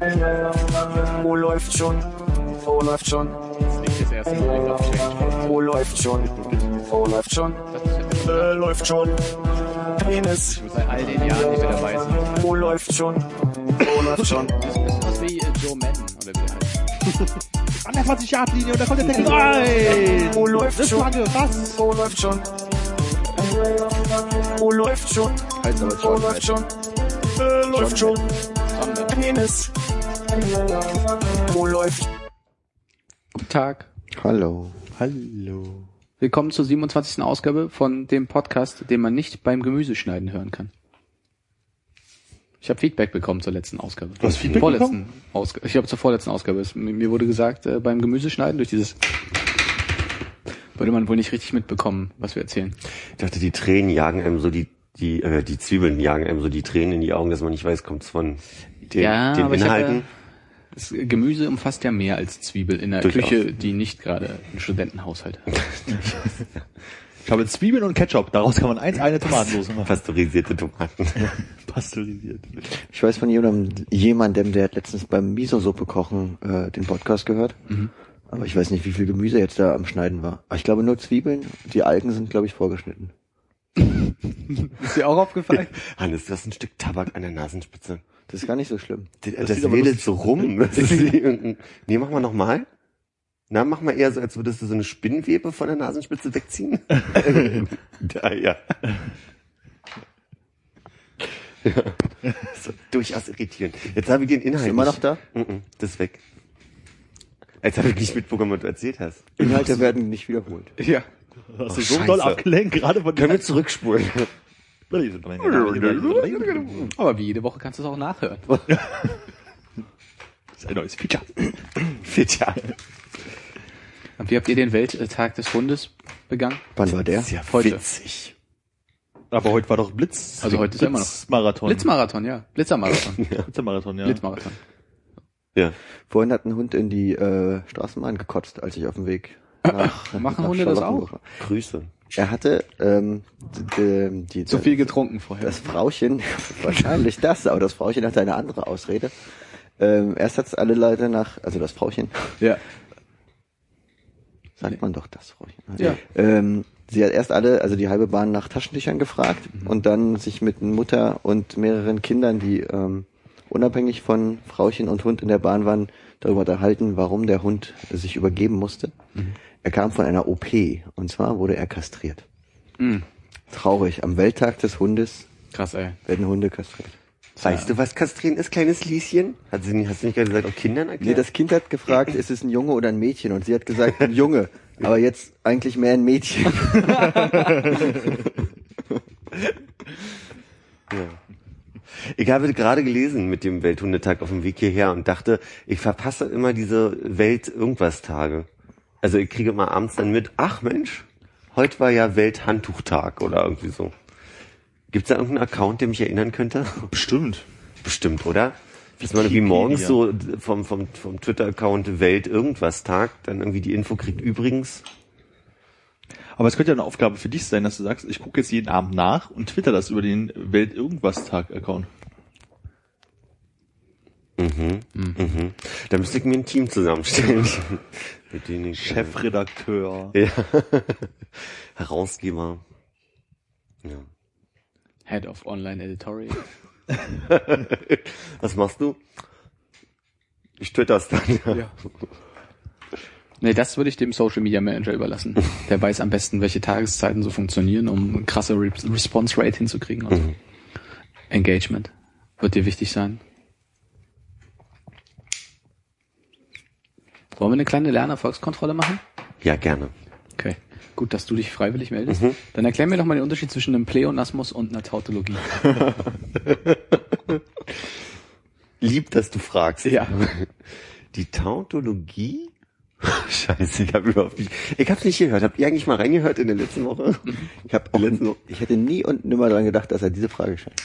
Wo läuft schon? Wo läuft schon? Wo läuft schon? Wo läuft schon? Äh, läuft schon. Penis. seit all den Jahren, die wir dabei sind. Wo läuft schon? Wo läuft schon? Das ist was wie äh, Joe Madden, oder wie heißt. An der 20-Yard-Linie und da kommt der Tackle rein. Wo läuft Das schon? was? Wo läuft schon? Wo läuft schon? Wo läuft schon? Äh, läuft schon. Penis. Wo läuft? Guten Tag. Hallo. Hallo. Willkommen zur 27. Ausgabe von dem Podcast, den man nicht beim Gemüseschneiden hören kann. Ich habe Feedback bekommen zur letzten Ausgabe. Du hast Feedback vorletzten Ausgabe. Ich habe zur vorletzten Ausgabe. Es, mir wurde gesagt, äh, beim Gemüseschneiden durch dieses würde man wohl nicht richtig mitbekommen, was wir erzählen. Ich dachte, die Tränen jagen einem so die, die, äh, die Zwiebeln jagen einem so die Tränen in die Augen, dass man nicht weiß, kommt's von den, Ja, den aber ich hab Inhalten. Das Gemüse umfasst ja mehr als Zwiebel in der Durchaus. Küche, die nicht gerade ein Studentenhaushalt hat. Ich habe Zwiebeln und Ketchup. Daraus kann man eins eine Tomatensauce machen. Pasteurisierte Tomaten. Pasteurisiert. Ich weiß von jemandem, jemandem, der hat letztens beim Miso-Suppe kochen äh, den Podcast gehört. Aber ich weiß nicht, wie viel Gemüse jetzt da am Schneiden war. Aber ich glaube nur Zwiebeln. Die Algen sind, glaube ich, vorgeschnitten. Ist dir auch aufgefallen? Hannes, du hast ein Stück Tabak an der Nasenspitze. Das ist gar nicht so schlimm. Das, Das das wedelt so rum. Das nee, mach mal nochmal. Na, mach mal eher so, als würdest du so eine Spinnwebe von der Nasenspitze wegziehen. da, ja. ja. So, durchaus irritierend. Jetzt habe ich den Inhalt. Ist immer noch da? Das ist weg. Als habe ich nicht mitbekommen, was du erzählt hast. Inhalte werden nicht wiederholt. ja. Hast du Oh, so Scheiße. doll abgelenkt, gerade von Können wir zurückspulen? Aber wie jede Woche kannst du es auch nachhören. Das ist ein neues Feature. Tja. Und wie habt ihr den Welttag des Hundes begangen? Wann war der? Ist ja Heute. witzig. Aber heute war doch Blitz. Also heute ist ja immer noch- Blitzmarathon. Blitzmarathon, ja. Blitzermarathon. Blitzmarathon, ja. Blitzmarathon. Ja. Vorhin hat ein Hund in die äh, Straßenbahn gekotzt, als ich auf dem Weg nach, machen nach Hunde das auch? war. Grüße. Er hatte ähm, die, die, Zu viel getrunken vorher. Das Frauchen, wahrscheinlich das, aber das Frauchen hatte eine andere Ausrede. Ähm, erst hat's alle Leute nach, also das Frauchen, ja. sagt man doch das Frauchen. Ja. Ähm, sie hat erst alle, also die halbe Bahn nach Taschentüchern gefragt und dann sich mit Mutter und mehreren Kindern, die ähm, unabhängig von Frauchen und Hund in der Bahn waren, darüber unterhalten, warum der Hund sich übergeben musste. Er kam von einer OP und zwar wurde er kastriert. Mhm. Traurig. Am Welttag des Hundes Krass, ey. werden Hunde kastriert. Weißt du, was kastrieren ist, kleines Lieschen? Hat sie nicht, hast du nicht gerade gesagt, auch Kindern erklärt? Nee, das Kind hat gefragt, ist es ein Junge oder ein Mädchen? Und sie hat gesagt, ein Junge. Aber jetzt eigentlich mehr ein Mädchen. Ich habe gerade gelesen mit dem Welthundetag auf dem Weg hierher und dachte, ich verpasse immer diese Welt-Irgendwas-Tage. Also ich kriege immer abends dann mit, ach Mensch, heute war ja Welthandtuchtag oder irgendwie so. Gibt's da irgendeinen Account, der mich erinnern könnte? Bestimmt. Bestimmt, oder? Dass man irgendwie morgens so vom, vom, vom Twitter-Account Welt-Irgendwas-Tag dann irgendwie die Info kriegt. Übrigens, Aber es könnte ja eine Aufgabe für dich sein, dass du sagst, ich gucke jetzt jeden Abend nach und twitter das über den Welt-Irgendwas-Tag-Account. Mhm, mhm. da müsste ich mir ein Team zusammenstellen. mit denen ich, Chefredakteur. Ja. Herausgeber. Ja. Head of Online Editorial. Was machst du? Ich twitter's dann. Ja. Ja. Nee, das würde ich dem Social Media Manager überlassen. Der weiß am besten, welche Tageszeiten so funktionieren, um krasse Re Response Rate hinzukriegen. Und Mhm. Engagement wird dir wichtig sein. Wollen wir eine kleine Lernerfolgskontrolle machen? ja, gerne. Okay. Gut, dass du dich freiwillig meldest. Mhm. Dann erklär mir doch mal den Unterschied zwischen einem Pleonasmus und einer Tautologie. Lieb, dass du fragst. Ja. Die Tautologie? Scheiße, ich habe überhaupt nicht. Ich hab's nicht gehört. Habt ihr eigentlich mal reingehört in der letzten Woche? Ich habe auch, ich hätte nie und nimmer daran gedacht, dass er diese Frage stellt.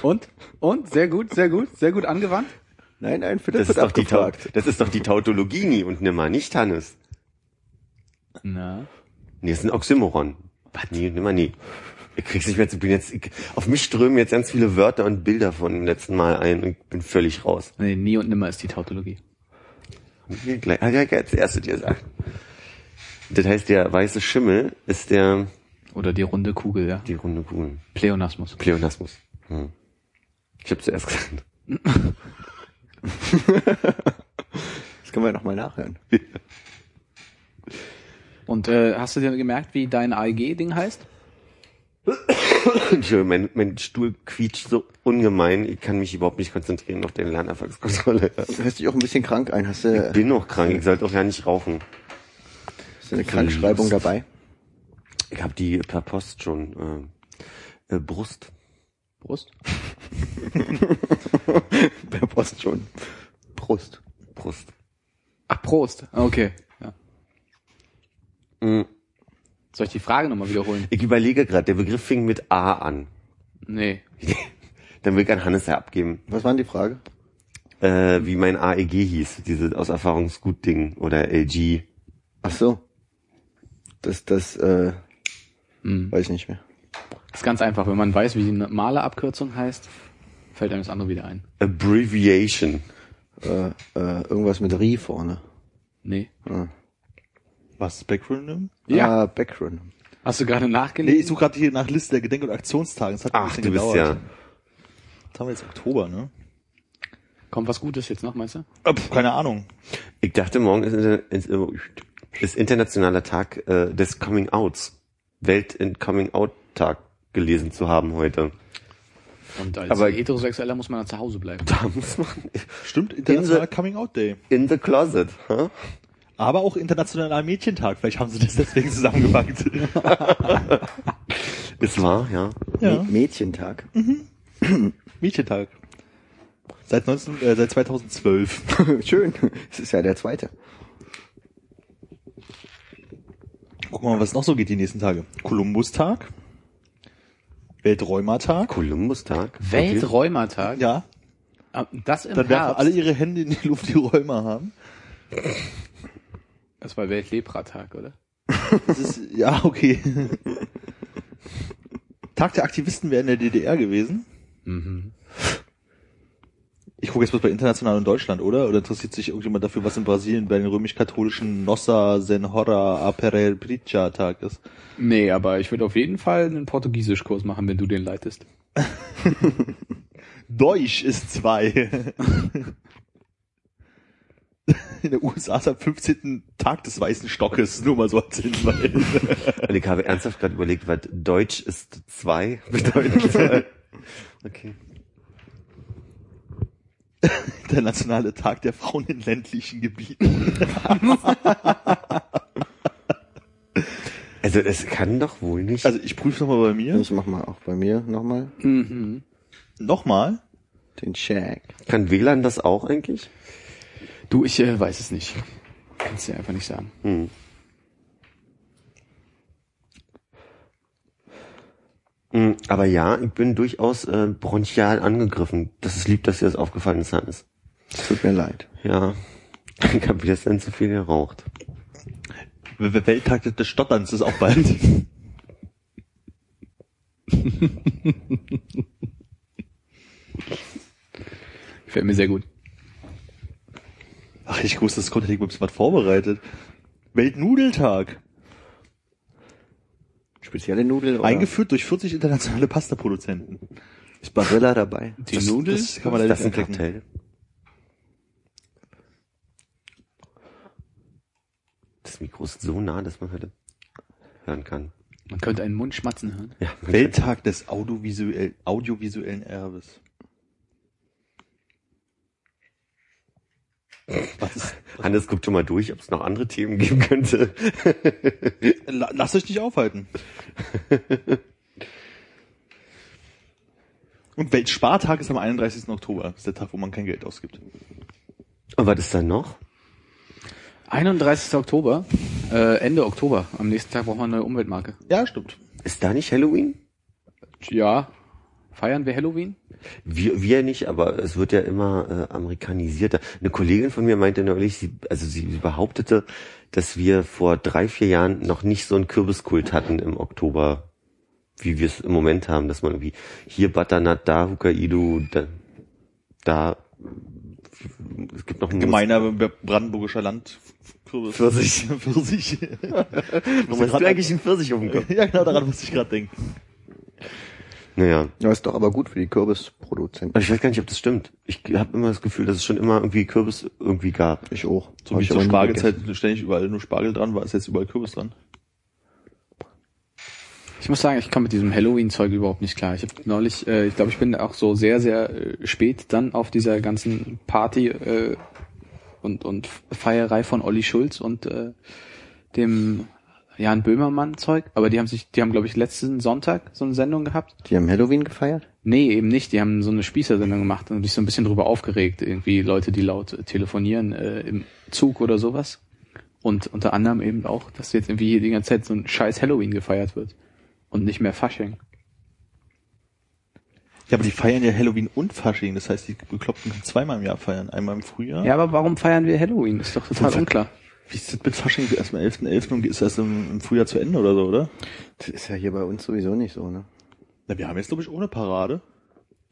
Und? Und? Sehr gut, sehr gut, sehr gut angewandt. Nein, nein, Philipp Das wird ist, doch die abgefragt. das ist doch die Tautologie nie und nimmer, nicht Hannes. Na. Nee, das ist ein Oxymoron. Nie und nimmer nie. Ich krieg's nicht mehr zu bin jetzt. Ich, auf mich strömen jetzt ganz viele Wörter und Bilder von dem letzten Mal ein und ich bin völlig raus. Nee, nie und nimmer ist die Tautologie. Hier gleich, ah, ja, als erste dir sagen. Das heißt, der weiße Schimmel ist der, Oder die runde Kugel, ja. die runde Kugel. Pleonasmus. Pleonasmus. Hm. Ich habe zuerst gesagt. Das können wir noch mal nachhören. Und äh, hast du dir gemerkt, wie dein AEG-Ding heißt? Entschuldigung, mein, mein Stuhl quietscht so ungemein. Ich kann mich überhaupt nicht konzentrieren auf deine Lernerfolgskontrolle. Du hörst dich auch ein bisschen krank ein. Hast du, Ich bin noch krank, ich sollte auch ja nicht rauchen. du eine Krankschreibung dabei? Ich habe die per Post schon. Äh, äh, Brust. Brust? Per Post schon. Brust. Brust. Ach, Prost. Okay. Ja. Mhm. Soll ich die Frage nochmal wiederholen? Ich überlege gerade, der Begriff fing mit A an. Nee. Dann will ich an Hannes ja abgeben, Was war denn die Frage? äh, wie mein AEG hieß, diese aus Erfahrungsgut-Ding oder LG. Ach so. Das, das, äh, Hm. weiß ich nicht mehr. Ist ganz einfach. Wenn man weiß, wie die normale Abkürzung heißt, fällt einem das andere wieder ein. Abbreviation. Äh, äh, irgendwas mit Ri vorne. Nee. Ah, Was, Backronym? Ja. ah, Backronym. Hast du gerade Nee, nachgelesen? ich suche gerade hier nach Liste der Gedenk- und Aktionstage. Das hat ein Ach, bisschen du bist gedauert. ja. Jetzt haben wir jetzt Oktober, ne? Kommt was Gutes jetzt noch, meinst du? Äh, pf, keine Ahnung. Ich dachte, morgen ist, ist, ist internationaler Tag äh, des Coming Outs. Welt in Coming Out Tag gelesen zu haben heute. Und als Aber- Heterosexueller muss man dann zu Hause bleiben. Da muss man Stimmt, internationaler In the- Coming Out Day. in the closet. Huh? Aber auch internationaler Mädchentag. Vielleicht haben sie das deswegen zusammengepackt. Ist wahr, ja. ja. Mä- Mädchentag. Mädchentag. Seit 19, äh, seit 2012. Schön. Es ist ja der zweite. Gucken wir mal, was noch so geht die nächsten Tage. Kolumbustag. Welträumertag. Kolumbustag. Welträumertag? Ja. Ah, Das im Dann werfen Herbst. alle ihre Hände in die Luft, die Rheuma haben. das war Weltlepratag, oder? Das ist, ja, okay. Tag der Aktivisten wäre in der DDR gewesen. Mhm. Ich gucke jetzt was bei international in Deutschland, oder? Oder interessiert sich irgendjemand dafür, was in Brasilien bei den römisch-katholischen Nossa Senhora Aparelpricha Tag ist? Nee, aber ich würde auf jeden Fall einen Portugiesischkurs machen, wenn du den leitest. Deutsch ist zwei. In der USA ist am 15. Tag des weißen Stockes, nur mal so als Hinweis. Und ich habe ernsthaft gerade überlegt, was Deutsch ist zwei bedeutet. okay. Internationale Tag der Frauen in ländlichen Gebieten. Also es kann doch wohl nicht. Also ich prüfe nochmal bei mir. Ich mach mal auch bei mir nochmal Mhm. Nochmal. den Check. kann WLAN das auch eigentlich? Du, ich äh, weiß es nicht. Kannst dir einfach nicht sagen. Hm. Aber ja, ich bin durchaus äh, bronchial angegriffen. Das ist lieb, dass dir das aufgefallen ist, Hannes. Tut mir leid. Ja, ich habe gestern zu viel geraucht. Welttag des Stotterns ist auch bald. Gefällt mir sehr gut. Ach, ich wusste, das konnte ich was vorbereitet. Weltnudeltag. Spezielle Nudel oder Eingeführt durch 40 internationale Pasta-Produzenten. ist Barilla dabei? Die Das- Nudeln? Das kann man ist leider das ein nicht entdecken. Kartell? Das Mikro ist so nah, dass man heute hören kann. Man könnte einen Mund schmatzen hören. Ja, Welttag des audiovisuell, audiovisuellen Erbes. Ist, Hannes guckt schon mal durch, ob es noch andere Themen geben könnte. La- lasst euch nicht aufhalten. Und Weltspartag ist am 31. Oktober. Das ist der Tag, wo man kein Geld ausgibt. Und was ist da noch? 31. Oktober, äh, Ende Oktober. Am nächsten Tag brauchen wir eine neue Umweltmarke. Ja, stimmt. Ist da nicht Halloween? Ja. Feiern wir Halloween? Wir, wir nicht, aber es wird ja immer äh, amerikanisierter. Eine Kollegin von mir meinte neulich, sie, also sie behauptete, dass wir vor drei, vier Jahren noch nicht so einen Kürbiskult hatten im Oktober wie wir es im Moment haben, dass man irgendwie hier Butternut, da Hokkaido, da, da es gibt noch einen Gemeiner brandenburgischer Land. Kürbis. Pfirsich. Pfirsich. Warum hast du eigentlich einen Pfirsich auf dem Kopf? ja, genau daran musste ich gerade denken. Naja. Ja, ist doch aber gut für die Kürbisproduzenten. Ich weiß gar nicht, ob das stimmt. Ich habe immer das Gefühl, dass es schon immer irgendwie Kürbis irgendwie gab. Ich auch. So wie ich zur Spargelzeit ständig überall nur Spargel dran war, ist jetzt überall Kürbis dran. Ich muss sagen, ich komme mit diesem Halloween-Zeug überhaupt nicht klar. Ich habe neulich, äh, ich glaube, ich bin auch so sehr, sehr äh, spät dann auf dieser ganzen Party äh, und, und Feierei von Olli Schulz und äh, dem Jan Böhmermann-Zeug. Aber die haben sich, die haben, glaube ich, letzten Sonntag so eine Sendung gehabt. Die haben Halloween gefeiert? Nee, eben nicht. Die haben so eine Spießersendung gemacht und sich so ein bisschen drüber aufgeregt. Irgendwie Leute, die laut telefonieren äh, im Zug oder sowas. Und unter anderem eben auch, dass jetzt irgendwie hier die ganze Zeit so ein scheiß Halloween gefeiert wird. Und nicht mehr Fasching. Ja, aber die feiern ja Halloween und Fasching. Das heißt, die Bekloppten können zweimal im Jahr feiern. Einmal im Frühjahr. Ja, aber warum feiern wir Halloween? Ist doch total unklar. Wie ist das mit Fasching? Erst am 11.11. und ist erst im, im Frühjahr zu Ende oder so, oder? Das ist ja hier bei uns sowieso nicht so, ne? Na, wir haben jetzt, glaube ich, ohne Parade.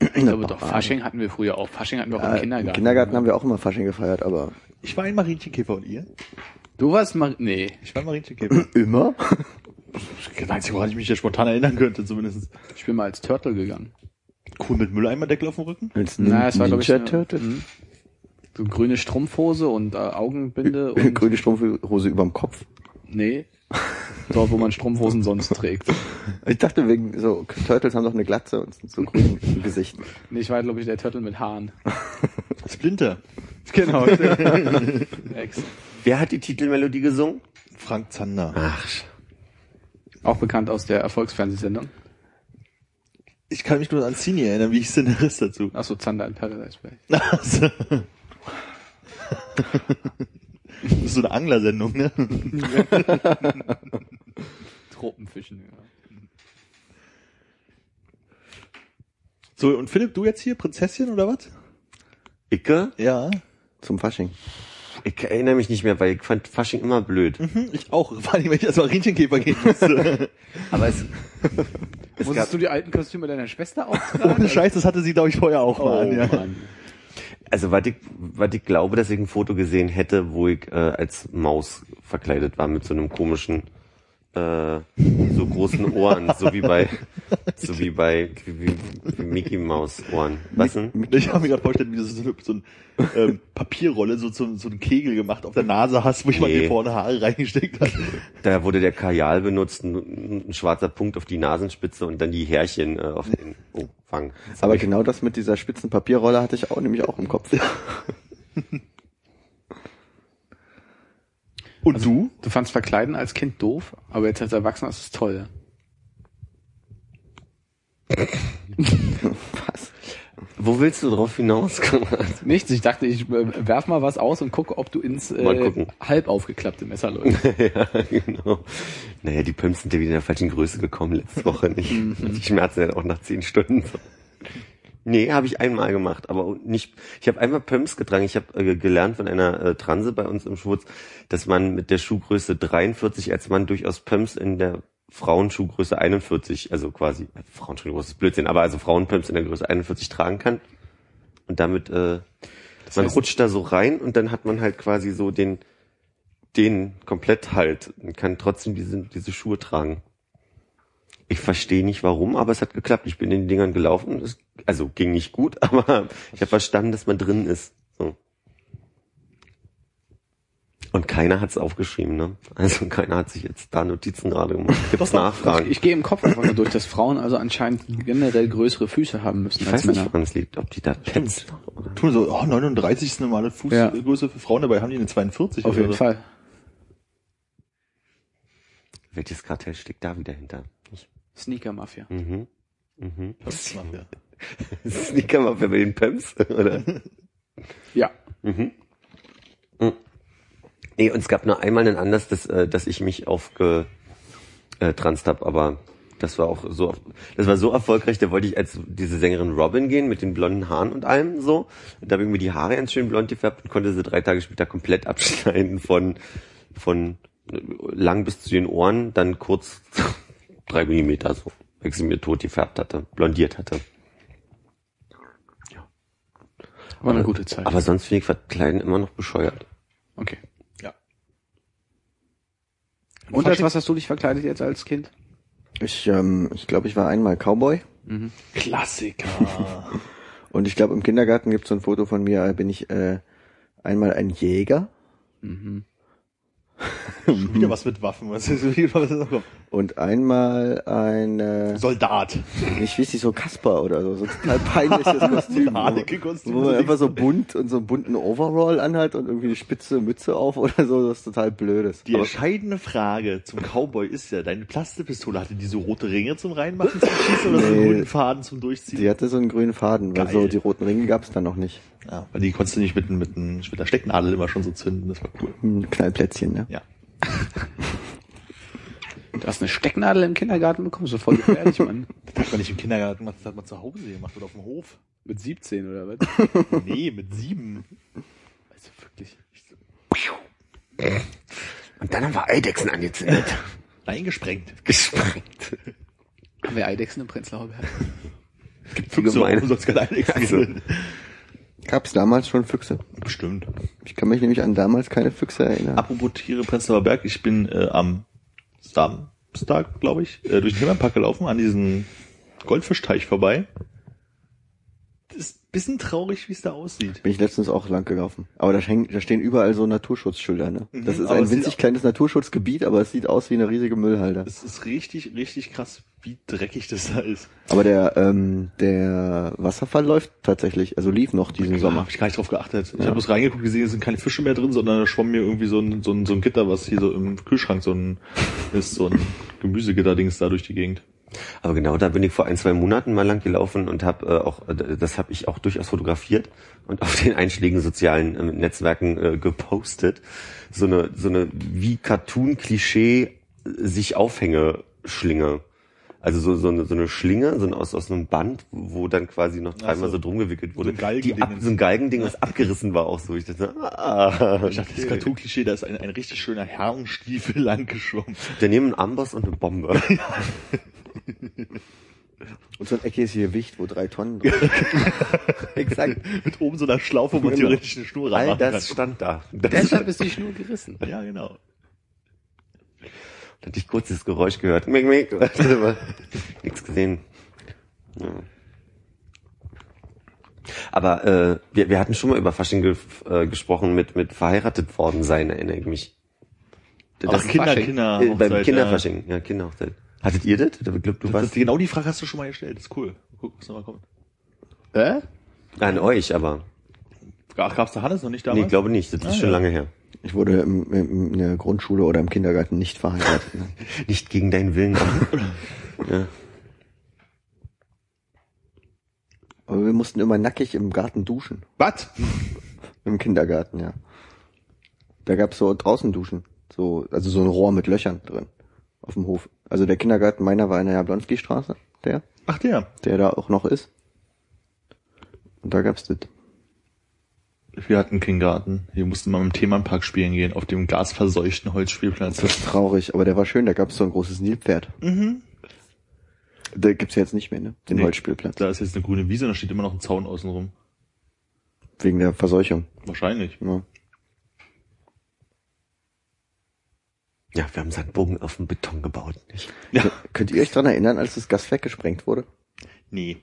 Ich glaube doch, Fasching hatten wir früher auch. Fasching hatten wir auch Äh, im Kindergarten. Im Kindergarten haben wir auch immer Fasching gefeiert, aber Ich war ein Marienkäfer und ihr? Du warst mal, nee. Ich war ein Marienkäfer. immer? das Einzige, woran ich mich ja spontan erinnern könnte, zumindest. Ich bin mal als Turtle gegangen. Cool mit Mülleimerdeckel auf dem Rücken. Als Na, es war, glaube ich, eine- Ninja Turtle. So grüne Strumpfhose und äh, Augenbinde und, Grüne Strumpfhose überm Kopf. nee. Dort, wo man Strumpfhosen sonst trägt. Ich dachte wegen so Turtles haben doch eine Glatze und sind so grün im Gesicht. Nee, ich war, glaube ich, der Turtle mit Haaren. Splinter. Genau. Wer hat die Titelmelodie gesungen? Frank Zander. Ach, Auch bekannt aus der Erfolgsfernsehsendung. Ich kann mich nur an Cini erinnern. Wie der Rest dazu? Achso, Zander in Paradise Bay. Das ist so eine Anglersendung, ne? Tropenfischen, ja. So, und Philipp, du jetzt hier, Prinzesschen oder was? Icke? Ja. Zum Fasching. Ich erinnere mich nicht mehr, weil ich fand Fasching immer blöd. Hm, ich auch. Vor allem, wenn ich als Marienkäfer gehen musste. Aber es, es gab, Musstest du die alten Kostüme deiner Schwester auftragen? Ohne Scheiß, das hatte sie, glaube ich, vorher auch mal Oh, an, ja. Mann. Also was ich, was ich glaube, dass ich ein Foto gesehen hätte, wo ich äh, als Maus verkleidet war mit so einem komischen, äh, so großen Ohren, so wie bei, so wie bei wie, wie, Mickey Maus Ohren. Was denn? Ich habe mir gerade vorgestellt, wie du so, eine- so ein ähm, Papierrolle, so, so, so einen Kegel gemacht auf der Nase hast, wo jemand Nee. dir vorne Haare reingesteckt hat. Da wurde der Kajal benutzt, ein, ein schwarzer Punkt auf die Nasenspitze und dann die Härchen äh, auf den oh, Fang. Aber genau das mit dieser spitzen Papierrolle hatte ich auch nämlich auch im Kopf. Und du? Du fandst Verkleiden als Kind doof, aber jetzt als Erwachsener ist es toll. Was? Wo willst du drauf hinaus? Nichts, ich dachte, ich äh, werf mal was aus und gucke, ob du ins äh, halb aufgeklappte Messer läufst. ja, genau. Naja, die Pumps sind ja wieder in der falschen Größe gekommen letzte Woche nicht. Die schmerzen ja auch nach zehn Stunden. Nee, habe ich einmal gemacht, aber nicht. Ich habe einmal Pumps getragen. Ich habe äh, gelernt von einer äh, Transe bei uns im Schwurz, dass man mit der Schuhgröße 43 als Mann durchaus Pumps in der Frauenschuhgröße 41, also quasi äh, Frauenschuhgröße ist Blödsinn, aber also Frauenpumps in der Größe 41 tragen kann. Und damit äh, man heißt- rutscht da so rein und dann hat man halt quasi so den den komplett halt und kann trotzdem diese diese Schuhe tragen. Ich verstehe nicht warum, aber es hat geklappt. Ich bin in den Dingern gelaufen. Es, also ging nicht gut, aber ich habe verstanden, dass man drin ist. So. Und keiner hat es aufgeschrieben, ne? Also keiner hat sich jetzt da Notizen gerade gemacht. Gibt's Nachfragen? Ich gehe im Kopf einfach nur durch, dass Frauen also anscheinend generell größere Füße haben müssen Ich als weiß nicht, Männer. woran es liegt, ob die da Pets Tun so, oh, 39 ist eine normale Ja. Fußgröße für Frauen, dabei haben die eine 42 Auf oder jeden so. Fall. Welches Kartell steckt da wieder hinter? Sneaker Mafia. mhm. Mhm. Das macht ja. Sneaker mal bei den Pumps, oder? Ja. Mhm. Mhm. Nee, und es gab nur einmal einen Anlass, dass, äh, dass ich mich aufgetranst habe, aber das war auch so, das war so erfolgreich, da wollte ich als diese Sängerin Robin gehen mit den blonden Haaren und allem so. Und da habe ich mir die Haare ganz schön blond gefärbt und konnte sie drei Tage später komplett abschneiden von, von lang bis zu den Ohren, dann kurz drei Millimeter so. weil ich sie mir tot gefärbt hatte, blondiert hatte. War eine gute Zeit. Aber sonst finde ich Verkleiden immer noch bescheuert. okay. Ja. Und als was hast du dich verkleidet jetzt als Kind? Ich, ähm, ich glaube, ich war einmal Cowboy. Klassiker. Und ich glaube, im Kindergarten gibt es so ein Foto von mir, da bin ich äh, einmal ein Jäger Wieder was mit Waffen. Was ist, was ist? Und einmal ein, äh, Soldat. ich weiß nicht, so Kasper oder so, so ein total peinliches Kostüm. Wo, wo so man einfach so bunt und so einen bunten Overall anhat und irgendwie eine spitze Mütze auf oder so, das ist total blödes. Die Aber entscheidende Frage zum Cowboy ist ja, deine Plastikpistole hatte die so rote Ringe zum Reinmachen zum Schießen oder so einen roten Faden zum Durchziehen? die hatte so einen grünen Faden, weil Geil. so die roten Ringe gab es dann noch nicht. Ja, weil die konntest du nicht mit, mit, mit der Stecknadel immer schon so zünden, das war cool. Ein Knallplätzchen, ne? Ja. Du hast eine Stecknadel im Kindergarten bekommen, so voll gefährlich, Mann. Das hat man nicht im Kindergarten gemacht, das hat man zu Hause gemacht oder auf dem Hof. Mit 17 oder was? Nee, mit sieben. Also wirklich. Und dann haben wir Eidechsen angezündet. Nein, gesprengt. Gesprengt. Haben wir Eidechsen im Prenzlauer Berg? Füchse, gemein. warum soll's keine Eidechsen Also. geben? Gab's damals schon Füchse? Bestimmt. Ich kann mich nämlich an damals keine Füchse erinnern. Apropos Tiere, Prenzlauer Berg, ich bin äh, am Samstag, glaube ich, äh, durch den Himmelpark gelaufen, an diesen Goldfischteich vorbei. Das bisschen traurig, wie es da aussieht. Bin ich letztens auch lang gelaufen. Aber da, hängen, da stehen überall so Naturschutzschilder, ne? Das Mhm, ist aber ein winzig kleines Naturschutzgebiet, aber es sieht aus wie eine riesige Müllhalde. Es ist richtig, richtig krass, wie dreckig das da ist. Aber der, ähm, der Wasserfall läuft tatsächlich, also lief noch diesen Da Sommer. habe ich gar nicht drauf geachtet. Ich habe bloß reingeguckt, gesehen, es sind keine Fische mehr drin, sondern da schwamm mir irgendwie so ein, so ein, so ein Gitter, was hier so im Kühlschrank so ein ist, so ein Gemüsegitter-Dings da durch die Gegend. Aber genau da bin ich vor ein, zwei Monaten mal lang gelaufen und habe äh, auch, äh, das habe ich auch durchaus fotografiert und auf den einschlägigen sozialen äh, Netzwerken äh, gepostet. So eine, so eine wie Cartoon-Klischee äh, sich Aufhänge Schlinge. Also so, so, eine, so eine Schlinge, so ein, aus, aus einem Band, wo dann quasi noch dreimal so. so drum gewickelt wurde. So ein Galgending. ab, so ein Galgending, was abgerissen war auch so. Ich dachte, ah, Ich dachte, das Cartoon-Klischee, da ist ein, ein richtig schöner Herrenstiefel lang geschwommen. Daneben ein Amboss und eine Bombe. Und so ein eckiges Gewicht, wo drei Tonnen drin Exakt. Mit oben so einer Schlaufe, wo man Genau. theoretisch eine Schnur All das stand da. Das Deshalb ist die Schnur gerissen. kann. Ja, genau. hatte ich kurz das Geräusch gehört. Mick, mick. Aber Nichts gesehen. Ja. Aber äh, wir, wir hatten schon mal über Fasching ge äh, gesprochen mit, mit verheiratet worden sein, erinnere ich mich. Ach, ist Kinder, Fasching. Kinder. äh, beim Kinderfasching, ja, Kinderhochzeit. Hattet ihr das? Ich glaub, du warst das, genau die Frage hast du schon mal gestellt. Das ist cool. Guck, was nochmal kommt. Äh? an euch, aber Ach, gab's da Hannes noch nicht nee, damals? ich glaube nicht. Das ist Ah, schon ja. lange her. Ich wurde im, im, in der Grundschule oder im Kindergarten nicht verheiratet. Ne? Nicht gegen deinen Willen. ja. Aber wir mussten immer nackig im Garten duschen. Was? Im Kindergarten, ja. Da gab's so draußen Duschen. So, also so ein Rohr mit Löchern drin. Auf dem Hof. Also der Kindergarten meiner war in der Jablonski-Straße, der, Ach, der. der da auch noch ist. Und da gab's das. Wir hatten keinen Garten. Wir mussten mal im Themenpark spielen gehen, auf dem gasverseuchten Holzspielplatz. Das ist traurig, aber der war schön, da gab's so ein großes Nilpferd. Mhm. Der gibt's jetzt nicht mehr, ne? Den Nee. Holzspielplatz. Da ist jetzt eine grüne Wiese und da steht immer noch ein Zaun außenrum. Wegen der Verseuchung. Wahrscheinlich. Ja. Ja, wir haben Sandbogen auf dem Beton gebaut. Nicht? Ja. Könnt ihr euch dran erinnern, als das Gaswerk gesprengt wurde? Nee.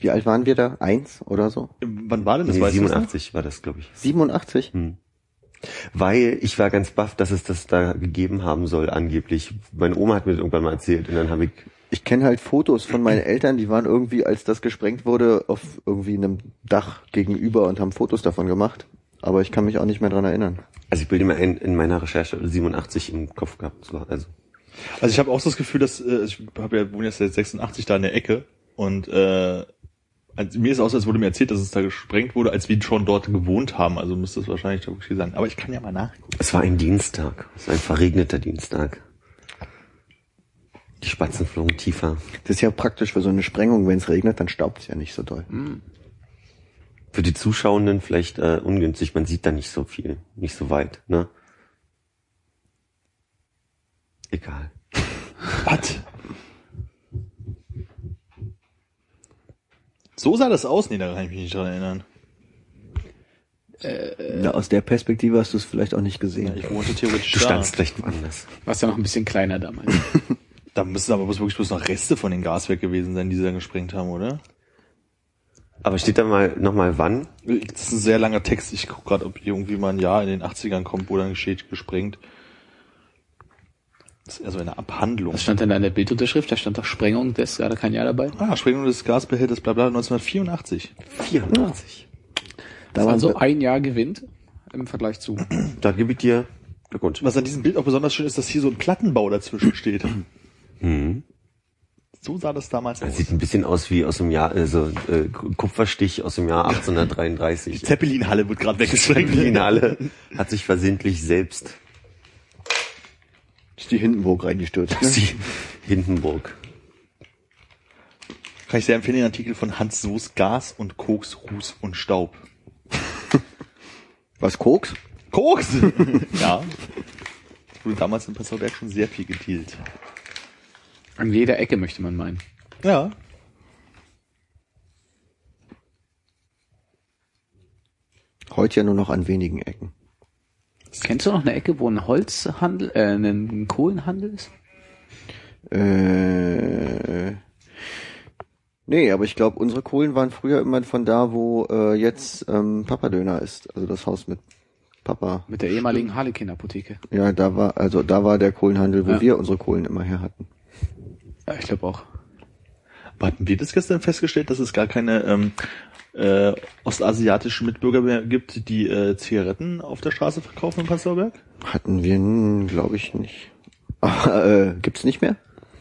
Wie alt waren wir da? Eins oder so? Wann war denn das? Nee, weißt du das noch? 87 war das, glaube ich. 87? Hm. Weil ich war ganz baff, dass es das da gegeben haben soll, angeblich. Meine Oma hat mir das irgendwann mal erzählt und dann habe ich, Ich kenne halt Fotos von meinen Eltern, die waren irgendwie, als das gesprengt wurde, auf irgendwie einem Dach gegenüber und haben Fotos davon gemacht. Aber ich kann mich auch nicht mehr dran erinnern. also ich bilde mir ein, in meiner Recherche 87 im Kopf gehabt. So, also Also ich habe auch so das Gefühl, dass äh, ich habe ja wohne jetzt seit 86 da in der Ecke und äh, also mir ist aus, als wurde mir erzählt, dass es da gesprengt wurde, als wir schon dort gewohnt haben. Also müsste es wahrscheinlich wirklich sein. Aber ich kann ja mal nachgucken. es war ein Dienstag, es war ein verregneter Dienstag. Die Spatzen flogen tiefer. Das ist ja praktisch für so eine Sprengung, wenn es regnet, dann staubt es ja nicht so doll für die Zuschauenden vielleicht äh, ungünstig. Man sieht da nicht so viel, nicht so weit. Ne? Egal. Was? So sah das aus? Nee, da kann ich mich nicht dran erinnern. Äh, Na, aus der Perspektive hast du es vielleicht auch nicht gesehen. Ja, ich wohnte theoretisch Du standst vielleicht woanders. Warst ja noch ein bisschen kleiner damals. da müssen aber bloß wirklich bloß noch Reste von den Gaswerk gewesen sein, die sie dann gesprengt haben, oder? Aber steht da mal nochmal wann? Das ist ein sehr langer Text. Ich gucke gerade, ob irgendwie mal ein Jahr in den 80ern kommt, wo dann steht gesprengt. Das ist eher so eine Abhandlung. Was stand denn da in der Bildunterschrift? Da stand doch Sprengung, da ist gerade kein Jahr dabei. Ah, Sprengung des Gasbehälters, bla bla, 1984. 84. Da waren Also wir- ein Jahr gewinnt im Vergleich zu. Da gebe ich dir Glückwunsch. Was an diesem Bild auch besonders schön ist, dass hier so ein Plattenbau dazwischen steht. So sah das damals Das aus. sieht ein bisschen aus wie aus dem Jahr, also äh, Kupferstich aus dem Jahr Die 1833. Zeppelin-Halle wird gerade Die weggesprengt. Finale hat sich versehentlich selbst ist die Hindenburg reingestürzt. Ne? die Hindenburg. Kann ich sehr empfehlen, den Artikel von Hans Soos Gas und Koks, Ruß und Staub. Was, Koks? Koks! ja. Wurde damals in Passauberg schon sehr viel gedealt. An jeder Ecke möchte man meinen. Ja. Heute ja nur noch an wenigen Ecken. Kennst du noch eine Ecke, wo ein Holzhandel, äh, ein Kohlenhandel ist? Äh, nee, aber ich glaube, unsere Kohlen waren früher immer von da, wo äh, jetzt ähm, Papadöner ist. Also das Haus mit Papa. Mit der ehemaligen Harlekin-Apotheke. Ja, da war, also da war der Kohlenhandel, wo Ja. wir unsere Kohlen immer her hatten. Ja, ich glaube auch. Aber hatten wir das gestern festgestellt, dass es gar keine ähm, äh, ostasiatischen Mitbürger mehr gibt, die äh, Zigaretten auf der Straße verkaufen in Passauberg? Hatten wir, glaube ich, nicht. Aber, äh, gibt's nicht mehr?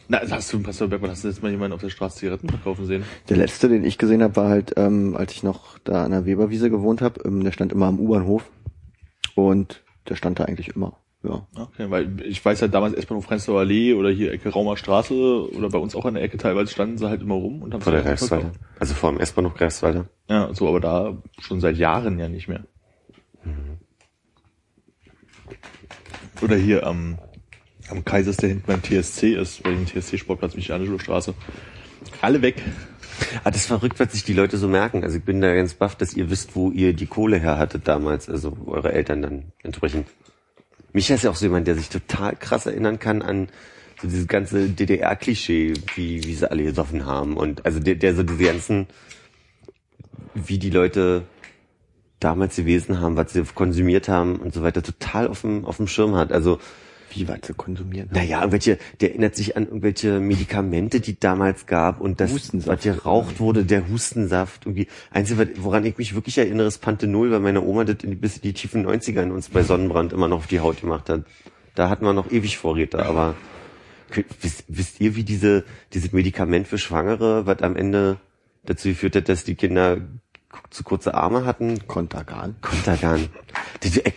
Na, also hast du in Passauberg, wann hast du jetzt mal jemanden auf der Straße Zigaretten verkaufen sehen? Der letzte, den ich gesehen habe, war halt, ähm, als ich noch da an der Weberwiese gewohnt habe. Ähm, der stand immer am U-Bahnhof. Und der stand da eigentlich immer. Ja. Okay, weil ich weiß ja damals S-Bahnhof Prenzlauer Allee oder hier Ecke Raumer Straße oder bei uns auch an der Ecke teilweise standen sie halt immer rum und haben Vor der Greifswalder. Also vor dem S-Bahnhof Greifswalder. Ja, so, aber da schon seit Jahren ja nicht mehr. Oder hier am, am Kaisers, der hinten beim TSC ist, bei dem TSC-Sportplatz, Michaelische Alle weg. Ah, das ist verrückt, was sich die Leute so merken. Also ich bin da ganz baff, dass ihr wisst, wo ihr die Kohle her hattet damals, also eure Eltern dann entsprechend. Micha ist ja auch so jemand, der sich total krass erinnern kann an so dieses ganze DDR-Klischee, wie, wie sie alle gesoffen haben. Und also der, der so diese ganzen, wie die Leute damals gewesen haben, was sie konsumiert haben und so weiter, total auf dem, auf dem Schirm hat. Also Wie weit zu konsumieren? naja, irgendwelche, der erinnert sich an irgendwelche Medikamente, die damals gab und das, was geraucht wurde, der Hustensaft. Irgendwie. Einzige, was- woran ich mich wirklich erinnere, ist Panthenol, weil meine Oma das in die, bis in die tiefen 90ern uns bei Sonnenbrand immer noch auf die Haut gemacht hat. Da hatten wir noch ewig Vorräte, aber wisst, wisst ihr, wie diese, dieses Medikament für Schwangere, was am Ende dazu geführt hat, dass die Kinder kurze Arme hatten? Kontergan. Kontergan.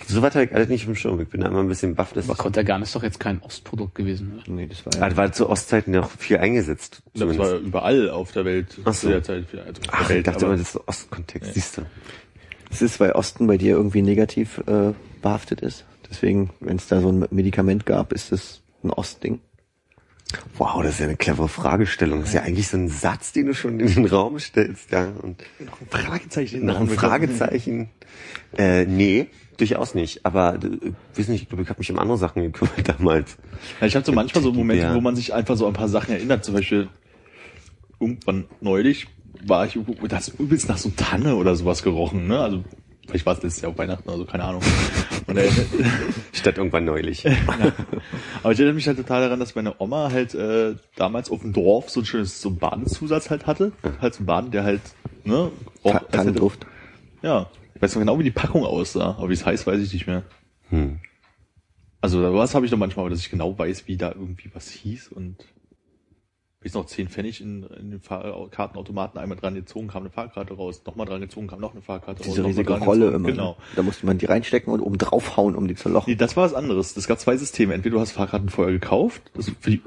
So was habe ich alles nicht im Schirm. Ich bin da immer ein bisschen baff. Das Aber Kontergan ist doch jetzt kein Ostprodukt gewesen, oder? Nee, das war Ah, ja. das war zu Ostzeiten noch viel eingesetzt. Das zumindest. war überall auf der Welt Ach so. zu der Zeit. Also der Ach, ich Welt, dachte aber- mal, das ist Ostkontext, siehst du. Es ist, weil Osten bei dir irgendwie negativ äh, behaftet ist. Deswegen, wenn es da so ein Medikament gab, ist es ein Ostding. Wow, das ist ja eine clevere Fragestellung. Das ist ja eigentlich so ein Satz, den du schon in den Raum stellst, ja. Und Fragezeichen in nach den einem Raum Fragezeichen. Äh, nee, durchaus nicht. Aber äh, weiß nicht, ich glaube, ich habe mich um andere Sachen gekümmert damals. Ja, ich habe so manchmal so Momente, Ja. wo man sich einfach so ein paar Sachen erinnert. Zum Beispiel irgendwann neulich war ich irgendwo, da hat übelst nach so Tanne oder sowas gerochen, ne? Also vielleicht war es letztes Jahr auf Weihnachten, also keine Ahnung. Und, äh, Statt irgendwann neulich. aber ich erinnere mich halt total daran, dass meine Oma halt äh, damals auf dem Dorf so ein schönes so einen Badezusatz halt hatte. Halt so ein Baden, der halt, ne? Ta Tannenduft. Ja. Ich weiß noch genau, wie die Packung aussah, aber wie es heißt, weiß ich nicht mehr. Hm. Also was habe ich noch manchmal, dass ich genau weiß, wie da irgendwie was hieß und ich noch 10 Pfennig in, in den Fahr Kartenautomaten einmal dran gezogen, kam eine Fahrkarte raus, nochmal dran gezogen, kam noch eine Fahrkarte raus. Diese riesige Rolle gezogen. immer. Genau. Ne? Da musste man die reinstecken und oben draufhauen, um die zu lochen. Nee, das war was anderes. Das gab zwei Systeme. Entweder du hast Fahrkarten vorher gekauft, das für die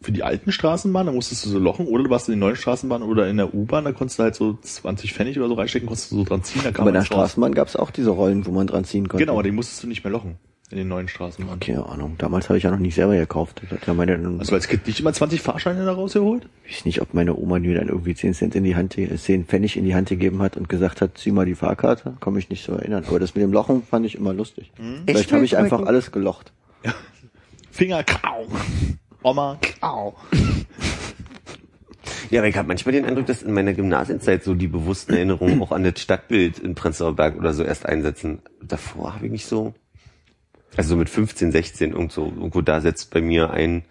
für die alten Straßenbahnen, da musstest du so lochen, oder du warst in den neuen Straßenbahnen oder in der U-Bahn, da konntest du halt so 20 Pfennig oder so reinstecken, konntest du so dran ziehen, da kam Aber in der raus. Straßenbahn gab es auch diese Rollen, wo man dran ziehen konnte. Genau, aber die musstest du nicht mehr lochen. In den neuen Straßenbahnen. Keine Ahnung. Damals habe ich ja noch nicht selber gekauft. Ja meine, Hast du als Kind nicht immer 20 Fahrscheine da rausgeholt? ich weiß nicht, ob meine Oma mir dann irgendwie 10 Cent in die Hand, äh, 10 Pfennig in die Hand gegeben hat und gesagt hat, zieh mal die Fahrkarte. Kann mich nicht so erinnern. Aber das mit dem Lochen fand ich immer lustig. Vielleicht habe ich einfach alles gelocht. Finger, kau. Oma, kau. Ja, aber ich habe manchmal den Eindruck, dass in meiner Gymnasienzeit so die bewussten Erinnerungen auch an das Stadtbild in Prenzlauer Berg oder so erst einsetzen. Davor habe ich nicht so, also so mit 15, 16 irgendwo, irgendwo da setzt bei mir ein,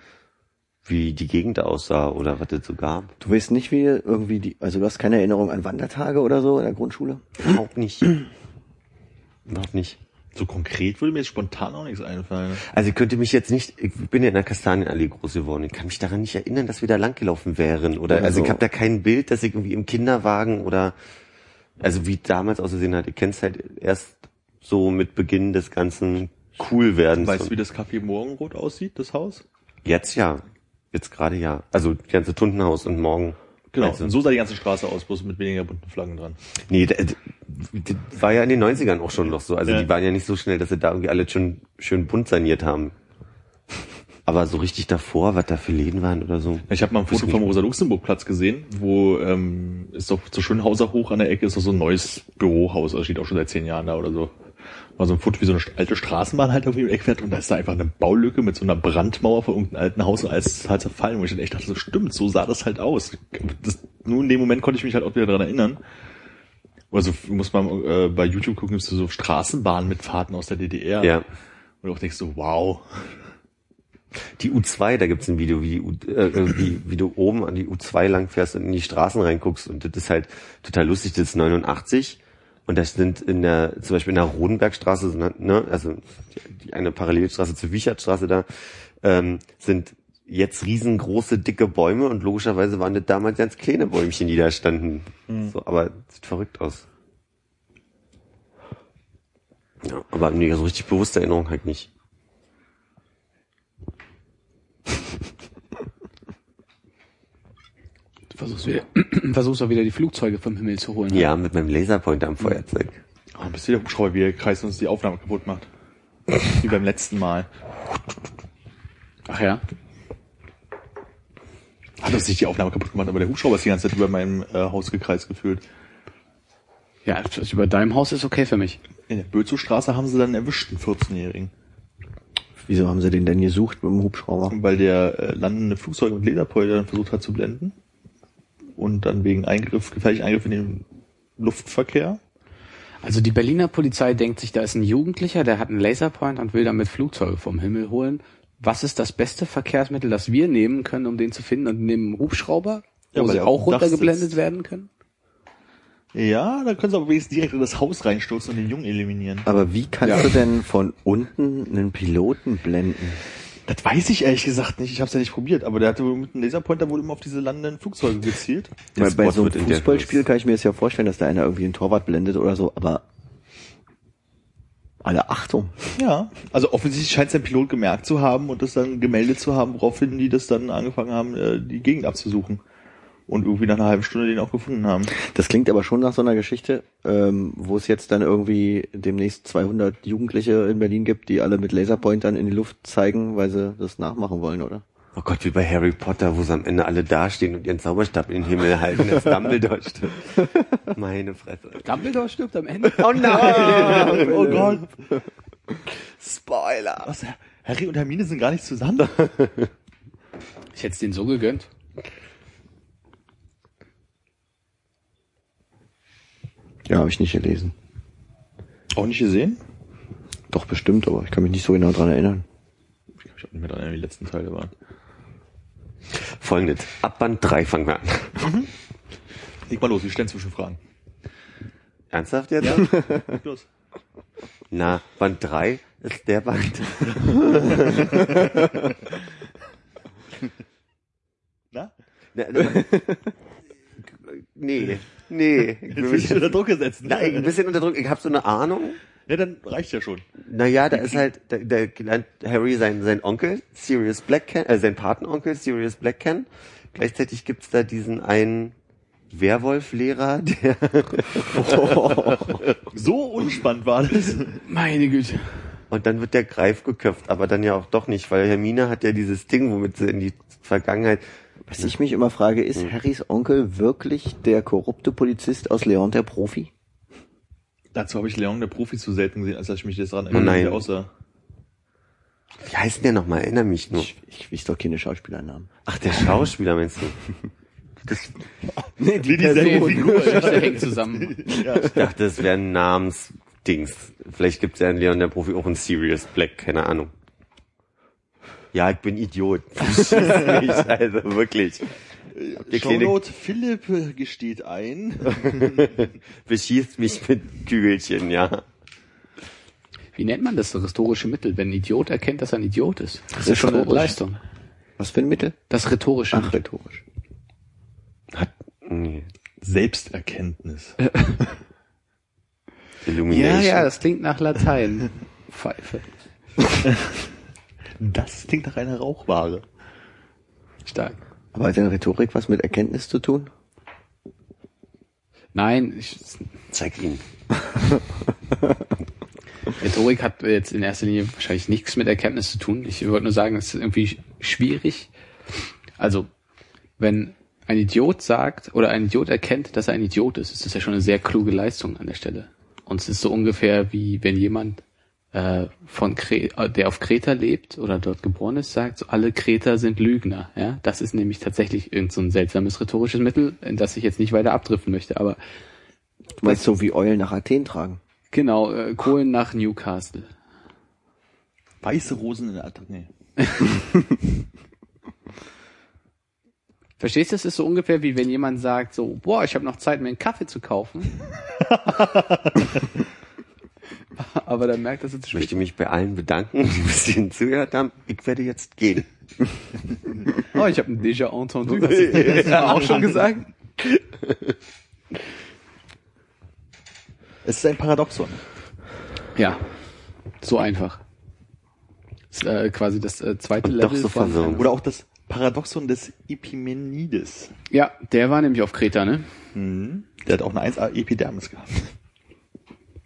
wie die Gegend aussah oder was es so gab. Du weißt nicht, wie irgendwie die, also du hast keine Erinnerung an Wandertage oder so in der Grundschule? Überhaupt nicht. Überhaupt nicht. So konkret würde mir jetzt spontan auch nichts einfallen. Also ich könnte mich jetzt nicht, ich bin ja in der Kastanienallee groß geworden, ich kann mich daran nicht erinnern, dass wir da langgelaufen wären. Oder, Oder also ich habe da kein Bild, dass ich irgendwie im Kinderwagen oder also wie damals ausgesehen hat, ich kenn's halt erst so mit Beginn des ganzen Coolwerdens. Weißt du, wie das Café Morgenrot aussieht, das Haus? Jetzt ja. Jetzt gerade ja. Also die ganze Tundenhaus und morgen. Genau, Also, und so sah die ganze Straße aus, bloß mit weniger bunten Flaggen dran. Nee, das, das war ja in den 90ern auch schon noch so. Also Ja. die waren ja nicht so schnell, dass sie da irgendwie alle schon schön bunt saniert haben. Aber so richtig davor, was da für Läden waren oder so. Ich habe mal ein Foto vom Rosa-Luxemburg-Platz gesehen, wo ähm, ist doch zu Schönhauser hoch an der Ecke ist doch so ein neues Bürohaus, das steht auch schon seit zehn Jahren da oder so. War so ein Foto, wie so eine alte Straßenbahn halt irgendwie im Eck fährt und da ist da einfach eine Baulücke mit so einer Brandmauer von irgendeinem alten Haus und alles ist halt zerfallen, wo ich dann echt dachte, so stimmt, so sah das halt aus. Das, nur in dem Moment konnte ich mich halt auch wieder daran erinnern. Also muss man äh, bei YouTube gucken, gibt's so Straßenbahnmitfahrten aus der DDR. Ja. Und du auch denkst so, wow. Die U2, da gibt's ein Video, wie, die U, äh, wie, wie du oben an die U2 langfährst und in die Straßen reinguckst. Und das ist halt total lustig, das ist 89. Und das sind in der, zum Beispiel in der Rodenbergstraße, ne, also die, eine Parallelstraße zur Wichertstraße da, ähm, sind jetzt riesengroße, dicke Bäume und logischerweise waren das damals ganz kleine Bäumchen, die da standen. So, aber sieht verrückt aus. Ja, aber nee, so richtig bewusste Erinnerung halt nicht. Versuchst, wieder, versuchst auch wieder die Flugzeuge vom Himmel zu holen. Ja, mit meinem Laserpointer am Feuerzeug. Oh, bis der Hubschrauber wieder kreist und uns die Aufnahme kaputt macht. Wie beim letzten Mal. Ach ja. Hat uns nicht die Aufnahme kaputt gemacht, aber der Hubschrauber ist die ganze Zeit über meinem äh, Haus gekreist gefühlt. Ja, das über deinem Haus ist okay für mich. In der Bözowstraße haben sie dann erwischt, einen 14-Jährigen. Wieso haben sie den denn gesucht mit dem Hubschrauber? Weil der äh, landende Flugzeug mit Lederpolter dann versucht hat zu blenden. Und dann wegen Eingriff, gefährlichen Eingriff in den Luftverkehr. Also die Berliner Polizei denkt sich, da ist ein Jugendlicher, der hat einen Laserpoint und will damit Flugzeuge vom Himmel holen. Was ist das beste Verkehrsmittel, das wir nehmen können, um den zu finden? Und nehmen einen Hubschrauber, wo Ja, weil sie auch runtergeblendet werden können? Ja, da können sie aber wenigstens direkt in das Haus reinstürzen und den Jungen eliminieren. Aber wie kannst Ja. du denn von unten einen Piloten blenden? Das weiß ich ehrlich gesagt nicht. Ich habe es ja nicht probiert, aber der hatte wohl mit einem Laserpointer wohl immer auf diese landenden Flugzeuge gezielt. Weil bei so einem Fußballspiel kann ich mir jetzt ja vorstellen, dass da einer irgendwie einen Torwart blendet oder so, aber alle Achtung. Ja, also offensichtlich scheint es der Pilot gemerkt zu haben und das dann gemeldet zu haben, woraufhin die das dann angefangen haben, äh, die Gegend abzusuchen. Und irgendwie nach einer halben Stunde den auch gefunden haben. Das klingt aber schon nach so einer Geschichte, ähm, wo es jetzt dann irgendwie demnächst 200 Jugendliche in Berlin gibt, die alle mit Laserpointern in die Luft zeigen, weil sie das nachmachen wollen, oder? Oh Gott, wie bei Harry Potter, wo sie am Ende alle dastehen und ihren Zauberstab in den Himmel halten, als Dumbledore stirbt. Meine Fresse. Dumbledore stirbt am Ende. Oh nein! Oh Gott. Spoiler! Was, Harry und Hermine sind gar nicht zusammen? Ich hätte es denen so gegönnt. Ja, habe ich nicht gelesen. Auch nicht gesehen? Doch bestimmt, aber ich kann mich nicht so genau dran erinnern. Ich glaube, ich habe nicht mehr dran, erinnert, wie die letzten Teile waren. Folgendes. Ab Band 3 fangen wir an. Leg mal los, wir stellen Zwischenfragen. Ernsthaft jetzt? Leg los. Na, Band 3 ist der Band. Na? Na, also- nee, nee. Ich will Jetzt mich unter Druck gesetzt. ne? nein, ein bisschen unter Druck. Ich habe so eine Ahnung. Ja, dann reicht ja schon. Naja, da ist halt, der, der lernt Harry sein, sein Onkel, Sirius Black kennen, äh, sein Patenonkel, Sirius Black kennen. Gleichzeitig gibt's da diesen einen Werwolf-Lehrer, der, So unspannend war das. Meine Güte. und dann wird der Greif geköpft, aber dann ja auch doch nicht, weil Hermine hat ja dieses Ding, womit sie in die Vergangenheit. Was ich mich immer frage, ist Harrys Onkel wirklich der korrupte Polizist aus Leon der Profi? Dazu habe ich Leon der Profi zu selten gesehen, als dass ich mich jetzt daran Oh nein. wie der aussah. Wie heißt der nochmal? Erinnere mich nur. Ich, ich weiß doch keine Schauspielernamen. Ach, der Schauspieler meinst du? Das, Nee, Wie dieselbe Die Figur. Geschichte hängt zusammen. ich dachte, das wäre ein Namensdings. Vielleicht gibt's ja in Leon der Profi auch ein Sirius Black, keine Ahnung. Ja, ich bin Idiot. Mich, also wirklich. Der kleine Shownote, Philipp gesteht ein. beschießt mich mit Kügelchen, ja. Wie nennt man das rhetorische Mittel, wenn ein Idiot erkennt, dass er ein Idiot ist? Das ist schon eine. Leistung. Was für ein Mittel? Das rhetorische Ach, rhetorisch. Hat, nee. Selbsterkenntnis. Illumination. Ja, ja, das klingt nach Latein. Pfeife. Das klingt nach einer Rauchware. Stark. Aber hat denn Rhetorik was mit Erkenntnis zu tun? Nein, ich, Zeig ihn. Rhetorik hat jetzt in erster Linie wahrscheinlich nichts mit Erkenntnis zu tun. Ich würde nur sagen, es ist irgendwie sch- schwierig. Also, wenn ein Idiot sagt oder ein Idiot erkennt, dass er ein Idiot ist, ist das ja schon eine sehr kluge Leistung an der Stelle. Und es ist so ungefähr wie wenn jemand äh, von Kre äh, der auf Kreta lebt oder dort geboren ist, sagt, so, alle Kreter sind Lügner. Ja, das ist nämlich tatsächlich irgend so ein seltsames rhetorisches Mittel, in das ich jetzt nicht weiter abdriften möchte. Aber Du meinst so wie Eulen nach Athen tragen? genau, äh, Kohlen nach Newcastle. Weiße Rosen in der Attacke. Nee. Verstehst du, es ist so ungefähr wie wenn jemand sagt so, boah, ich habe noch Zeit, mir einen Kaffee zu kaufen. Aber dann merkt, dass es zu Ich spät möchte mich bei allen bedanken, die bis hierhin zugehört haben. Ich werde jetzt gehen. Oh, ich habe ein déjà entendu. Hast du das ja. auch schon gesagt? Es ist ein Paradoxon. Ja, so einfach. Das ist, äh, quasi das äh, zweite Und Level. doch so von- verwirrend. Oder auch das Paradoxon des Epimenides. Ja, der war nämlich auf Kreta, ne? Der hat auch eine 1A Epidermis gehabt.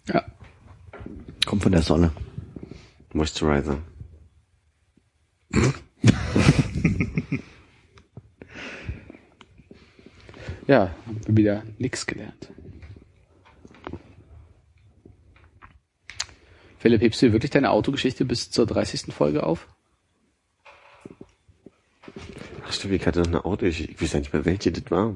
Ja. Kommt von der Sonne. Moisturizer. Ja, haben wir wieder nix gelernt. Philipp, hebst du wirklich deine Autogeschichte bis zur 30. Folge auf? Ach stimmt, ich hatte noch eine Auto. Ich, ich weiß ja nicht mehr, welche das war.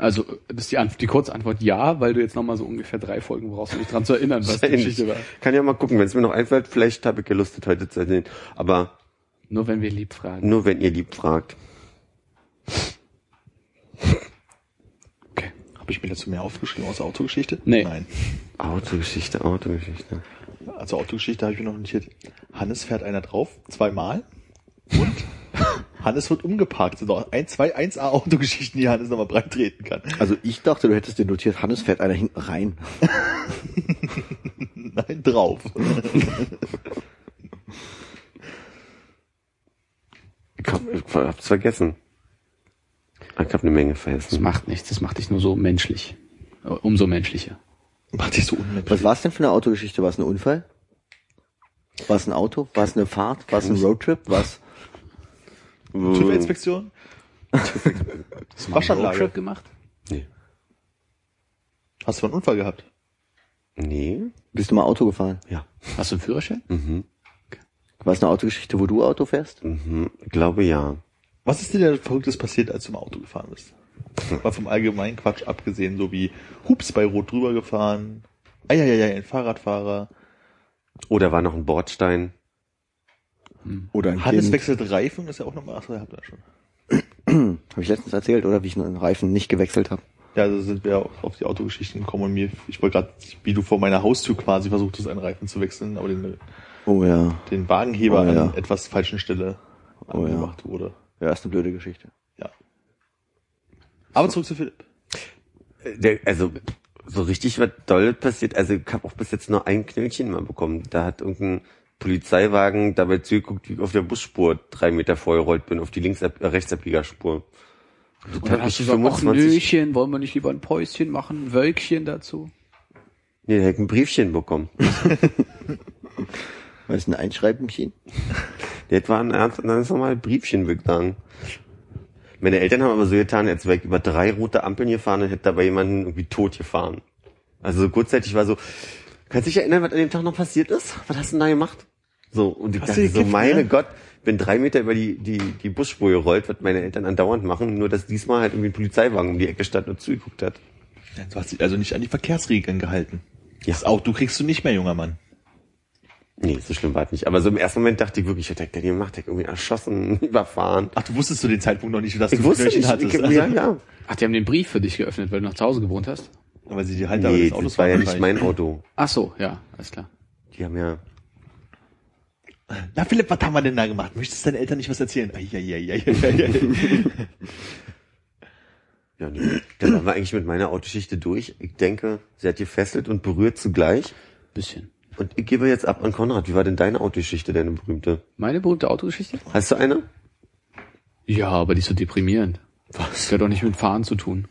Also, das ist die, Antwort, die kurze Antwort ja, weil du jetzt nochmal so ungefähr drei Folgen brauchst, um dich dran zu erinnern, was die Geschichte war. Kann ja mal gucken, wenn es mir noch einfällt. Vielleicht habe ich das heute zu erzählen. Aber Nur wenn wir lieb fragen. nur, wenn ihr lieb fragt. Okay. Habe ich mir dazu mehr aufgeschrieben außer Autogeschichte? Nee. Nein. Autogeschichte, Autogeschichte. Also Autogeschichte habe ich mir noch notiert. Hannes fährt einer drauf, zweimal. Und Hannes wird umgeparkt. Das sind noch ein, zwei 1A Autogeschichten, die Hannes nochmal breit treten kann. Also ich dachte, du hättest dir notiert, Hannes fährt einer hinten rein. Nein, drauf. Ich, hab, ich hab's vergessen. Ich habe eine Menge Das vergessen. macht nichts, das macht dich nur so menschlich. Umso menschlicher. Macht dich so unmenschlich. Was war es denn für eine Autogeschichte? War es ein Unfall? War es ein Auto? War es eine Fahrt? War es ein Roadtrip? Was? TÜV-Inspektion? Hast du einen. Roadtrip gemacht? Nee. Hast du einen Unfall gehabt? Nee? Bist du mal Auto gefahren? Ja. Hast du einen Führerschein? Mhm. War es eine Autogeschichte, wo du Auto fährst? Mhm. Glaube ja. Was ist dir denn Verrücktes passiert, als du im Auto gefahren bist? War vom allgemeinen Quatsch abgesehen, so wie Hups bei Rot drüber gefahren. Eieiei, ein Fahrradfahrer. Oh, da war noch ein Bordstein. Oder ein Hannes Kind? wechselt Reifen, ist ja auch nochmal, achso, ihr habt das schon. Habe ich letztens erzählt, oder? Wie ich einen Reifen nicht gewechselt habe. Ja, also sind wir auch auf die Autogeschichten gekommen und mir, ich wollte gerade, wie du vor meiner Haustür quasi versuchtest, einen Reifen zu wechseln, aber den, Oh ja. den Wagenheber Oh ja. an etwas falschen Stelle Oh ja. angemacht wurde. Ja, ist eine blöde Geschichte. Ja. Aber zurück zu Philipp. Äh, Der, also, so richtig was Dolles passiert. Also, ich habe auch bis jetzt nur ein Knöllchen mal bekommen. Da hat irgendein Polizeiwagen dabei zugeguckt, wie ich auf der Busspur drei Meter vorgerollt bin, auf die links äh, Rechtsabbiegerspur. Das Und dann hast du gesagt, ach, Nöchen, wollen wir nicht lieber ein Päuschen machen, ein Wölkchen dazu? Nee, da hätte ich ein Briefchen bekommen. Was ist ein Einschreibmaschine? Das war ein ernst, ganz normal Briefchen, würde ich sagen. Meine Eltern haben aber so getan, als wäre ich über drei rote Ampeln gefahren und hätte dabei jemanden irgendwie tot gefahren. Also so kurzzeitig war so, kannst du dich erinnern, was an dem Tag noch passiert ist? Was hast du denn da gemacht? So, und ich Hast dachte du so, gekifft, meine ne? Gott, bin drei Meter über die, die, die Busspur gerollt, was meine Eltern andauernd machen, nur dass diesmal halt irgendwie ein Polizeiwagen um die Ecke stand und zugeguckt hat. Du hast dich also nicht an die Verkehrsregeln gehalten. Ja. Das Auto kriegst du nicht mehr, junger Mann. Nee, so schlimm war es nicht. Aber so im ersten Moment dachte ich wirklich, ich hätte der gemacht, der irgendwie erschossen, überfahren. Ach, du wusstest zu dem Zeitpunkt noch nicht, dass Ich du wusste nicht, hattest. ich, ja, ja. Ach, die haben den Brief für dich geöffnet, weil du noch zu Hause gewohnt hast? Aber sie die Halter Nee, Autos das war ja nicht mein Auto. Ach so, ja, alles klar. Die haben ja, Na Philipp, was haben wir denn da gemacht? Möchtest du deinen Eltern nicht was erzählen? Eieieiei. ja, nee. Dann waren wir eigentlich mit meiner Autogeschichte durch. Ich denke, sie hat gefesselt und berührt zugleich. Bisschen. Und ich gebe jetzt ab an Konrad. Wie war denn deine Autogeschichte, deine berühmte? Meine berühmte Autogeschichte? Hast du eine? Ja, aber die ist so deprimierend. Was? Das hat doch nicht mit Fahren zu tun.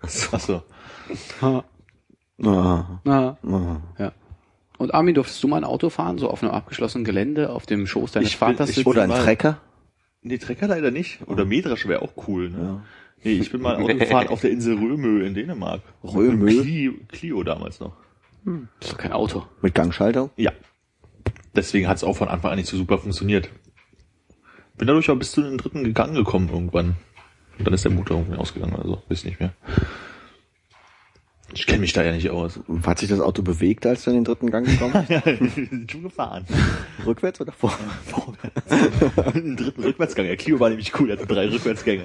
Ach so. Ha. Ah, Na. ah. Ja. Und Armin, durftest du mal ein Auto fahren, so auf einem abgeschlossenen Gelände, auf dem Schoß deines Ich Vaters ich sitzen? Oder ein Trecker? Nee, Trecker leider nicht. Oder Mähdrescher wäre auch cool, ne? Nee, ich bin mal Auto gefahren auf der Insel Römö in Dänemark. Römö? Clio, Clio damals noch. Das ist doch kein Auto. Mit Gangschaltung? Ja. Deswegen hat es auch von Anfang an nicht so super funktioniert. Bin dadurch aber bis zu den dritten Gang gekommen irgendwann. Und dann ist der Motor irgendwie ausgegangen, also weiß nicht mehr. Ich kenne mich da ja nicht aus. Hat sich das Auto bewegt, als du in den dritten Gang gekommen bist? Ja, wir sind schon gefahren. Rückwärts oder vor? Vorwärts. Einen dritten Rückwärtsgang. Der Clio war nämlich cool, der hatte drei Rückwärtsgänge.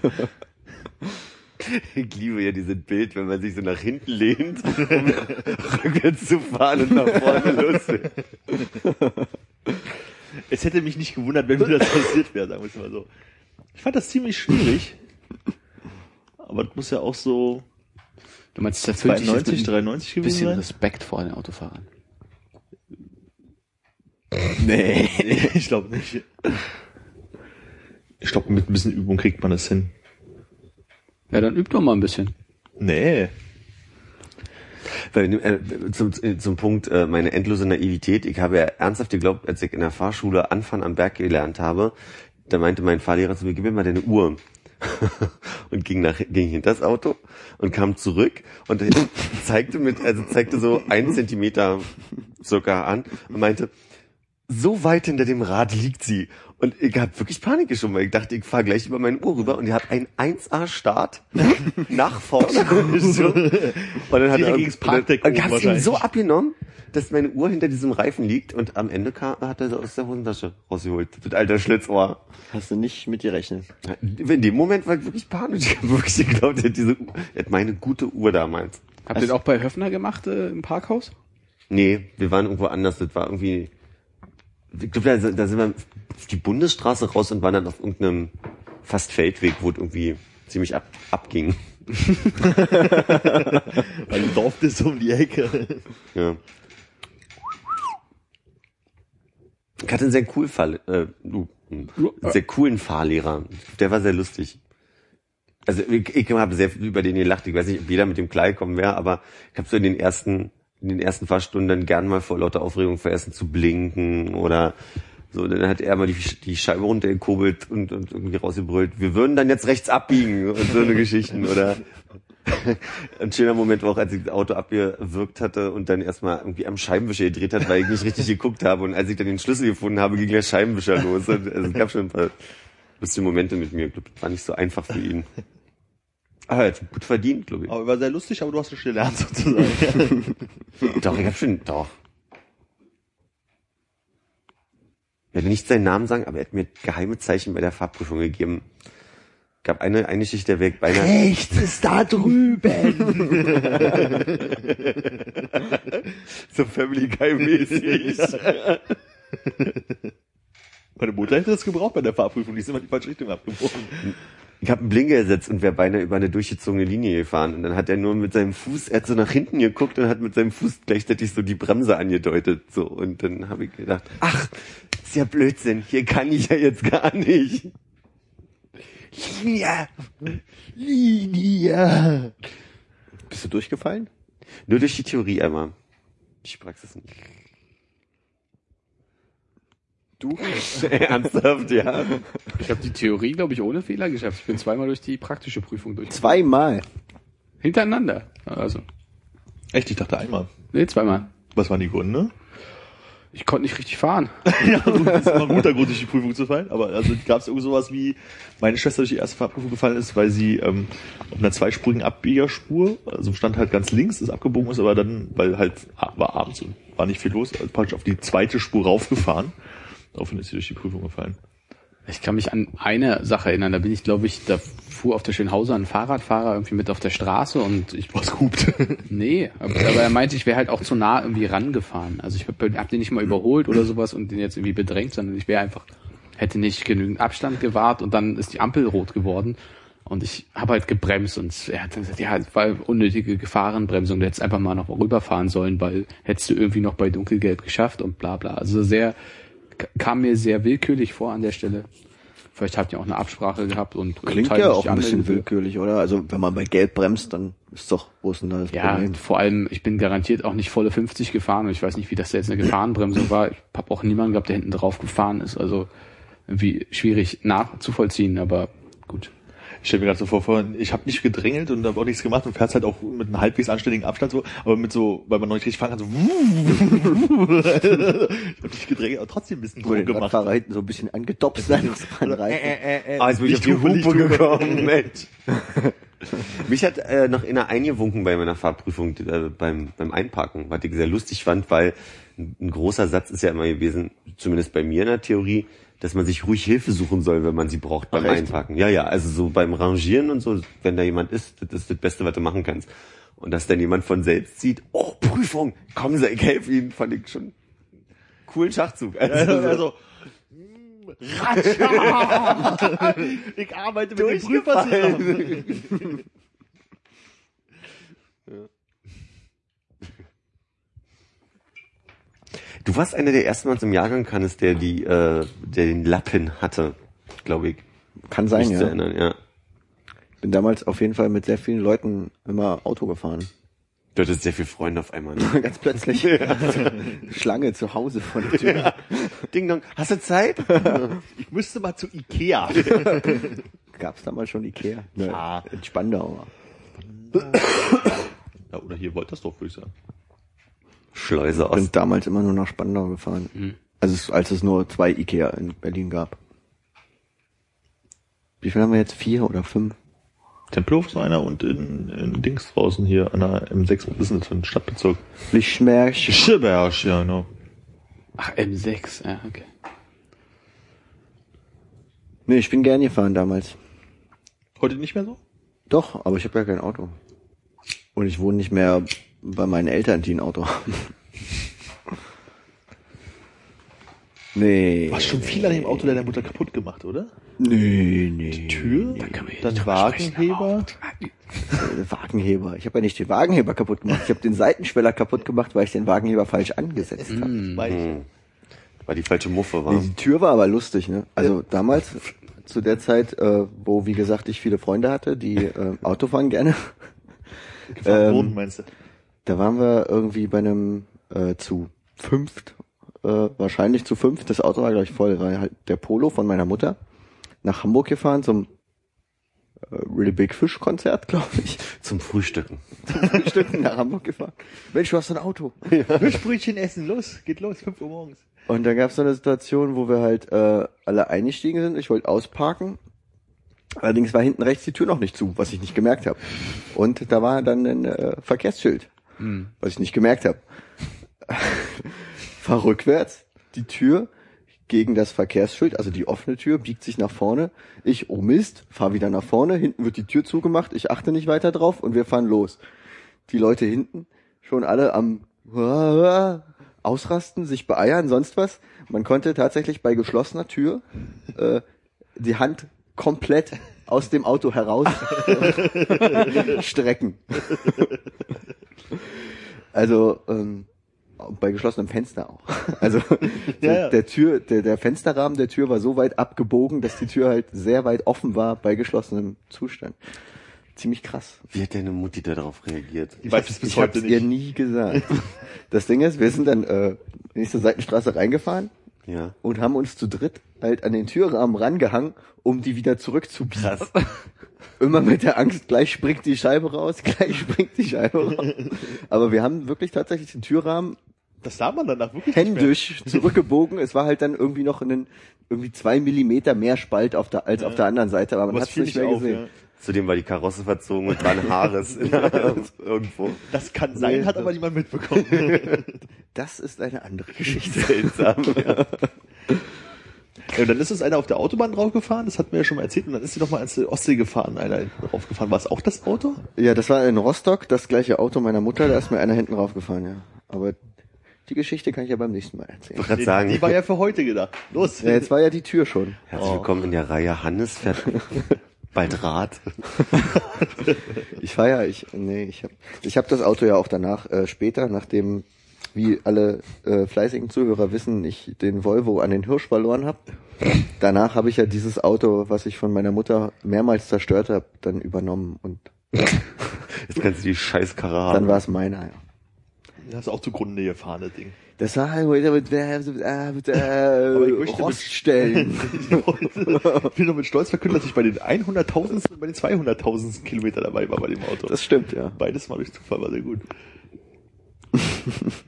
Ich liebe ja dieses Bild, wenn man sich so nach hinten lehnt, um rückwärts zu fahren und nach vorne los. Es hätte mich nicht gewundert, wenn mir das passiert wäre, sagen wir es mal so. Ich fand das ziemlich schwierig. Aber das muss ja auch so Du meinst, das erfüllt dich jetzt 92, mit 93 ein gewesen bisschen sein? Respekt vor den Autofahrern. Nee, ich glaube nicht. Ich glaube, mit ein bisschen Übung kriegt man das hin. Ja, dann üb doch mal ein bisschen. Nee. Weil, äh, zum, zum Punkt äh, meine endlose Naivität. Ich habe ja ernsthaft geglaubt, als ich in der Fahrschule Anfahren am Berg gelernt habe, da meinte mein Fahrlehrer zu mir, gib mir mal deine Uhr. und ging nach ging hinter das Auto und kam zurück und zeigte mit also zeigte so ein Zentimeter circa an und meinte so weit hinter dem Rad liegt sie und ich habe wirklich Panik geschoben, weil ich dachte, ich fahre gleich über meine Uhr rüber und die hat einen 1A Start nach vorne so. und dann hat er gegens Parkdeck und dann hab's ihm so abgenommen, dass meine Uhr hinter diesem Reifen liegt und am Ende kam, hat er sie aus der Hosentasche rausgeholt mit alter Schlitzohr. Hast du nicht mit gerechnet? In dem Moment war ich wirklich panisch. Ich habe wirklich geglaubt, er hat diese, er hat meine gute Uhr damals. Habt ihr das auch bei Höfner gemacht äh, im Parkhaus? Nee, wir waren irgendwo anders. Das war irgendwie, ich glaube, da, da sind wir auf die Bundesstraße raus und waren dann auf irgendeinem fast Feldweg, wo es irgendwie ziemlich ab, abging. Weil du Dorf bist um die Ecke. Ja. Ich hatte einen sehr coolen Fahr äh, sehr coolen Fahrlehrer. Der war sehr lustig. Also ich, ich habe sehr viel über den gelacht. Ich weiß nicht, ob jeder mit dem klargekommen wäre, aber ich habe so in den ersten in den ersten Fahrstunden dann gern mal vor lauter Aufregung vergessen zu blinken oder so. Dann hat er mal die, die Scheibe runtergekurbelt und, und irgendwie rausgebrüllt. Wir würden dann jetzt rechts abbiegen und so eine Geschichten oder ein schöner Moment war auch, als ich das Auto abgewürgt hatte und dann erstmal irgendwie am Scheibenwischer gedreht hat, weil ich nicht richtig geguckt habe. Und als ich dann den Schlüssel gefunden habe, ging der Scheibenwischer los. Und, also es gab schon ein paar lustige Momente mit mir. Ich glaub, das war nicht so einfach für ihn. Aber er hat gut verdient, glaube ich. Aber war sehr lustig, aber du hast es schon gelernt sozusagen. Doch, ich habe schon, doch. Ich werde nicht seinen Namen sagen, aber er hat mir geheime Zeichen bei der Fahrprüfung gegeben. gab eine, eine Schicht der Weg beinahe. Rechts ist da drüben. So Family Guy mäßig. Meine Mutter hätte das gebraucht bei der Fahrprüfung, die ist immer in die falsche Richtung abgebogen. Ich habe einen Blinker gesetzt und wäre beinahe über eine durchgezogene Linie gefahren. Und dann hat er nur mit seinem Fuß, er hat so nach hinten geguckt und hat mit seinem Fuß gleichzeitig so die Bremse angedeutet. So Und dann habe ich gedacht, ach, ist ja Blödsinn, hier kann ich ja jetzt gar nicht. Linie! Linie! Bist du durchgefallen? Nur durch die Theorie einmal. Die Praxis nicht. Du? Ernsthaft, ja. Ich habe die Theorie, glaube ich, ohne Fehler geschafft. Ich bin zweimal durch die praktische Prüfung durch. Zweimal. Hintereinander. Also, Echt, ich dachte einmal. nee, zweimal. Was waren die Gründe? Ich konnte nicht richtig fahren. ja, das ist immer ein guter Grund, durch die Prüfung zu fallen. Aber also gab es irgendwie sowas wie, meine Schwester durch die erste Fahrprüfung gefallen ist, weil sie ähm, auf einer zweispurigen Abbiegerspur, also stand halt ganz links, ist abgebogen ist, aber dann, weil halt war abends und war nicht viel los, also praktisch auf die zweite Spur raufgefahren. Daraufhin ist sie durch die Prüfung gefallen. Ich kann mich an eine Sache erinnern. Da bin ich, glaube ich, da fuhr auf der Schönhauser ein Fahrradfahrer irgendwie mit auf der Straße und ich Was hupt. Nee, aber, aber er meinte, ich wäre halt auch zu nah irgendwie rangefahren. Also ich habe hab den nicht mal überholt oder sowas und den jetzt irgendwie bedrängt, sondern ich wäre einfach, hätte nicht genügend Abstand gewahrt und dann ist die Ampel rot geworden und ich habe halt gebremst und er hat dann gesagt, ja, war unnötige Gefahrenbremsung, du hättest einfach mal noch rüberfahren sollen, weil hättest du irgendwie noch bei dunkelgelb geschafft und bla bla. Also sehr, kam mir sehr willkürlich vor an der Stelle. Vielleicht habt ihr auch eine Absprache gehabt und Klingt ja auch ein bisschen willkürlich, oder? Also wenn man bei Gelb bremst, dann ist doch, wo ist denn da das Ja, Problem? vor allem, ich bin garantiert auch nicht volle 50 gefahren und ich weiß nicht, wie das da jetzt eine Gefahrenbremsung war. Ich habe auch niemanden gehabt, der hinten drauf gefahren ist. Also irgendwie schwierig nachzuvollziehen, aber gut. Ich stelle mir gerade so vor, vor ich habe nicht gedrängelt und habe auch nichts gemacht und fährst halt auch mit einem halbwegs anständigen Abstand so, aber mit so, weil man noch nicht richtig fahren kann, so ich habe nicht gedrängelt, aber trotzdem ein bisschen den gemacht. Radfahrer hinten so ein bisschen angedopst sein muss beim Reifen. Ah, jetzt bin ich auf die Hupe gekommen, Mensch. Mich hat äh, noch einer eingewunken bei meiner Fahrprüfung äh, beim, beim Einparken, was ich sehr lustig fand, weil ein großer Satz ist ja immer gewesen, zumindest bei mir in der Theorie, dass man sich ruhig Hilfe suchen soll, wenn man sie braucht beim Ach, echt? Einparken. Ja, ja, also so beim Rangieren und so, wenn da jemand ist, das ist das Beste, was du machen kannst. Und dass dann jemand von selbst sieht, oh, Prüfung, kommen Sie, ich helfe Ihnen, fand ich schon coolen Schachzug. Also, so- Also, Ratscha! ich arbeite mit dem Prüfersystem. Du warst einer der ersten Manns im Jahrgang, Hannes, der die, äh, der den Lappen hatte, glaube ich. Kann sein, ja. erinnern, ja. Bin damals auf jeden Fall mit sehr vielen Leuten immer Auto gefahren. Du hattest sehr viele Freunde auf einmal. Ne? Ganz plötzlich Schlange zu Hause vor der Tür. Ding dong, hast du Zeit? Ich müsste mal zu Ikea. Gab's damals schon Ikea? Ja. In Spandau. Ja, oder hier Woltersdorf, würde ich sagen. Schleuse aus. Bin damals immer nur nach Spandau gefahren. Also es, als es nur zwei Ikea in Berlin gab. Wie viel haben wir jetzt? Vier oder fünf? Tempelhof ist einer und in, in Dings draußen hier an der M6, was ist denn das für ein Stadtbezirk? Lichtschmerch. Schirberg, ja, genau. Ach, M6, ja, okay. Nee, ich bin gern gefahren damals. Heute nicht mehr so? Doch, aber ich habe ja kein Auto. Und ich wohne nicht mehr bei meinen Eltern, die ein Auto haben. Nee. Warst schon viel an dem Auto deiner Mutter kaputt gemacht, oder? Nee, nee. Tür, kann man hier dann sprechen, Wagenheber. Äh, Wagenheber. Ich habe ja nicht den Wagenheber kaputt gemacht. Ich habe den Seitenschweller kaputt gemacht, weil ich den Wagenheber falsch angesetzt habe. Hm. War die falsche Muffe, war. Nee, die Tür war aber lustig, ne? Also damals, zu der Zeit, äh, wo, wie gesagt, ich viele Freunde hatte, die äh, Auto fahren gerne, Gefahren Ähm, wurden, meinst du? Da waren wir irgendwie bei einem äh, zu fünft, äh, wahrscheinlich zu fünft, das Auto war gleich voll, war halt der Polo von meiner Mutter nach Hamburg gefahren zum äh, Really Big Fish Konzert, glaube ich. Zum Frühstücken. Stück nach Hamburg gefahren. Mensch, du hast ein Auto. Milchbrötchen essen, los, geht los, 5 Uhr morgens. Und dann gab es so eine Situation, wo wir halt äh, alle eingestiegen sind. Ich wollte ausparken. Allerdings war hinten rechts die Tür noch nicht zu, was ich nicht gemerkt habe. Und da war dann ein äh, Verkehrsschild, was ich nicht gemerkt habe. Fahr rückwärts, die Tür gegen das Verkehrsschild, also die offene Tür, biegt sich nach vorne. Ich, oh Mist, fahr wieder nach vorne, hinten wird die Tür zugemacht, ich achte nicht weiter drauf und wir fahren los. Die Leute hinten schon alle am ausrasten, sich beeiern, sonst was. Man konnte tatsächlich bei geschlossener Tür äh, die Hand komplett aus dem Auto heraus strecken. Also ähm, bei geschlossenem Fenster auch. Also Ja, der, Tür, der, der Fensterrahmen der Tür war so weit abgebogen, dass die Tür halt sehr weit offen war bei geschlossenem Zustand. Ziemlich krass. Wie hat deine Mutti da drauf reagiert? Ich weiß es bis Ich hab's heute ihr nicht. nie gesagt. Das Ding ist, wir sind dann äh, nächste Seitenstraße reingefahren, Ja. und haben uns zu dritt halt an den Türrahmen rangehangen, um die wieder zurückzubiegen. Krass. Immer mit der Angst, gleich springt die Scheibe raus, gleich springt die Scheibe raus. Aber wir haben wirklich tatsächlich den Türrahmen Das sah man danach wirklich nicht händisch zurückgebogen. Es war halt dann irgendwie noch einen, irgendwie zwei Millimeter mehr Spalt auf der, als auf der anderen Seite, aber man hat es nicht mehr gesehen. ja. Zudem war die Karosse verzogen und war ein Haares irgendwo. Das kann sein, hat aber niemand mitbekommen. Das ist eine andere Geschichte. Seltsam. Ja. Ja, und dann ist es einer auf der Autobahn draufgefahren, das hat mir ja schon mal erzählt, und dann ist sie noch mal ans Ostsee gefahren, einer hinten draufgefahren. War es auch das Auto? Ja, das war in Rostock, das gleiche Auto meiner Mutter, da ist mir einer hinten raufgefahren, ja. Aber die Geschichte kann ich ja beim nächsten Mal erzählen. Ich wollte gerade Die, sagen, die war ja für heute gedacht. Los. Ja, jetzt war ja die Tür schon. herzlich willkommen in der Reihe Hannes fährt bald Rad. Ich fahr ja, ich, nee, ich hab, ich hab das Auto ja auch danach, äh, später, nachdem, wie alle äh, fleißigen Zuhörer wissen, ich den Volvo an den Hirsch verloren habe. Danach habe ich ja dieses Auto, was ich von meiner Mutter mehrmals zerstört habe, dann übernommen und Jetzt kannst du die scheiß Karre dann haben. war es meiner. Ja. Das ist auch zugrunde gefahren, das Ding. Das war halt mit, mit, äh, äh, mit- Roststellen. Ich will noch mit Stolz verkünden, dass ich bei den 100.000. und bei den 200.000. Kilometer dabei war bei dem Auto. Das stimmt, ja. Beides mal durch Zufall, war sehr gut.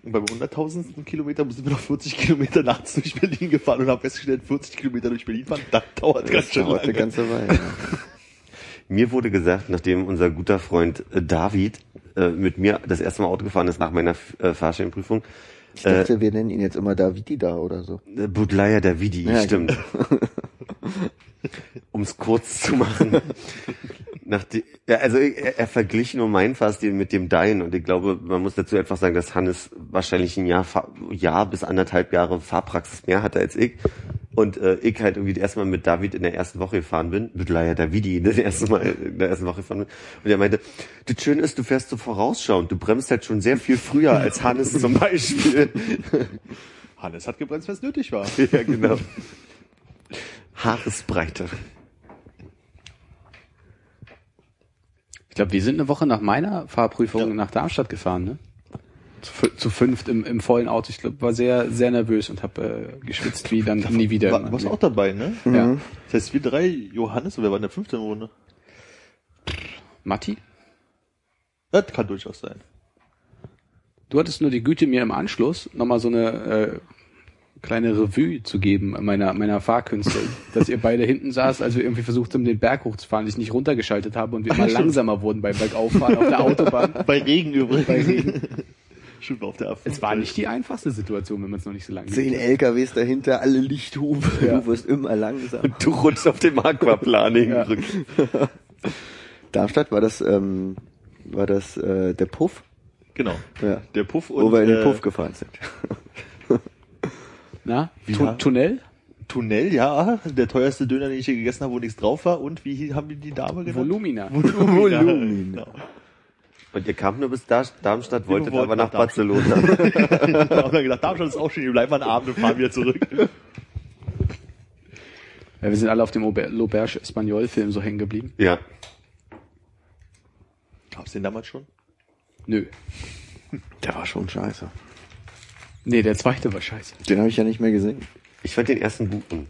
Und beim 100.000. Kilometer sind wir noch 40 Kilometer nachts durch Berlin gefahren und haben festgestellt, 40 Kilometer durch Berlin fahren, das dauert ganz Das schön dauert eine lange. ganze Weile. Ja. Mir wurde gesagt, nachdem unser guter Freund äh, David äh, mit mir das erste Mal Auto gefahren ist nach meiner äh, Fahrstellenprüfung, Ich dachte, wir nennen ihn jetzt immer Davidi da oder so. äh, Budlaya Davidi, Ja, stimmt. um es kurz zu machen. Nach die, ja, also er, er verglich nur meinen Fahrstil mit dem Dein und ich glaube, man muss dazu einfach sagen, dass Hannes wahrscheinlich ein Jahr, Jahr bis anderthalb Jahre Fahrpraxis mehr hatte als ich und äh, ich halt irgendwie das erste Mal mit David in der ersten Woche gefahren bin, mit Laia Davidi das erste Mal in der ersten Woche gefahren bin und er meinte, das Schöne ist, du fährst so vorausschauend, du bremst halt schon sehr viel früher als Hannes zum Beispiel. Hannes hat gebremst, wenn es nötig war. ja, genau. Haaresbreite. Ich glaube, wir sind eine Woche nach meiner Fahrprüfung nach Darmstadt gefahren, ne? Zu, zu fünft im, im vollen Auto. Ich glaube, war sehr, sehr nervös und habe äh, geschwitzt wie dann nie wieder. War, warst du auch dabei, ne? Ja. Das heißt, wir drei, Johannes, und wer war in der fünften Runde? Matti, Das kann durchaus sein. du hattest nur die Güte, mir im Anschluss nochmal so eine äh, kleine Revue zu geben meiner, meiner Fahrkünste, dass ihr beide hinten saßt, als wir irgendwie versucht haben, den Berg hochzufahren, ich nicht runtergeschaltet habe und wir immer langsamer wurden beim Bergauffahren auf der Autobahn. Bei Regen übrigens. Bei Regen. Stimmt, auf der A5. Es war nicht die einfachste Situation, wenn man es noch nicht so lange Zehn. LKWs dahinter, alle Lichthupe. Ja. Du wirst immer langsam. Du rutschst auf dem Aquaplan hingerückt. Darmstadt war das, ähm, war das äh, der Puff, Genau. Ja. Der Puff und wo wir in den äh, Puff gefahren sind. Na? Tu war- Tunnel? Tunnel, ja, der teuerste Döner, den ich hier gegessen habe, wo nichts drauf war. Und wie haben die die Dame genannt? Volumina. Volumina. Volumina. Genau. Und ihr kamt nur bis Dar Darmstadt, Wir wolltet aber nach nach. Barcelona. Wir haben dann gedacht, Darmstadt ist auch schön, wir bleiben einen Abend und fahren wieder zurück. Ja, wir sind alle auf dem Auber- L'Auberge Espagnol Film so hängen geblieben. ja. Gab's den damals schon? Nö. Der war schon scheiße. Nee, der zweite war scheiße. Den habe ich ja nicht mehr gesehen. Ich fand den ersten guten.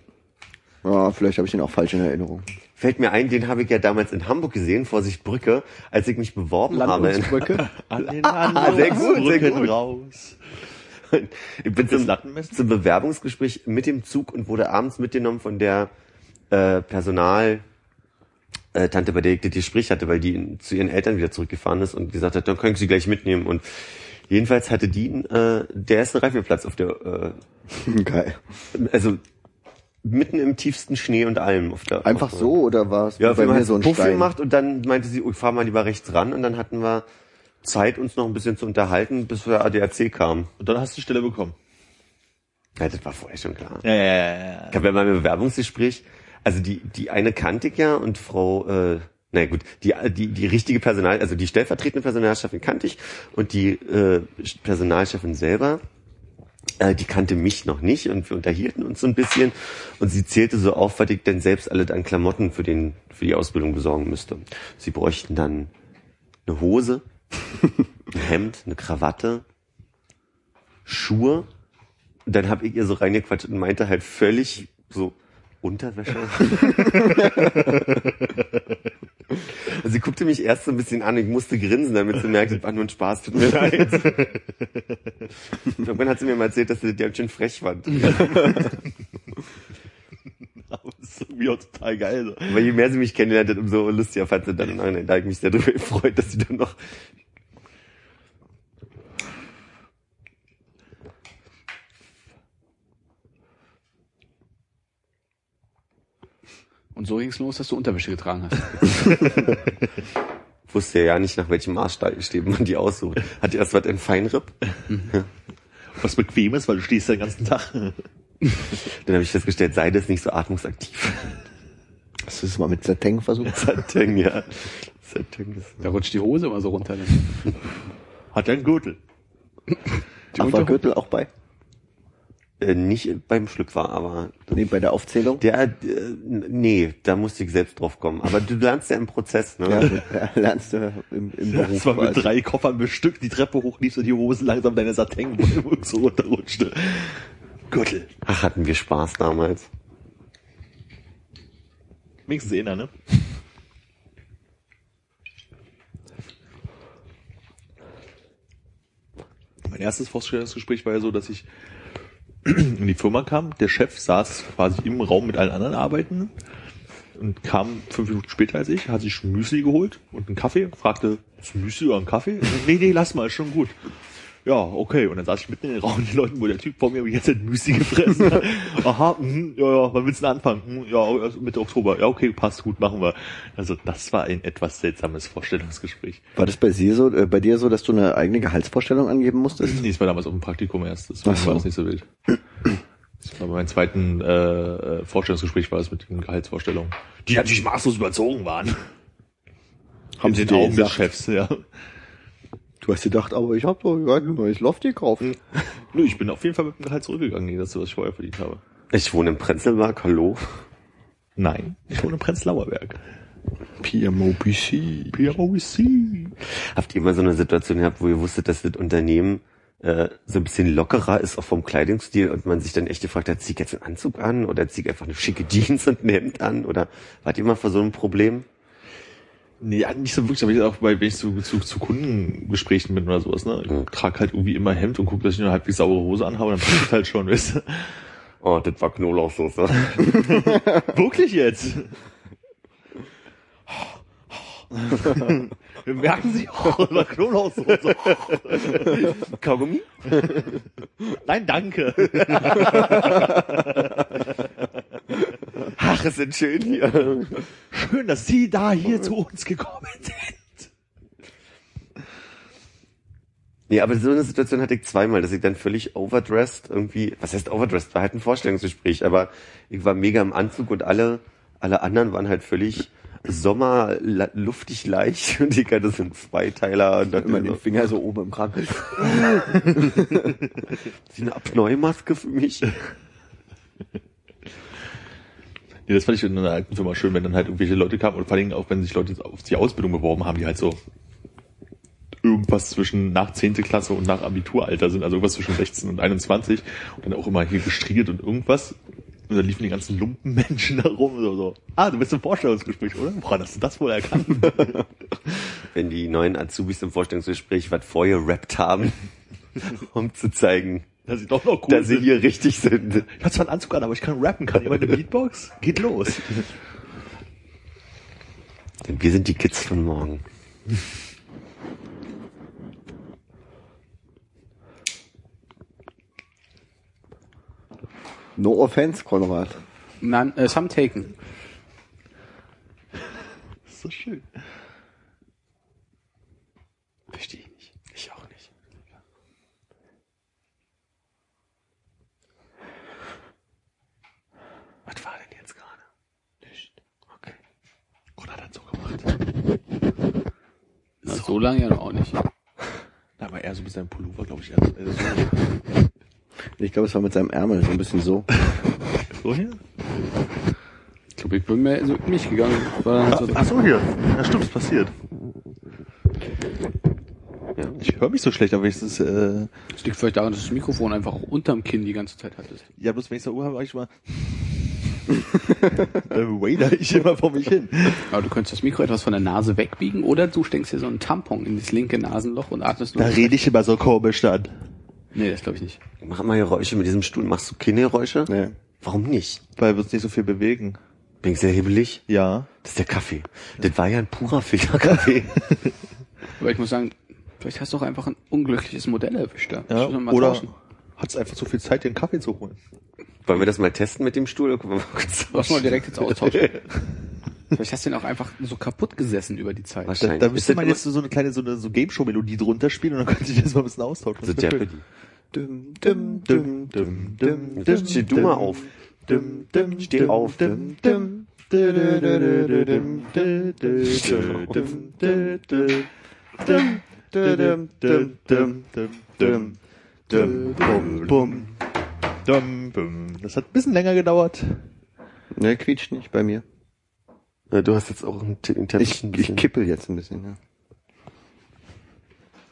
Ja, vielleicht habe ich den auch falsch in Erinnerung. Fällt mir ein, den habe ich ja damals in Hamburg gesehen, Vorsicht Brücke, als ich mich beworben habe. in- Landungsbrücke. An den Ah, sehr gut, sehr gut. raus. Ich bin zum, zum Bewerbungsgespräch mit dem Zug und wurde abends mitgenommen von der äh, Personal äh, Tante, bei der ich das Gespräch hatte, weil die zu ihren Eltern wieder zurückgefahren ist und gesagt hat, dann können Sie gleich mitnehmen. Und jedenfalls hatte die äh, der erste Reifenplatz auf der, Geil. äh, also mitten im tiefsten Schnee und allem auf der. Einfach auf, so oder war es Ja, bei mir hat so ein Puff Stein? gemacht und dann meinte sie, oh, ich fahr mal lieber rechts ran und dann hatten wir Zeit, uns noch ein bisschen zu unterhalten, bis wir ADAC kamen. Und dann hast du die Stelle bekommen. Ja, das war vorher schon klar. Ja, ja, ja, ja. Ich habe ja mal im Bewerbungsgespräch, also die, die eine kannte ich ja und Frau, äh, na gut, die, die, die richtige Personal, also die stellvertretende Personalchefin kannte ich und die äh, Personalchefin selber, äh, die kannte mich noch nicht und wir unterhielten uns so ein bisschen und sie zählte so auf, was ich denn selbst alle an Klamotten für, den, für die Ausbildung besorgen müsste. Sie bräuchten dann eine Hose, ein Hemd, eine Krawatte, Schuhe, dann habe ich ihr so reingequatscht und meinte halt völlig so, Unterwäsche? also sie guckte mich erst so ein bisschen an, ich musste grinsen, damit sie merkt, es war nur ein Spaß, tut mir leid. Irgendwann hat sie mir mal erzählt, dass sie das ganz schön frech fand. Aber das ist irgendwie auch total geil. So. Aber je mehr sie mich kennengelernt hat, umso lustiger fand sie dann. Nein, da habe ich mich sehr darüber gefreut, dass sie dann noch Und so ging's los, dass du Unterwäsche getragen hast. wusste ja nicht, nach welchem Maßstab man die aussucht. Hat die erst was in Feinripp? Was bequem ist, weil du stehst den ganzen Tag. Dann habe ich festgestellt, Seide ist nicht so atmungsaktiv. Hast du das mal mit Sateng versucht? Sateng, ja. Sateng ist Da rutscht die Hose immer so runter. ne? Hat ja einen Gürtel. Ach, war Gürtel auch bei? Äh, nicht beim Schluck war, aber Nee, bei der Aufzählung? der, äh, nee, da musste ich selbst drauf kommen. Aber du lernst ja im Prozess, ne? Ja, lernst du im, im Das Beruf. war mit quasi. drei Koffern bestückt, die Treppe hochliefst und die Hose langsam deine Sateng so runterrutschte. Gürtel. Ach, hatten wir Spaß damals. Wenigstens einer, ne? Mein erstes Vorstellungsgespräch war ja so, dass ich in die Firma kam. Der Chef saß quasi im Raum mit allen anderen Arbeitenden und kam fünf Minuten später als ich, hat sich Müsli geholt und einen Kaffee, fragte, ist Müsli oder ein Kaffee? nee, nee, lass mal, ist schon gut. Ja, okay. Und dann saß ich mitten in den Raum mit den Leuten, wo der Typ vor mir die ganze Zeit Müsli gefressen hat. Aha, mh, ja, ja, wann willst du denn anfangen? Hm, ja, Mitte Oktober. Ja, okay, passt gut, machen wir. Also das war ein etwas seltsames Vorstellungsgespräch. War das bei dir so, äh, bei dir so, dass du eine eigene Gehaltsvorstellung angeben musstest? Nee, es war damals auf dem Praktikum erst, so. war das nicht so wild. Das war bei meinem zweiten äh, Vorstellungsgespräch war das mit den Gehaltsvorstellungen. Die natürlich maßlos überzogen waren. Haben in sie den Augen des? Chefs, ja. Du hast gedacht, aber ich habe doch ein neues Loft gekauft. Nö, ich bin auf jeden Fall mit dem Gehalt zurückgegangen, nee, das, was ich vorher verdient habe. Ich wohne im Prenzlberg, hallo. Nein, ich wohne im Prenzlauer Berg. PMOBC. PROC. Habt ihr mal so eine Situation gehabt, wo ihr wusstet, dass das Unternehmen äh, so ein bisschen lockerer ist, auch vom Kleidungsstil und man sich dann echt gefragt hat, zieh ich jetzt einen Anzug an oder zieh ich einfach eine schicke Jeans und ein Hemd an oder wart ihr mal vor so einem Problem? Nee, ja, nicht so wirklich, aber ich auch bei, wenn ich zu, zu, zu Kundengesprächen bin oder sowas, ne? Ich Mhm. trage halt irgendwie immer Hemd und gucke, dass ich eine halbwegs saubere Hose anhabe, dann passt das halt schon, weißt du? Oh, das war Knoblauchsoße. Wirklich jetzt? Wir merken Sie auch, oder Knoblauchsoße. Kaugummi? Nein, danke. Ach, es sind schön hier. Schön, dass Sie da hier zu uns gekommen sind. Nee, aber so eine Situation hatte ich zweimal, dass ich dann völlig overdressed irgendwie, was heißt overdressed, war halt ein Vorstellungsgespräch, aber ich war mega im Anzug und alle, alle anderen waren halt völlig Sommer, luftig leicht und ich hatte so einen Zweiteiler und dachte Immer den so, Finger so oben im Kragen. sie eine Apnoe-Maske für mich. Nee, das fand ich in einer alten Firma schön, wenn dann halt irgendwelche Leute kamen und vor allem auch, wenn sich Leute auf die Ausbildung beworben haben, die halt so irgendwas zwischen nach 10. Klasse und nach Abituralter sind, also irgendwas zwischen 16 und 21 und dann auch immer hier gestriegelt und irgendwas. Und dann liefen die ganzen Lumpenmenschen da rum, so, so. Ah, du bist im Vorstellungsgespräch, oder? Woran hast du das wohl erkannt? Wenn die neuen Azubis im Vorstellungsgespräch was vorher rappt haben, um zu zeigen, Dass sie doch noch cool dass sie sind. hier richtig sind. Ich hab zwar einen Anzug an, aber ich kann rappen. Kann jemand eine Beatbox? Geht los. Denn wir sind die Kids von morgen. No offense, Konrad. None, äh, some taken. Das ist so schön. Verstehe ich nicht. Ich auch nicht. Was war denn jetzt gerade? Nicht. Okay. Oder hat er so gemacht? Na, so lange ja noch auch nicht. Aber eher so mit seinem Pullover, glaube ich. Eher so, Ich glaube, es war mit seinem Ärmel so ein bisschen so. so hier? Ich glaube, ich bin mehr so in mich gegangen. War dann so, Ach so, hier. Ja, stimmt, ist passiert. Ja, Ich höre mich so schlecht, aber ich das, äh, Das liegt vielleicht daran, dass du das Mikrofon einfach auch unterm Kinn die ganze Zeit hattest. ja, bloß wenn ich so Uhr habe, ich mal. Dann wader ich immer vor mich hin. Aber du könntest das Mikro etwas von der Nase wegbiegen oder du steckst dir so einen Tampon in das linke Nasenloch und atmest nur. Da rede ich immer so komisch dann. Nee, das glaube ich nicht. Mach mal Geräusche mit diesem Stuhl. Machst du keine Geräusche? Nee. Warum nicht? Weil wir uns nicht so viel bewegen. Bin ich sehr hebelig? Ja. Das ist der Kaffee. Das war ja ein purer Filterkaffee. Aber ich muss sagen, vielleicht hast du auch einfach ein unglückliches Modell erwischt da. ja. Oder tauschen. hat es einfach zu viel Zeit, den Kaffee zu holen. Wollen wir das mal testen mit dem Stuhl? Lass mal direkt jetzt austauschen. Vielleicht hast du ihn auch einfach so kaputt gesessen über die Zeit. Wahrscheinlich. Da, da müsste man jetzt so eine kleine so eine so Game Show Melodie drunter spielen und dann könnte ich das mal ein bisschen austauschen. So Jeopardy. Dum, dum, dum, dum, dum, dum, Steh du mal auf. Dum, dum, Steh auf. Dum, dum. Dum, dum, dum, dum, dum, dum, dum, bum. Das hat ein bisschen länger gedauert. Ne, quietscht nicht bei mir. Ja, Du hast jetzt auch einen T- einen Ich, ein ich kippel jetzt ein bisschen, ja.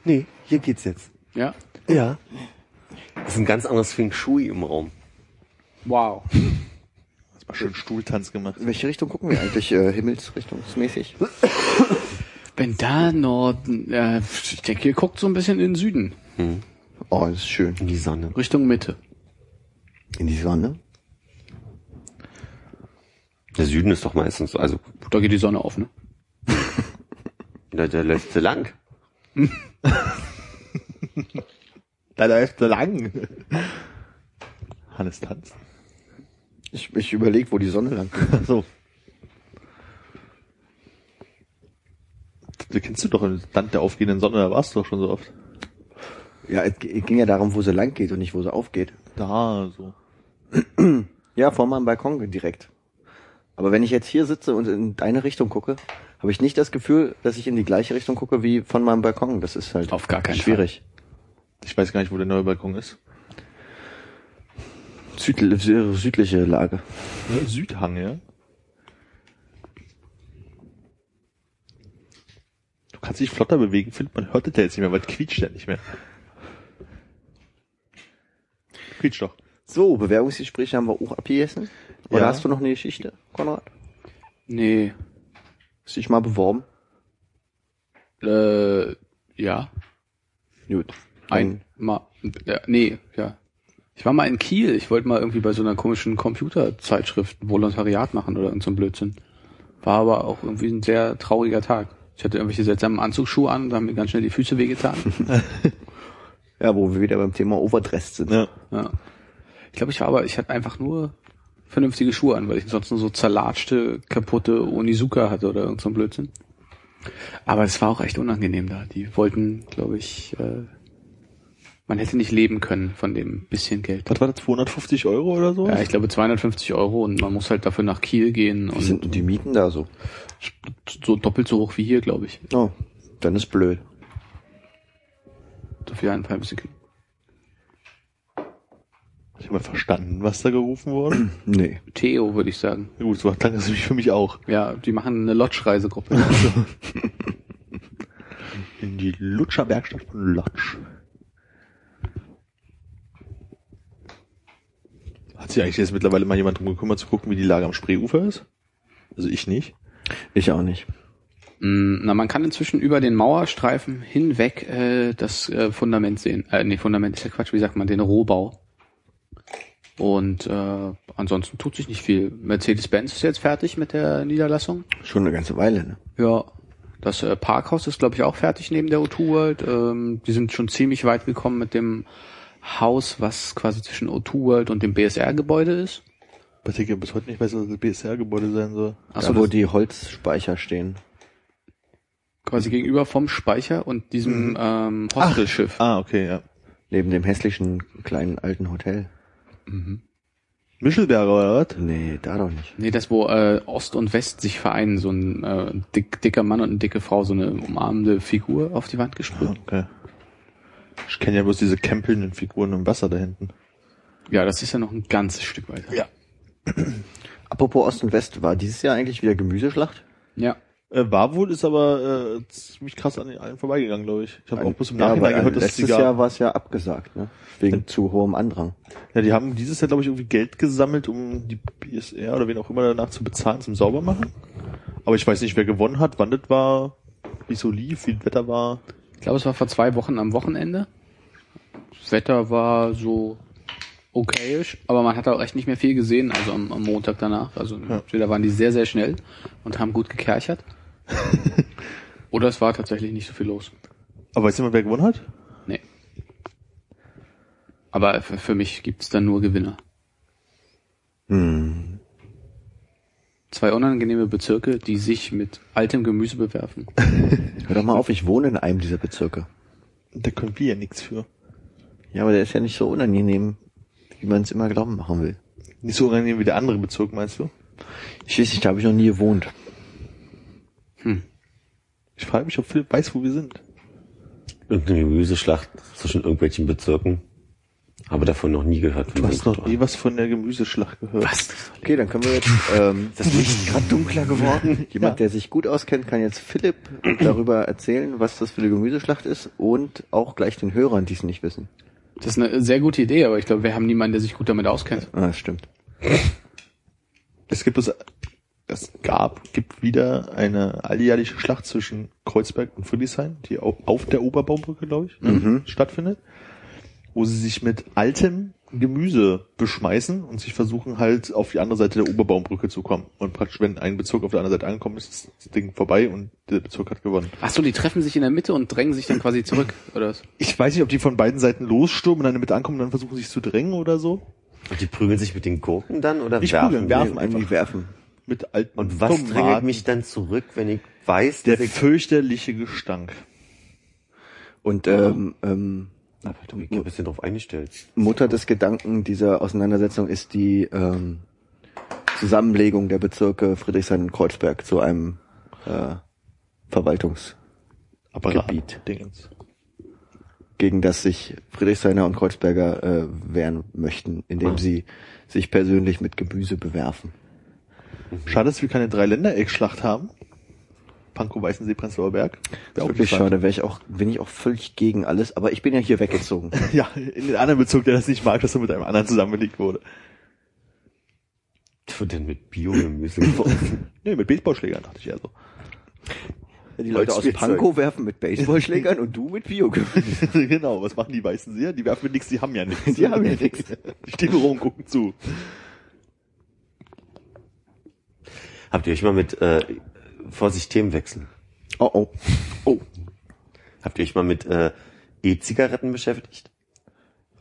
Nee, hier geht's jetzt. Ja? Ja. Das ist ein ganz anderes Feng Shui im Raum. Wow. Hast mal schön Stuhltanz gemacht. In welche Richtung gucken wir eigentlich, äh, himmelsrichtungsmäßig? Wenn da Norden, äh, ich denke, ihr guckt so ein bisschen in den Süden. Oh, das ist schön. In die Sonne. Richtung Mitte. In die Sonne? Der Süden ist doch meistens so. Also, Da geht die Sonne auf, ne? da, der läuft so lang. Da läuft so lang. Hannes tanzt. Ich, ich überlege, wo die Sonne lang geht. So. Du kennst du doch im Land der aufgehenden Sonne, da warst du doch schon so oft. Ja, es ging ja darum, wo sie lang geht und nicht, wo sie aufgeht. Da, so. Ja, vor meinem Balkon direkt. Aber wenn ich jetzt hier sitze und in deine Richtung gucke, habe ich nicht das Gefühl, dass ich in die gleiche Richtung gucke wie von meinem Balkon. Das ist halt Auf gar keinen schwierig. Ich weiß gar nicht, wo der neue Balkon ist. Südl sü- südliche Lage. Südhang, ja? Du kannst dich flotter bewegen, Philipp, man hört das ja jetzt nicht mehr, weil es quietscht ja nicht mehr. Quietscht doch. So, Bewerbungsgespräche haben wir auch abgegessen. Oder Ja. hast du noch eine Geschichte, Konrad? Nee. Hast du dich mal beworben? Äh, ja. Gut. Ein, mal, ja, nee, ja. Ich war mal in Kiel. Ich wollte mal irgendwie bei so einer komischen Computerzeitschrift ein Volontariat machen oder irgend so ein Blödsinn. War aber auch irgendwie ein sehr trauriger Tag. Ich hatte irgendwelche seltsamen Anzugsschuhe an, da haben mir ganz schnell die Füße wehgetan. Ja, wo wir wieder beim Thema Overdressed sind. Ja. ja. Ich glaube, ich war aber, ich hatte einfach nur vernünftige Schuhe an, weil ich sonst nur so zerlatschte, kaputte Onizuka hatte oder irgend so ein Blödsinn. Aber es war auch echt unangenehm da. Die wollten, glaube ich, äh, man hätte nicht leben können von dem bisschen Geld. Was war das, 250 Euro oder so? Ja, ich glaube 250 Euro und man muss halt dafür nach Kiel gehen Wie sind denn und die Mieten da so? so doppelt so hoch wie hier, glaube ich. Oh, dann ist blöd. Dafür ein paar bisschen. Ich habe mal verstanden, was da gerufen wurde. Nee. Theo, würde ich sagen. Ja, Gut, so klang das nämlich für mich auch. Ja, die machen eine Lodge-Reisegruppe. In die Lutscherbergstadt von Lodge. Hat sich eigentlich jetzt mittlerweile mal jemand drum gekümmert, zu gucken, wie die Lage am Spreeufer ist? Also ich nicht. Ich auch nicht. Mm, Na, man kann inzwischen über den Mauerstreifen hinweg äh, das äh, Fundament sehen. Äh, nee, Fundament ist ja Quatsch, wie sagt man, den Rohbau. Und äh, ansonsten tut sich nicht viel. Mercedes-Benz ist jetzt fertig mit der Niederlassung. Schon eine ganze Weile, ne? Ja, das äh, Parkhaus ist, glaube ich, auch fertig neben der O2 World. Ähm, die sind schon ziemlich weit gekommen mit dem Haus, was quasi zwischen O2 World und dem BSR-Gebäude ist. Was ich ja bis heute nicht weiß, was das BSR-Gebäude sein soll. Achso, da, wo die Holzspeicher stehen. Quasi gegenüber vom Speicher und diesem ähm, Hostelschiff. Ah, okay, ja. Neben dem hässlichen kleinen alten Hotel. Mischelberger oder was? Nee, da doch nicht. Nee, das, wo äh, Ost und West sich vereinen, so ein äh, dick, dicker Mann und eine dicke Frau, so eine umarmende Figur auf die Wand Ah, gesprüht. okay. Ich kenne ja bloß diese campelnden Figuren im Wasser da hinten. Ja, das ist ja noch ein ganzes Stück weiter. Ja. Apropos Ost und West, war dieses Jahr eigentlich wieder Gemüseschlacht? Ja. Äh, war wohl, ist aber äh, ziemlich krass an den allen vorbeigegangen, glaube ich. Ich habe auch bis im ja, Nachhinein weil gehört, dass letztes gab. Jahr war es ja abgesagt, ne? Wegen zu hohem Andrang. Ja, die haben dieses Jahr, glaube ich, irgendwie Geld gesammelt, um die BSR oder wen auch immer danach zu bezahlen zum Saubermachen. Aber ich weiß nicht, wer gewonnen hat, wann das war, wie es so lief, wie das Wetter war. Ich glaube, es war vor zwei Wochen am Wochenende. Das Wetter war so okayisch, aber man hat auch echt nicht mehr viel gesehen, also am, am Montag danach. Also entweder waren die sehr, sehr schnell und haben gut gekerchert. oder es war tatsächlich nicht so viel los. Aber weißt du mal, wer gewonnen hat? Nee. Aber für, für mich gibt's dann nur Gewinner. Hm. Zwei unangenehme Bezirke, die sich mit altem Gemüse bewerfen. Hör doch mal auf, ich wohne in einem dieser Bezirke. Da können wir ja nichts für. Ja, aber der ist ja nicht so unangenehm, wie man es immer glauben machen will. Nicht so unangenehm wie der andere Bezirk, meinst du? Ich weiß nicht, da habe ich noch nie gewohnt. Ich frage mich, ob Philipp weiß, wo wir sind. Irgendeine Gemüseschlacht zwischen irgendwelchen Bezirken. Habe davon noch nie gehört. Du hast noch nie was von der Gemüseschlacht gehört. Was? Okay, dann können wir jetzt, ähm, das Licht ist gerade dunkler geworden. Jemand, der sich gut auskennt, kann jetzt Philipp darüber erzählen, was das für eine Gemüseschlacht ist und auch gleich den Hörern, die es nicht wissen. Das ist eine sehr gute Idee, aber ich glaube, wir haben niemanden, der sich gut damit auskennt. Ah, stimmt. Es gibt es, es gab, gibt wieder eine alljährliche Schlacht zwischen Kreuzberg und Friedrichshain, die au- auf der Oberbaumbrücke, glaube ich, ne, stattfindet, wo sie sich mit altem Gemüse beschmeißen und sich versuchen halt auf die andere Seite der Oberbaumbrücke zu kommen. Und praktisch, wenn ein Bezirk auf der anderen Seite angekommen ist, ist das Ding vorbei und der Bezirk hat gewonnen. Ach so, die treffen sich in der Mitte und drängen sich dann quasi zurück, oder was? Ich weiß nicht, ob die von beiden Seiten losstürmen und dann in der Mitte ankommen und dann versuchen sich zu drängen oder so. Und die prügeln sich mit den Gurken dann oder Nicht werfen? prügeln, werfen einfach. irgendwie werfen. Mit alten Und was Tomaten. drängelt mich dann zurück, wenn ich weiß, Der fürchterliche Gestank. Und ähm, ähm, Aber du, ich ein bisschen drauf eingestellt. Mutter des Gedanken dieser Auseinandersetzung ist die ähm, Zusammenlegung der Bezirke Friedrichshain und Kreuzberg zu einem äh, Verwaltungs Apparat. Gebiet. Dingens. gegen das sich Friedrichshainer und Kreuzberger äh, wehren möchten, indem Ah. sie sich persönlich mit Gemüse bewerfen. Schade, dass wir keine Drei-Länder-Eck-Schlacht haben. Pankow, Weißensee, Prenzlauer Berg. Wirklich schade, wäre ich auch, bin ich auch völlig gegen alles, aber ich bin ja hier weggezogen. Ja, in den anderen Bezug, der das nicht mag, dass er mit einem anderen zusammengelegt wurde. Und dann mit Biogemüse geworfen. Nee, mit Baseballschlägern dachte ich eher so. Die Leute aus. Pankow werfen mit Baseballschlägern und du mit Biogemüse. genau, was machen die Weißenseer? Die werfen mit nichts, die haben ja nichts. Die haben ja nichts. Die stehen nur rum und gucken zu. Habt ihr euch mal mit, äh, Vorsicht, Themenwechsel. Oh oh. Oh. Habt ihr euch mal mit äh, E-Zigaretten beschäftigt?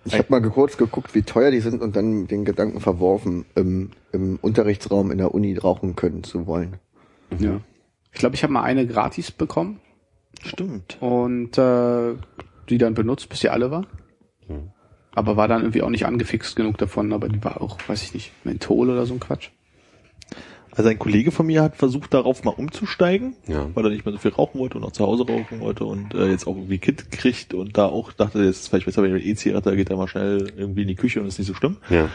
Ich habe mal kurz geguckt, wie teuer die sind und dann den Gedanken verworfen, im, im Unterrichtsraum in der Uni rauchen können zu wollen. Ja. Ich glaube, ich habe mal eine gratis bekommen Stimmt. und äh, die dann benutzt, bis sie alle war. Aber war dann irgendwie auch nicht angefixt genug davon, aber die war auch, weiß ich nicht, Menthol oder so ein Quatsch. Also ein Kollege von mir hat versucht, darauf mal umzusteigen, Ja. weil er nicht mehr so viel rauchen wollte und auch zu Hause rauchen wollte und äh, jetzt auch irgendwie Kind kriegt und da auch dachte, jetzt ist vielleicht besser, wenn ich mit E-Zigarette, da geht er mal schnell irgendwie in die Küche und ist nicht so schlimm. Ja.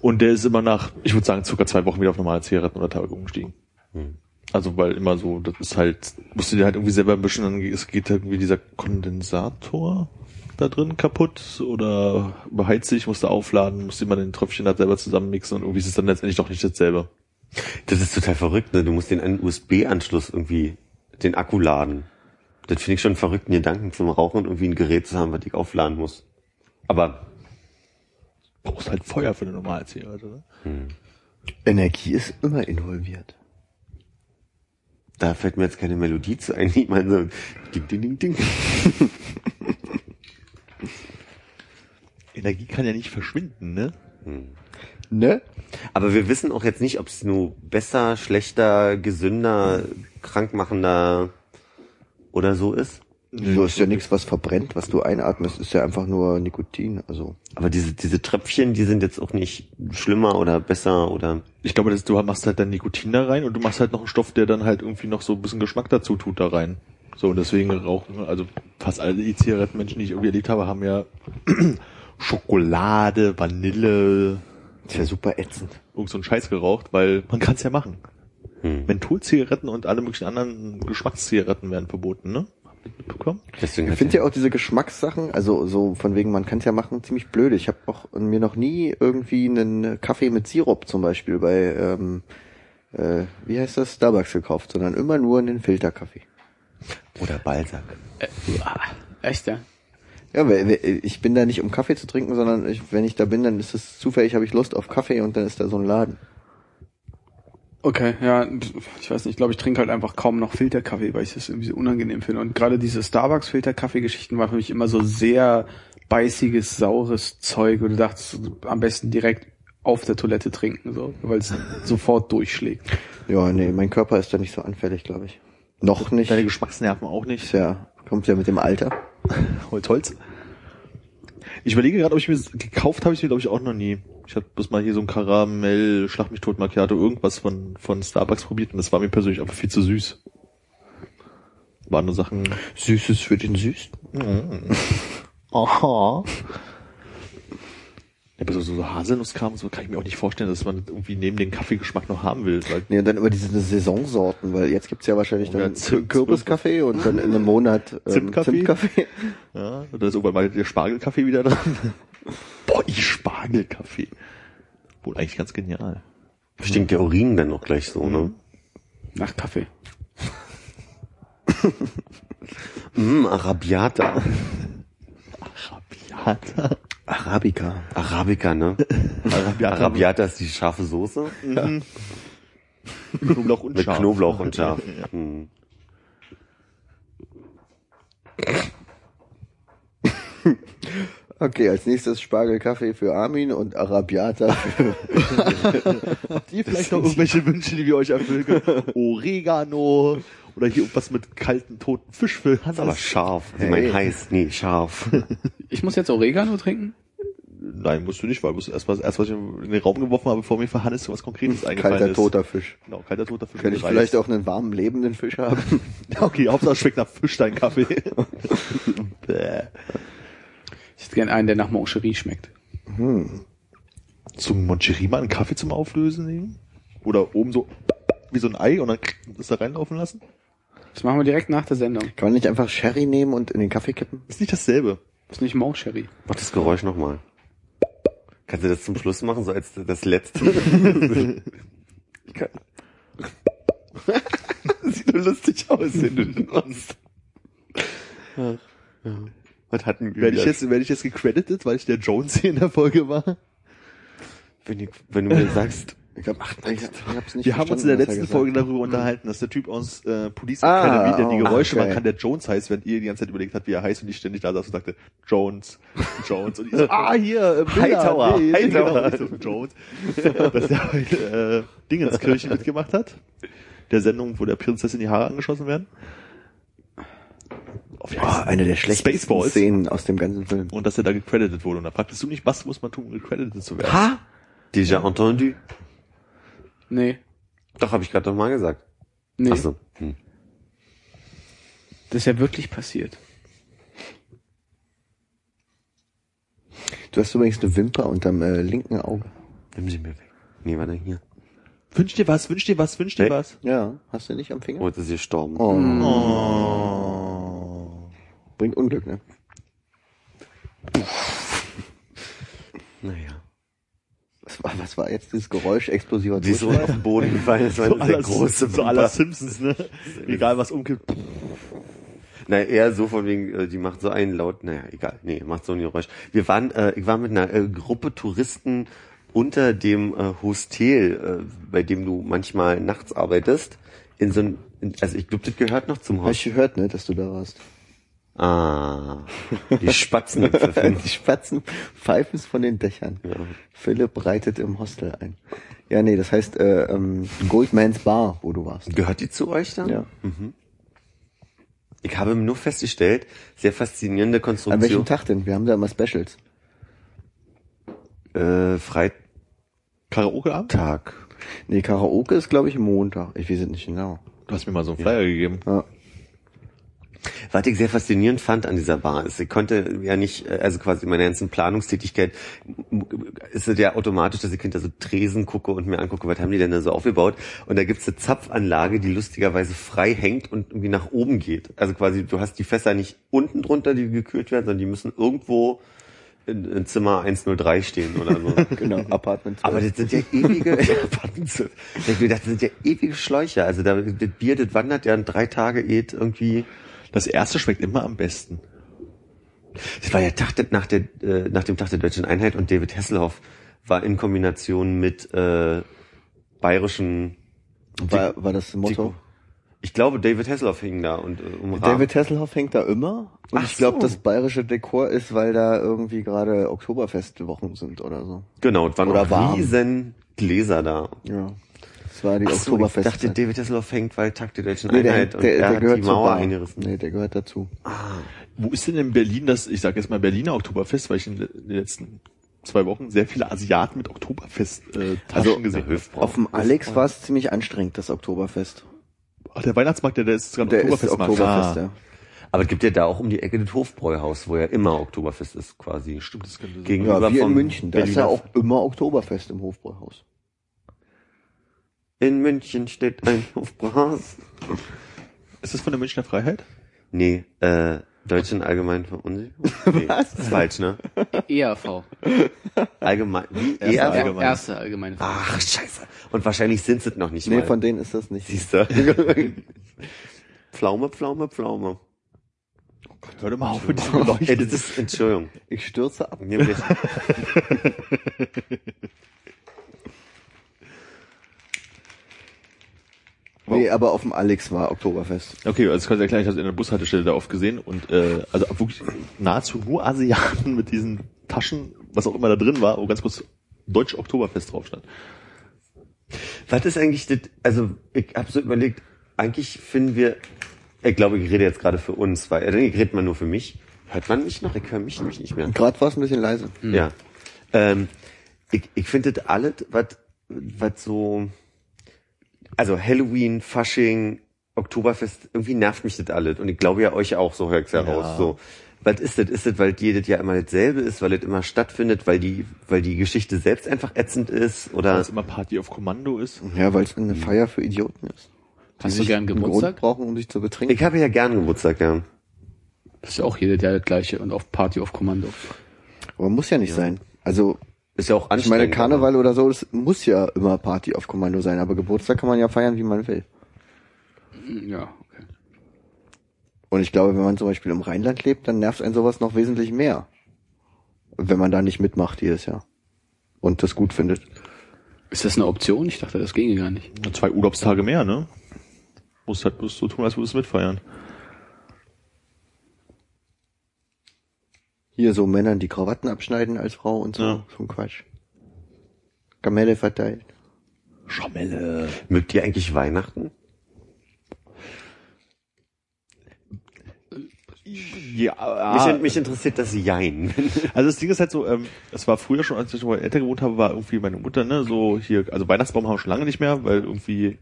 Und der ist immer nach, ich würde sagen, circa zwei Wochen wieder auf normale Zigaretten oder Tabak umgestiegen. Hm. Also weil immer so, das ist halt, musst du dir halt irgendwie selber ein bisschen, dann es geht irgendwie dieser Kondensator da drin kaputt oder beheizt sich, musst du aufladen, musst immer den Tröpfchen da selber zusammenmixen und irgendwie ist es dann letztendlich doch nicht dasselbe. Das ist total verrückt, ne? Du musst den einen USB-Anschluss irgendwie, den Akku laden. Das finde ich schon einen verrückten Gedanken zum Rauchen und irgendwie ein Gerät zu haben, was ich aufladen muss. Aber Brauchst halt Feuer für eine normale Zigarette, ne? Energie ist immer involviert. da fällt mir jetzt keine Melodie zu ein. Ich meine so, ding, ding, ding, ding. Energie kann ja nicht verschwinden, ne? Ne? Aber wir wissen auch jetzt nicht, ob es nur besser, schlechter, gesünder, krankmachender oder so ist. So ist ja nichts, was verbrennt, was du einatmest, ist ja einfach nur Nikotin. Also Aber diese, diese Tröpfchen, die sind jetzt auch nicht schlimmer oder besser oder Ich glaube, das, du machst halt dann Nikotin da rein und du machst halt noch einen Stoff, der dann halt irgendwie noch so ein bisschen Geschmack dazu tut da rein. So, und deswegen rauchen, also fast alle E-Zigarettenmenschen, die ich irgendwie erlebt habe, haben ja Schokolade, Vanille, ist ja super ätzend. irgend so einen Scheiß geraucht, weil man kann es ja machen. Hm. Mentholzigaretten und alle möglichen anderen Geschmackszigaretten werden verboten, ne? Mitbekommen? Deswegen Ich finde ja auch diese Geschmackssachen, also so von wegen, man kann es ja machen, ziemlich blöd. Ich habe auch mir noch nie irgendwie einen Kaffee mit Sirup zum Beispiel bei, ähm, äh, wie heißt das, Starbucks gekauft, sondern immer nur einen Filterkaffee. Oder Balsack. Äh, ah, echt, ja? Ja, ich bin da nicht um Kaffee zu trinken, sondern ich, wenn ich da bin, dann ist es zufällig, habe ich Lust auf Kaffee und dann ist da so ein Laden. Okay, ja, ich weiß nicht, ich glaube, ich trinke halt einfach kaum noch Filterkaffee, weil ich das irgendwie so unangenehm finde. Und gerade diese Starbucks-Filterkaffee-Geschichten waren für mich immer so sehr beißiges, saures Zeug, wo du dachtest, am besten direkt auf der Toilette trinken, so, weil es sofort durchschlägt. Ja, nee, mein Körper ist da nicht so anfällig, glaube ich. Noch nicht. Deine Geschmacksnerven auch nicht. Ja, kommt ja mit dem Alter. Holz, Holz. Ich überlege gerade, ob ich mir gekauft habe, ich mir glaube ich auch noch nie. Ich habe bloß mal hier so ein Karamell, Schlag mich tot Macchiato, irgendwas von von Starbucks probiert und das war mir persönlich einfach viel zu süß. Waren nur Sachen. Süßes für den Süß. Aha. Ja, aber so, so Haselnusskram und so kann ich mir auch nicht vorstellen, dass man irgendwie neben den Kaffeegeschmack noch haben will. Weil Nee, und dann immer diese Saisonsorten, weil jetzt gibt's ja wahrscheinlich dann Zimt- Kürbiskaffee und dann in einem Monat ähm, Zimtkaffee? Zimtkaffee. ja, da ist irgendwann mal der Spargelkaffee wieder dran. Boah, ich Spargelkaffee. Wohl eigentlich ganz genial. stinkt der Urin dann noch gleich so, ne? Nach Kaffee. Mm, Arabiata. Arabiata. Arabica. Arabica, ne? Arabiata. Arabiata ist die scharfe Soße Knoblauch und mit Schaf. Knoblauch und Schaf. Hm. Okay, als nächstes Spargelkaffee für Armin und Arabiata Habt ihr vielleicht noch irgendwelche Wünsche, die wir euch erfüllen können? Oregano oder hier irgendwas mit kalten, toten Fisch für Aber Hannes. scharf. Hey. meint heiß, nee, scharf. Ich muss jetzt Oregano trinken? Nein, musst du nicht, weil das erst was, erst was ich in den Raum geworfen habe, bevor mir für Hannes so was Konkretes eingefallen kalter ist. toter Fisch. Genau, kalter toter Fisch. Kann mit ich Reis. vielleicht auch einen warmen, lebenden Fisch haben? Okay, Hauptsache schmeckt nach Fisch, dein Kaffee. Bäh. Ich hätte gern einen, der nach Moncherie schmeckt. Zum Moncherie mal einen Kaffee zum Auflösen nehmen? Oder oben so wie so ein Ei und dann das da reinlaufen lassen? Das machen wir direkt nach der Sendung. Kann man nicht einfach Sherry nehmen und in den Kaffee kippen? Ist nicht dasselbe. Das ist nicht Moncherie. Mach das Geräusch nochmal. Kannst du das zum Schluss machen, so als das letzte? Ich kann. Sieht nur lustig aus, wenn du das machst. Was hatten wir Werde ich jetzt, werde ich jetzt gecredited, weil ich der Jones hier in der Folge war? wenn, ich, wenn du mir sagst, Ich glaube, ach, ich, ich hab's nicht Wir haben uns in der er letzten Folge darüber unterhalten, dass der Typ aus äh, Police Ah, Academy, der die oh, Geräusche okay. machen kann, der Jones heißt, während ihr die ganze Zeit überlegt habt, wie er heißt und ich ständig da saß und sagte, Jones, Jones. Und ich so, ah, hier, äh, Miller, Hightower, nee, Hightower. Genau, so, Jones. Dass der heute äh, Dingenskirchen mitgemacht hat. Der Sendung, wo der Prinzessin die Haare angeschossen werden. Auf Boah, eine der schlechtesten Spaceballs. Szenen aus dem ganzen Film. Und dass er da gecredited wurde. Und da fragtest du nicht, was muss man tun, um gecredited zu werden? ha? Déjà entendu? Nee. Doch, habe ich gerade doch mal gesagt. Nee. Ach so. Hm. Das ist ja wirklich passiert. Du hast übrigens eine Wimper unterm äh, linken Auge. Nimm sie mir weg. Nee, warte, hier. Wünsch dir was, wünsch dir was, wünsch dir Hey. was. Ja, hast du nicht am Finger? Oh, jetzt ist sie gestorben. Oh, Oh. bringt Unglück, ne? Naja. Was war, was war jetzt dieses Geräusch explosiver ist so auf den Boden gefallen, das war So sehr große so aller. Simpsons, ne? Egal was umkippt. Na, eher so von wegen, äh, die macht so einen laut, naja, egal, nee, macht so ein Geräusch. Wir waren, äh, ich war mit einer äh, Gruppe Touristen unter dem äh, Hostel, äh, bei dem du manchmal nachts arbeitest, in so ein, in, also ich glaube, das gehört noch zum Hab Haus. ich gehört, ne, dass du da warst. Ah, die Spatzen. Die Spatzen pfeifen es von den Dächern. Ja. Philipp reitet im Hostel ein. Ja, nee, das heißt äh, ähm, Goldmans Bar, wo du warst. Gehört die zu euch dann? Ja. Ich habe nur festgestellt, sehr faszinierende An welchem Konstruktion. Tag denn? Wir haben da immer Specials. Äh, Freitag. Karaoke-Abend? Nee, Karaoke ist, glaube ich, Montag. Ich weiß es nicht genau. Du hast mir mal so einen Flyer gegeben. Ja. Was ich sehr faszinierend fand an dieser Bar ist, ich konnte ja nicht, äh, also quasi meine ganzen Planungstätigkeit, ist es ja automatisch, dass ich hinter so Tresen gucke und mir angucke, was haben die denn da so aufgebaut. Und da gibt's eine Zapfanlage, die lustigerweise frei hängt und irgendwie nach oben geht. Also quasi, du hast die Fässer nicht unten drunter, die gekühlt werden, sondern die müssen irgendwo in, in Zimmer 103 stehen oder so. Genau, Apartment 12. Aber das sind ja ewige, mir gedacht, das sind ja ewige Schläuche. Also da, das Bier, das wandert ja in drei Tage et irgendwie. Das erste schmeckt immer am besten. Das war ja Tag der, nach, der, äh, nach dem Tag der Deutschen Einheit und David Hasselhoff war in Kombination mit äh, bayerischen. war, war das Motto? Ich glaube, David Hasselhoff hing da und äh, um David Hasselhoff hängt da immer. Und Ach ich glaube, so. das bayerische Dekor ist, weil da irgendwie gerade Oktoberfestwochen sind oder so. Genau, es waren Oder auch riesen Gläser da. Ja. Das war die Ach so, ich Oktoberfest. dachte, David Hasselhoff hängt, weil Tag der Deutschen nee, der, Einheit der, und der, er der hat gehört die Mauer eingerissen. Nee, der gehört dazu. Wo ist denn in Berlin das, ich sage jetzt mal Berliner Oktoberfest, weil ich in den letzten zwei Wochen sehr viele Asiaten mit Oktoberfest-Taschen äh, Also, gesehen habe. Auf dem Alex war es ziemlich anstrengend, das Oktoberfest. Ach, der Weihnachtsmarkt, der, der ist sogar ein Der ist Oktoberfestmarkt. Oktoberfest, Ah. ja. Aber es gibt ja da auch um die Ecke das Hofbräuhaus, wo ja immer Oktoberfest ist, quasi. Stimmt, das könnte sein. Gegenüber Ja, wie in vom München. Da ist ja auch immer Oktoberfest im Hofbräuhaus. In München steht ein Hofbräuhaus. Ist das von der Münchner Freiheit? Nee, äh, Deutschen allgemein Verunsicherung? Nee, Was? ist falsch, ne? ERV. Allgemein, wie? Erste ERV? allgemein. Erste allgemeine Ach, scheiße. Und wahrscheinlich sind es noch nicht Nee, mal. von denen ist das nicht. Siehst du? Pflaume, Pflaume, Pflaume. Hör doch mal auf mit diesem Ey, Leuchten. das ist, Entschuldigung. Ich stürze ab. Nee, aber auf dem Alex war Oktoberfest. Okay, also das kann ich erklären, ich habe es in der Bushaltestelle da oft gesehen und äh, also wirklich nahezu nur Asiaten mit diesen Taschen, was auch immer da drin war, wo ganz kurz Deutsch Oktoberfest drauf stand. was ist eigentlich das, also ich habe so überlegt, eigentlich finden wir, ich glaube, ich rede jetzt gerade für uns, weil, äh, ich rede mal nur für mich. Hört man mich noch? Ich höre mich nämlich nicht mehr. Gerade war es ein bisschen leise. Ja. Ähm, ich ich finde das alles, was was so, also Halloween, Fasching, Oktoberfest, irgendwie nervt mich das alles. Und ich glaube ja euch auch, so höre ich's ja Ja. raus. So. Was ist das? Ist das, weil jedes Jahr immer dasselbe ist, weil es immer stattfindet, weil die, weil die Geschichte selbst einfach ätzend ist? Weil Oder es immer Party auf Kommando ist. Ja, weil es eine Feier für Idioten ist. Hast du gern Geburtstag? brauchen, um sich zu betrinken. ich habe ja gern Geburtstag, ja. Das ist ja auch jedes Jahr das gleiche und auf Party auf Kommando. Aber muss ja nicht sein. Also, Ist ja auch ich anstrengend. meine, Karneval oder so, das muss ja immer Party auf Kommando sein. Aber Geburtstag kann man ja feiern, wie man will. Ja, okay. Und ich glaube, wenn man zum Beispiel im Rheinland lebt, dann nervt einen sowas noch wesentlich mehr. Wenn man da nicht mitmacht jedes Jahr. Und das gut findet. Ist das eine Option? Ich dachte, das ginge gar nicht. Zwei Urlaubstage mehr, ne? Musst halt bloß so tun, als würdest du mitfeiern. Hier so Männern die Krawatten abschneiden als Frau und so. Ja. So ein Quatsch. Kamelle verteilt. Schamelle. Mögt ihr eigentlich Weihnachten? Ja, Mich, mich interessiert das Jein. Also das Ding ist halt so, ähm, es war früher schon, als ich noch älter gewohnt habe, war irgendwie meine Mutter, ne, so hier, also Weihnachtsbaum haben wir schon lange nicht mehr, weil irgendwie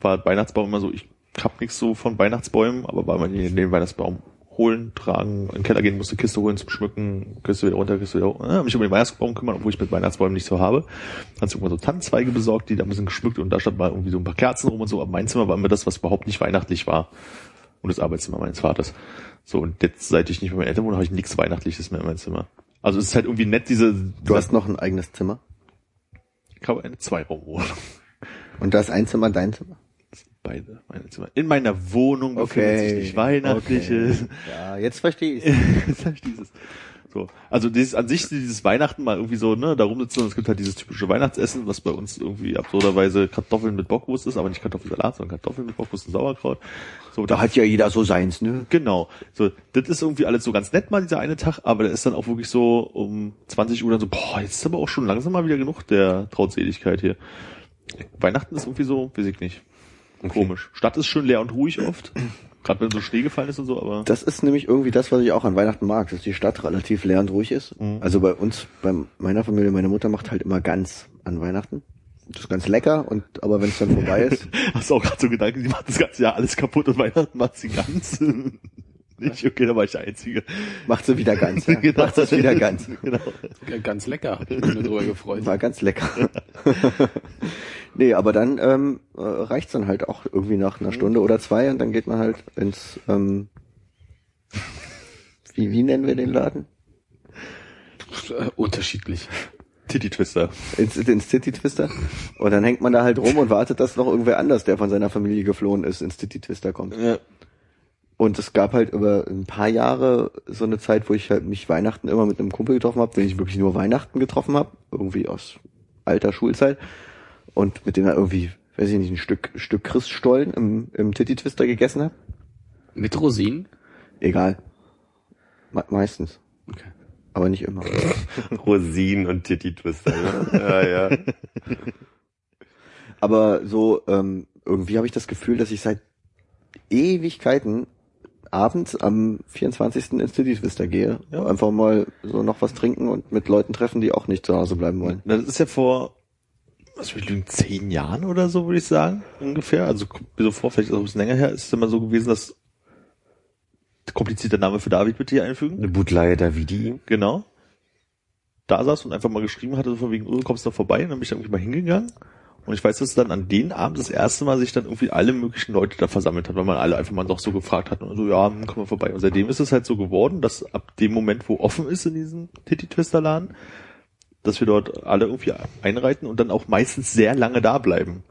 war Weihnachtsbaum immer so, ich hab nichts so von Weihnachtsbäumen, aber weil man den Weihnachtsbaum holen, tragen, in den Keller gehen musste, Kiste holen zum Schmücken, Kiste wieder runter, Kiste wieder äh, mich um den Weihnachtsbaum kümmern, obwohl ich mit Weihnachtsbäumen nicht so habe. Dann irgendwann so Tannenzweige besorgt, die da ein bisschen geschmückt und da stand mal irgendwie so ein paar Kerzen rum und so, aber mein Zimmer war immer das, was überhaupt nicht weihnachtlich war. Und das Arbeitszimmer meines Vaters. So, und jetzt, seit ich nicht mehr bei meinen Eltern wohne, habe ich nichts Weihnachtliches mehr in meinem Zimmer. Also es ist halt irgendwie nett, diese, Du hast noch ein eigenes Zimmer. ich habe eine Zweiraumwohnung. Und da ist ein Zimmer dein Zimmer. Beide meine Zimmer. In meiner Wohnung befindet sich nicht Weihnachtliches. Ja, jetzt verstehe ich Jetzt hab ich dieses. So. Also dieses, an sich dieses Weihnachten mal irgendwie so, ne, da rumsitzen und es gibt halt dieses typische Weihnachtsessen, was bei uns irgendwie absurderweise Kartoffeln mit Bockwurst ist, aber nicht Kartoffelsalat, sondern Kartoffeln mit Bockwurst und Sauerkraut. So, Da hat ja jeder so seins, ne? Genau. So, das ist irgendwie alles so ganz nett mal, dieser eine Tag, aber der ist dann auch wirklich so um 20 Uhr dann so, boah, jetzt ist aber auch schon langsam mal wieder genug der Trautseligkeit hier. Weihnachten ist irgendwie so, weiß ich nicht. Komisch. Stadt ist schön leer und ruhig oft. Gerade wenn so Schnee gefallen ist und so, aber. Das ist nämlich irgendwie das, was ich auch an Weihnachten mag, dass die Stadt relativ leer und ruhig ist. Mhm. Also bei uns, bei meiner Familie, meine Mutter macht halt immer ganz an Weihnachten. Das ist ganz lecker und aber wenn es dann vorbei ist, Hast du auch gerade so Gedanken, die macht das ganze Jahr alles kaputt und Weihnachten macht sie ganz. Nicht, okay, da war ich der Einzige. macht sie wieder ganz. Ja. Genau. Macht das wieder ganz. Genau. Ja, Ganz lecker, hab ich mich nur drüber gefreut. War ganz lecker. Nee, aber dann ähm, äh, reicht's dann halt auch irgendwie nach einer Stunde oder zwei und dann geht man halt ins ähm, wie, wie nennen wir den Laden? Äh, Unterschiedlich. Titty Twister. Ins, ins City Twister. Und dann hängt man da halt rum und wartet, dass noch irgendwer anders, der von seiner Familie geflohen ist, ins City Twister kommt. Ja. Und es gab halt über ein paar Jahre so eine Zeit, wo ich halt mich Weihnachten immer mit einem Kumpel getroffen habe, wenn ich wirklich nur Weihnachten getroffen habe, irgendwie aus alter Schulzeit. Und mit dem er irgendwie, weiß ich nicht, ein Stück, Stück Christstollen im, im Titty Twister gegessen habe. Mit Rosinen? Egal. Me meistens. Okay. Aber nicht immer. Rosinen und Titty Twister. Ja, ja. ja. Aber so, ähm, irgendwie habe ich das Gefühl, dass ich seit Ewigkeiten abends am 24. ins City Twister gehe. Ja. Einfach mal so noch was trinken und mit Leuten treffen, die auch nicht zu Hause bleiben wollen. Na, Das ist ja vor, was will ich zehn Jahren oder so, würde ich sagen, ungefähr. Also so vor, vielleicht ist es auch ein bisschen länger her, ist es immer so gewesen, dass komplizierter Name für David bitte hier einfügen. Eine Bootleihe Davidi. Genau. Da saß und einfach mal geschrieben hatte, so von wegen, oh, du kommst da vorbei, und dann bin ich da irgendwie mal hingegangen. Und ich weiß, dass dann an den Abend das erste Mal sich dann irgendwie alle möglichen Leute da versammelt hat, weil man alle einfach mal doch so gefragt hat und so, ja, hm, komm mal vorbei. Und seitdem ist es halt so geworden, dass ab dem Moment, wo offen ist in diesem Titty Twister Laden, dass wir dort alle irgendwie einreiten und dann auch meistens sehr lange da bleiben.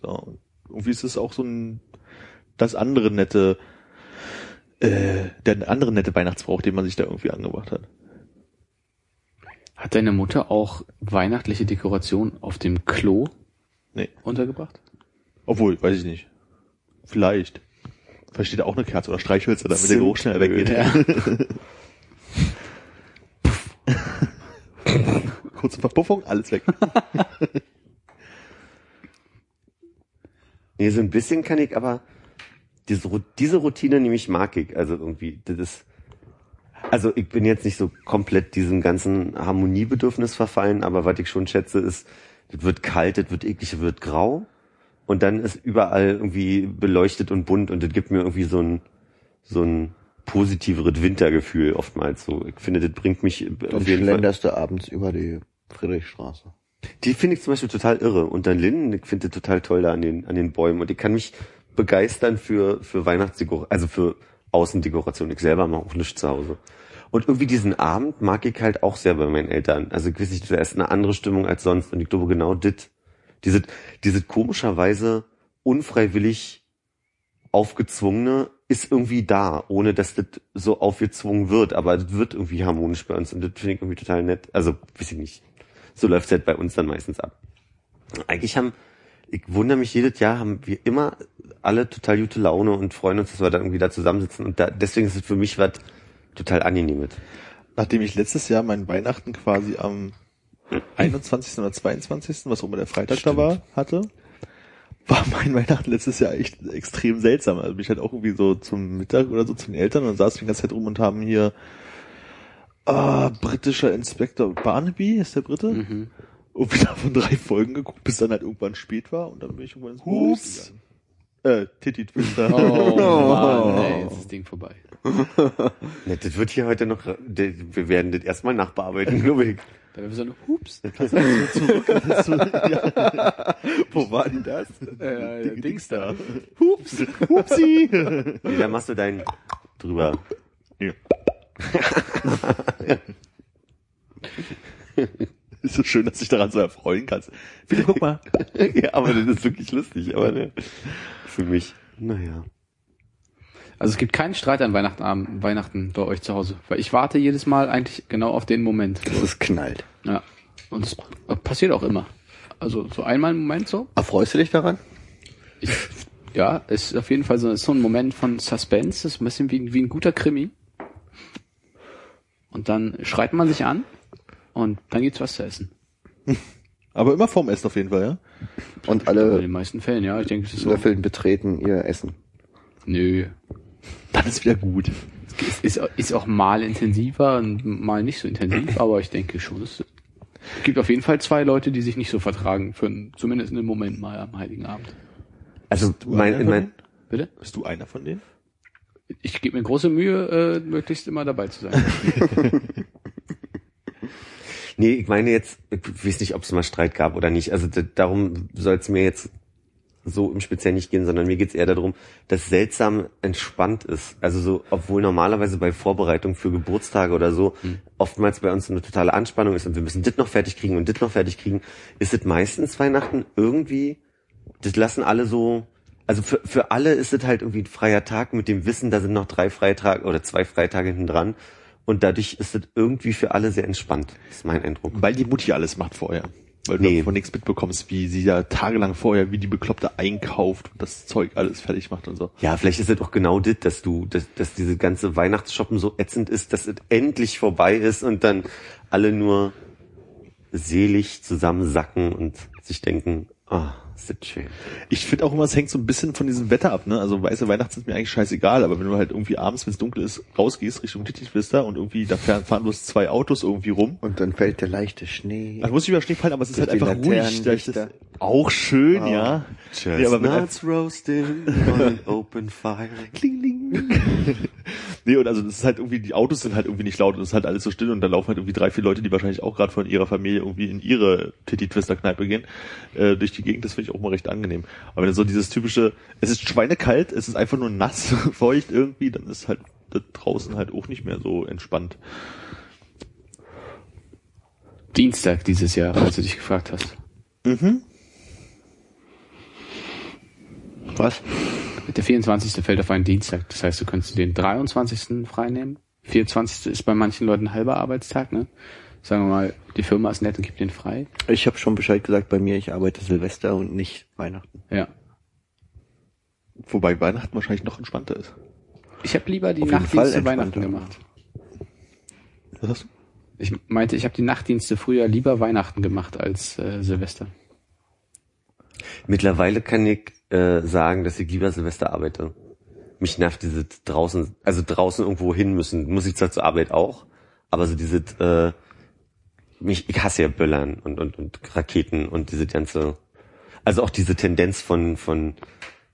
So. Irgendwie ist es auch so ein, das andere nette, äh, der andere nette Weihnachtsbrauch, den man sich da irgendwie angebracht hat. Hat deine Mutter auch weihnachtliche Dekoration auf dem Klo Nee. untergebracht? Obwohl, weiß ich nicht. Vielleicht. Vielleicht steht da auch eine Kerze oder Streichhölzer, damit der. Geruch schnell weggeht. Kurze Verpuffung, alles weg. Nee, so ein bisschen kann ich, aber diese, diese Routine nämlich mag ich. Also irgendwie, das ist, also ich bin jetzt nicht so komplett diesem ganzen Harmoniebedürfnis verfallen, aber was ich schon schätze ist, es wird kalt, es wird eklig, es wird grau und dann ist überall irgendwie beleuchtet und bunt und das gibt mir irgendwie so ein, so ein positiveres Wintergefühl oftmals so. Ich finde, das bringt mich Dann auf jeden Fall. schlenderst du abends über die Friedrichstraße. Die finde ich zum Beispiel total irre. Und dann Linden, ich finde total toll da an den, an den Bäumen. Und ich kann mich begeistern für, für Weihnachtsdekoration, also für Außendekoration. Ich selber mache auch nichts zu Hause. Und irgendwie diesen Abend mag ich halt auch sehr bei meinen Eltern. Also ich weiß nicht, da ist eine andere Stimmung als sonst. Und ich glaube genau dit, diese, diese komischerweise unfreiwillig aufgezwungene ist irgendwie da, ohne dass das so aufgezwungen wird. Aber das wird irgendwie harmonisch bei uns. Und das finde ich irgendwie total nett. Also, weiß ich nicht. So läuft's halt bei uns dann meistens ab. Eigentlich haben, ich wundere mich jedes Jahr, haben wir immer alle total gute Laune und freuen uns, dass wir da irgendwie da zusammensitzen. Und da, deswegen ist es für mich was total angenehmes. Nachdem ich letztes Jahr meinen Weihnachten quasi am 21. oder 22., was auch immer der Freitag da war, hatte, war mein Weihnachten letztes Jahr echt extrem seltsam. Also bin ich halt auch irgendwie so zum Mittag oder so zu den Eltern und saßen die ganze Zeit rum und haben hier ah, britischer Inspektor Barnaby, ist der Brite? Mhm. Und wieder von drei Folgen geguckt, bis dann halt irgendwann spät war und dann bin ich irgendwann ins Hups. Äh, Titty Twister. Oh, Mann, ey, jetzt ist das Ding vorbei. Ne, das wird hier heute noch, wir werden das erstmal nachbearbeiten, glaube ich. Da wäre so eine Hups. Wo war denn das? Äh, Dings da. Hups, Hupsi. Nee, da machst du deinen drüber. Ja. ist so schön, dass dich daran so erfreuen kannst. Philipp, guck mal. ja, aber das ist wirklich lustig, aber ne, für mich, naja. Also es gibt keinen Streit an Weihnachten, Weihnachten bei euch zu Hause. Weil ich warte jedes Mal eigentlich genau auf den Moment. Das ist knallt. Ja. Und es passiert auch immer. Also so einmal ein Moment so. Erfreust du dich daran? Ich, ja, es ist auf jeden Fall so, so ein Moment von Suspense, das ist ein bisschen wie, wie ein guter Krimi. Und dann schreit man sich an und dann gibt's was zu essen. Aber immer vorm Essen auf jeden Fall, ja? Und In alle den meisten Fällen, ja. Ich denke, es ist so. Löffeln betreten ihr Essen. Nö. Dann ist wieder gut. Es ist, ist auch mal intensiver und mal nicht so intensiv, aber ich denke schon, es gibt auf jeden Fall zwei Leute, die sich nicht so vertragen, für zumindest einen Moment mal am Heiligen Abend. Also du mein, in mein? Bitte? Bist du einer von denen? Ich gebe mir große Mühe, äh, möglichst immer dabei zu sein. Nee, ich meine jetzt, ich weiß nicht, ob es mal Streit gab oder nicht. Also darum soll es mir jetzt so im Speziellen nicht gehen, sondern mir geht's eher darum, dass seltsam entspannt ist. Also so, obwohl normalerweise bei Vorbereitung für Geburtstage oder so oftmals bei uns eine totale Anspannung ist und wir müssen das noch fertig kriegen und das noch fertig kriegen, ist es meistens Weihnachten irgendwie, das lassen alle so, also für, für alle ist es halt irgendwie ein freier Tag mit dem Wissen, da sind noch drei Freitage oder zwei Freitage hinten dran. Und dadurch ist es irgendwie für alle sehr entspannt, ist mein Eindruck. Weil die Mutti alles macht vorher. Weil du Nee. davon nichts mitbekommst, wie sie ja tagelang vorher, wie die Bekloppte einkauft und das Zeug alles fertig macht und so. Ja, vielleicht ist es auch genau das, dass du, dass, dass diese ganze Weihnachtsshoppen so ätzend ist, dass es endlich vorbei ist und dann alle nur selig zusammensacken und sich denken, ah, ist das schön. Ich finde auch immer, es hängt so ein bisschen von diesem Wetter ab, ne? Also weiße Weihnachten sind mir eigentlich scheißegal, aber wenn du halt irgendwie abends, wenn es dunkel ist, rausgehst Richtung Titisvista und irgendwie da fahren, fahren bloß zwei Autos irgendwie rum. Und dann fällt der leichte Schnee. Also muss ich über Schnee fallen, aber es ist halt einfach ruhig. Laternenlichter. auch schön, ja. Nee, aber wenn Chestnuts roasting on an open fire. Kling, ling. Nee, und also das ist halt irgendwie, die Autos sind halt irgendwie nicht laut und es ist halt alles so still und da laufen halt irgendwie drei, vier Leute, die wahrscheinlich auch gerade von ihrer Familie irgendwie in ihre Titty-Twister-Kneipe gehen, äh, durch die Gegend, das finde ich auch mal recht angenehm. Aber wenn so dieses typische, es ist schweinekalt, es ist einfach nur nass, feucht irgendwie, dann ist halt da draußen halt auch nicht mehr so entspannt. Dienstag dieses Jahr, als du dich gefragt hast. Was? Der 24. fällt auf einen Dienstag. Das heißt, du könntest den 23. freinehmen. 24. ist bei manchen Leuten ein halber Arbeitstag, ne? Sagen wir mal, die Firma ist nett und gibt den frei. Ich habe schon Bescheid gesagt bei mir, ich arbeite Silvester und nicht Weihnachten. Ja. Wobei Weihnachten wahrscheinlich noch entspannter ist. Ich habe lieber die Nachtdienste Weihnachten gemacht. Was hast du? Ich meinte, ich habe die Nachtdienste früher lieber Weihnachten gemacht als äh, Silvester. Mittlerweile kann ich äh, sagen, dass ich lieber Silvester arbeite. Mich nervt diese draußen, also draußen irgendwo hin müssen. Muss ich zwar zur Arbeit auch, aber so diese, äh, mich, ich hasse ja Böllern und, und, und Raketen und diese ganze, also auch diese Tendenz von, von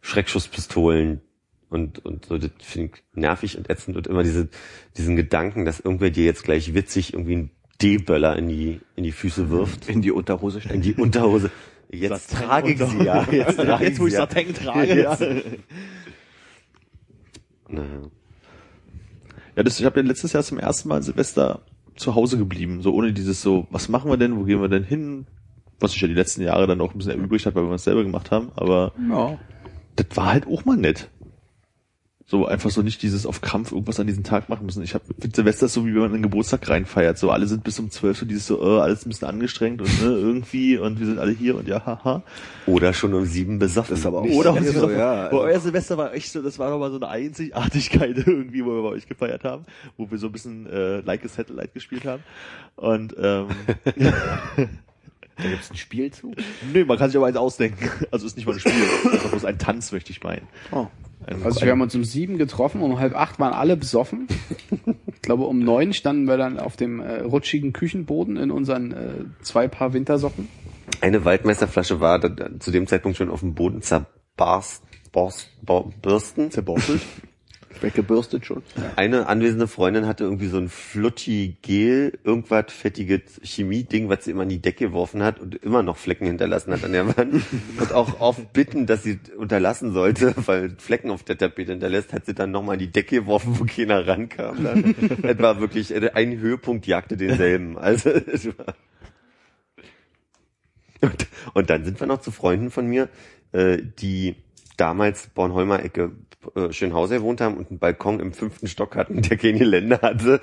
Schreckschusspistolen und, und so, das finde ich nervig und ätzend und immer diese, diesen Gedanken, dass irgendwer dir jetzt gleich witzig irgendwie einen D-Böller in die, in die Füße wirft, In die Unterhose stecken. in die Unterhose. Jetzt trage ich sie ja. Jetzt, trage Jetzt, wo ich sie ja. Trage, ja. Naja. Ja, das, ich habe ja letztes Jahr zum ersten Mal Silvester zu Hause geblieben, so ohne dieses so, was machen wir denn, wo gehen wir denn hin? Was sich ja die letzten Jahre dann auch ein bisschen erübrigt hat, weil wir es selber gemacht haben, aber Ja. das war halt auch mal nett. So einfach so nicht dieses auf Krampf irgendwas an diesem Tag machen müssen. Ich habe Silvester ist so wie wenn man einen Geburtstag reinfeiert. So alle sind bis um zwölf so dieses so äh, alles ein bisschen angestrengt und ne, irgendwie und wir sind alle hier und ja haha. Oder schon um sieben besoffen. Das ist aber auch Oder so, uns so, ja, ja. Boah, euer Silvester war echt so, das war nochmal so eine Einzigartigkeit irgendwie, wo wir bei euch gefeiert haben, wo wir so ein bisschen äh, Like a Satellite gespielt haben. Und ähm, Da gibt's ein Spiel zu. nee, man kann sich aber eins ausdenken. Also ist nicht mal ein Spiel, das ist bloß ein Tanz, möchte ich meinen. Oh. Ein, Also wir haben uns um sieben getroffen, um halb acht waren alle besoffen. Ich glaube, um neun standen wir dann auf dem äh, rutschigen Küchenboden in unseren äh, zwei Paar Wintersocken. Eine Waldmeisterflasche war da, zu dem Zeitpunkt schon auf dem Boden zerbarst, borst, bor, bürsten. zerborstelt. Weggebürstet schon. Eine anwesende Freundin hatte irgendwie so ein Flutti-Gel, irgendwas fettiges Chemie-Ding, was sie immer an die Decke geworfen hat und immer noch Flecken hinterlassen hat an der Wand. Und auch auf Bitten, dass sie unterlassen sollte, weil Flecken auf der Tapete hinterlässt, hat sie dann nochmal an die Decke geworfen, wo keiner rankam. Dann, das war wirklich, äh, ein Höhepunkt jagte denselben. Also, es war und, und dann sind wir noch zu Freunden von mir, äh, die damals Bornholmer Ecke äh, Schönhauser gewohnt haben und einen Balkon im fünften Stock hatten, der keine Geländer hatte.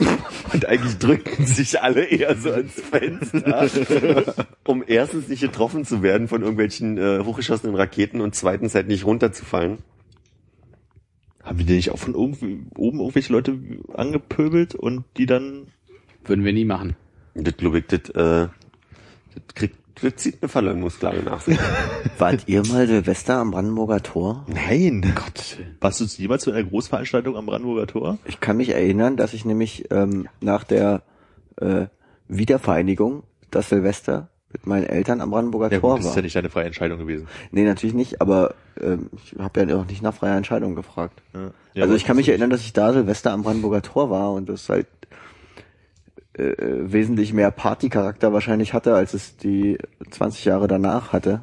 Und eigentlich drückten sich alle eher so ans Fenster, um erstens nicht getroffen zu werden von irgendwelchen äh, hochgeschossenen Raketen und zweitens halt nicht runterzufallen. Haben wir die nicht auch von irgendwie, oben irgendwelche Leute angepöbelt und die dann Würden wir nie machen. Das glaube ich, das, äh, das kriegt, zieht eine Verleumdungsklage nach sich. Wart ihr mal Silvester am Brandenburger Tor? Nein. Willen. Warst du jemals zu einer Großveranstaltung am Brandenburger Tor? Ich kann mich erinnern, dass ich nämlich ähm, nach der äh, Wiedervereinigung das Silvester mit meinen Eltern am Brandenburger Ja, Tor gut, das war. ist ja nicht deine freie Entscheidung gewesen. Nee, natürlich nicht, aber ähm, ich habe ja auch nicht nach freier Entscheidung gefragt. Ja. Ja, also ich kann mich das erinnern, dass ich da Silvester am Brandenburger Tor war und das halt äh, äh, wesentlich mehr Partycharakter wahrscheinlich hatte, als es die 20 Jahre danach hatte.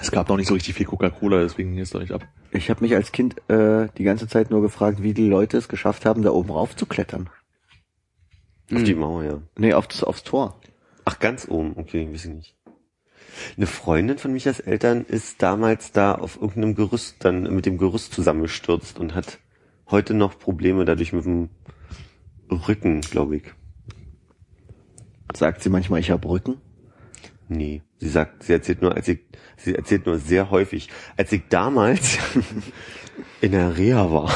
Es gab noch nicht so richtig viel Coca-Cola, deswegen ging es doch nicht ab. Ich habe mich als Kind äh, die ganze Zeit nur gefragt, wie die Leute es geschafft haben, da oben rauf zu klettern. Auf die Mauer, ja. Nee, aufs, aufs Tor. Ach, ganz oben, okay, weiß ich nicht. Eine Freundin von Michas Eltern ist damals da auf irgendeinem Gerüst dann mit dem Gerüst zusammengestürzt und hat heute noch Probleme dadurch mit dem Rücken, glaube ich. Sagt sie manchmal, ich hab Rücken. Nee, sie sagt, sie erzählt nur, als ich, sie erzählt nur sehr häufig, als ich damals in der Reha war.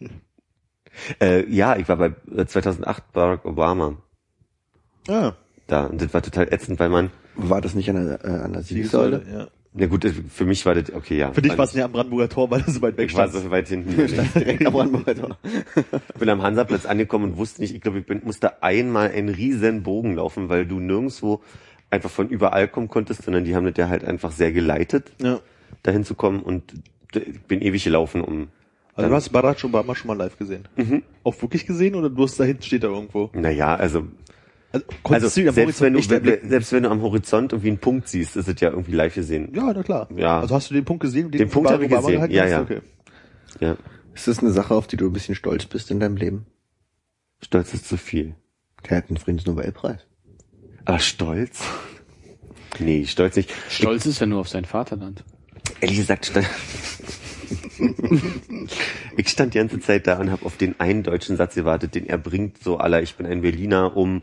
äh, ja, ich war bei äh, 2008 Barack Obama Ah, da und das war total ätzend, weil man, War das nicht an der, äh, an der Siegessäule? ja. Na gut, das- für mich war das, okay, ja. Für dich War es ja am Brandenburger Tor, weil du so weit weg Ich war standst. so weit hinten. Direkt am Brandenburger Tor. bin am Hansaplatz angekommen und wusste nicht, ich glaube, ich bin, musste einmal einen riesen Bogen laufen, weil du nirgendwo einfach von überall kommen konntest, sondern die haben das ja halt einfach sehr geleitet, Ja. dahin zu kommen und ich bin ewig gelaufen, um Also du hast Barack Obama schon mal live gesehen. Mhm. Auch wirklich gesehen oder du hast da hinten steht er irgendwo? naja, also, Also, also du selbst, Horizont wenn du, selbst wenn du am Horizont irgendwie einen Punkt siehst, ist es ja irgendwie live gesehen. Ja, na klar. Ja. Also hast du den Punkt gesehen? Den Punkt Barack habe ich gesehen. gehalten Ja, hast? ja. Okay. Ja, Ist das eine Sache, auf die du ein bisschen stolz bist in deinem Leben? stolz ist zu viel. Der hat einen Friedensnobelpreis. Ah, stolz? Nee, stolz nicht. Stolz ist er nur auf sein Vaterland. Ehrlich gesagt stand ich stand die ganze Zeit da und habe auf den einen deutschen Satz gewartet, den er bringt, so aller ich bin ein Berliner, um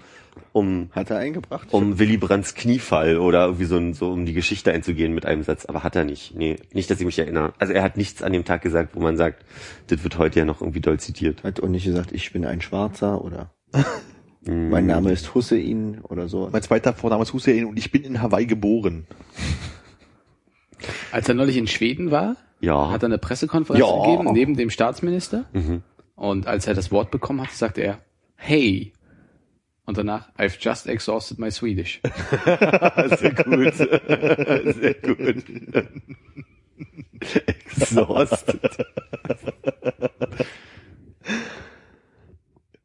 um Hat er eingebracht? um Willy Brandts Kniefall oder irgendwie so, ein, so um die Geschichte einzugehen mit einem Satz, aber hat er nicht. Nee, nicht, dass ich mich erinnere. Also er hat nichts an dem Tag gesagt, wo man sagt, das wird heute ja noch irgendwie doll zitiert. Hat auch nicht gesagt, ich bin ein Schwarzer oder mein Name ist Hussein oder so. Mein zweiter Vorname ist Hussein und ich bin in Hawaii geboren. Als er neulich in Schweden war, Ja. hat er eine Pressekonferenz Ja. gegeben neben dem Staatsminister. Mhm. Und als er das Wort bekommen hat, sagte er, hey. Und danach, I've just exhausted my Swedish. Sehr gut. Sehr gut. Exhausted.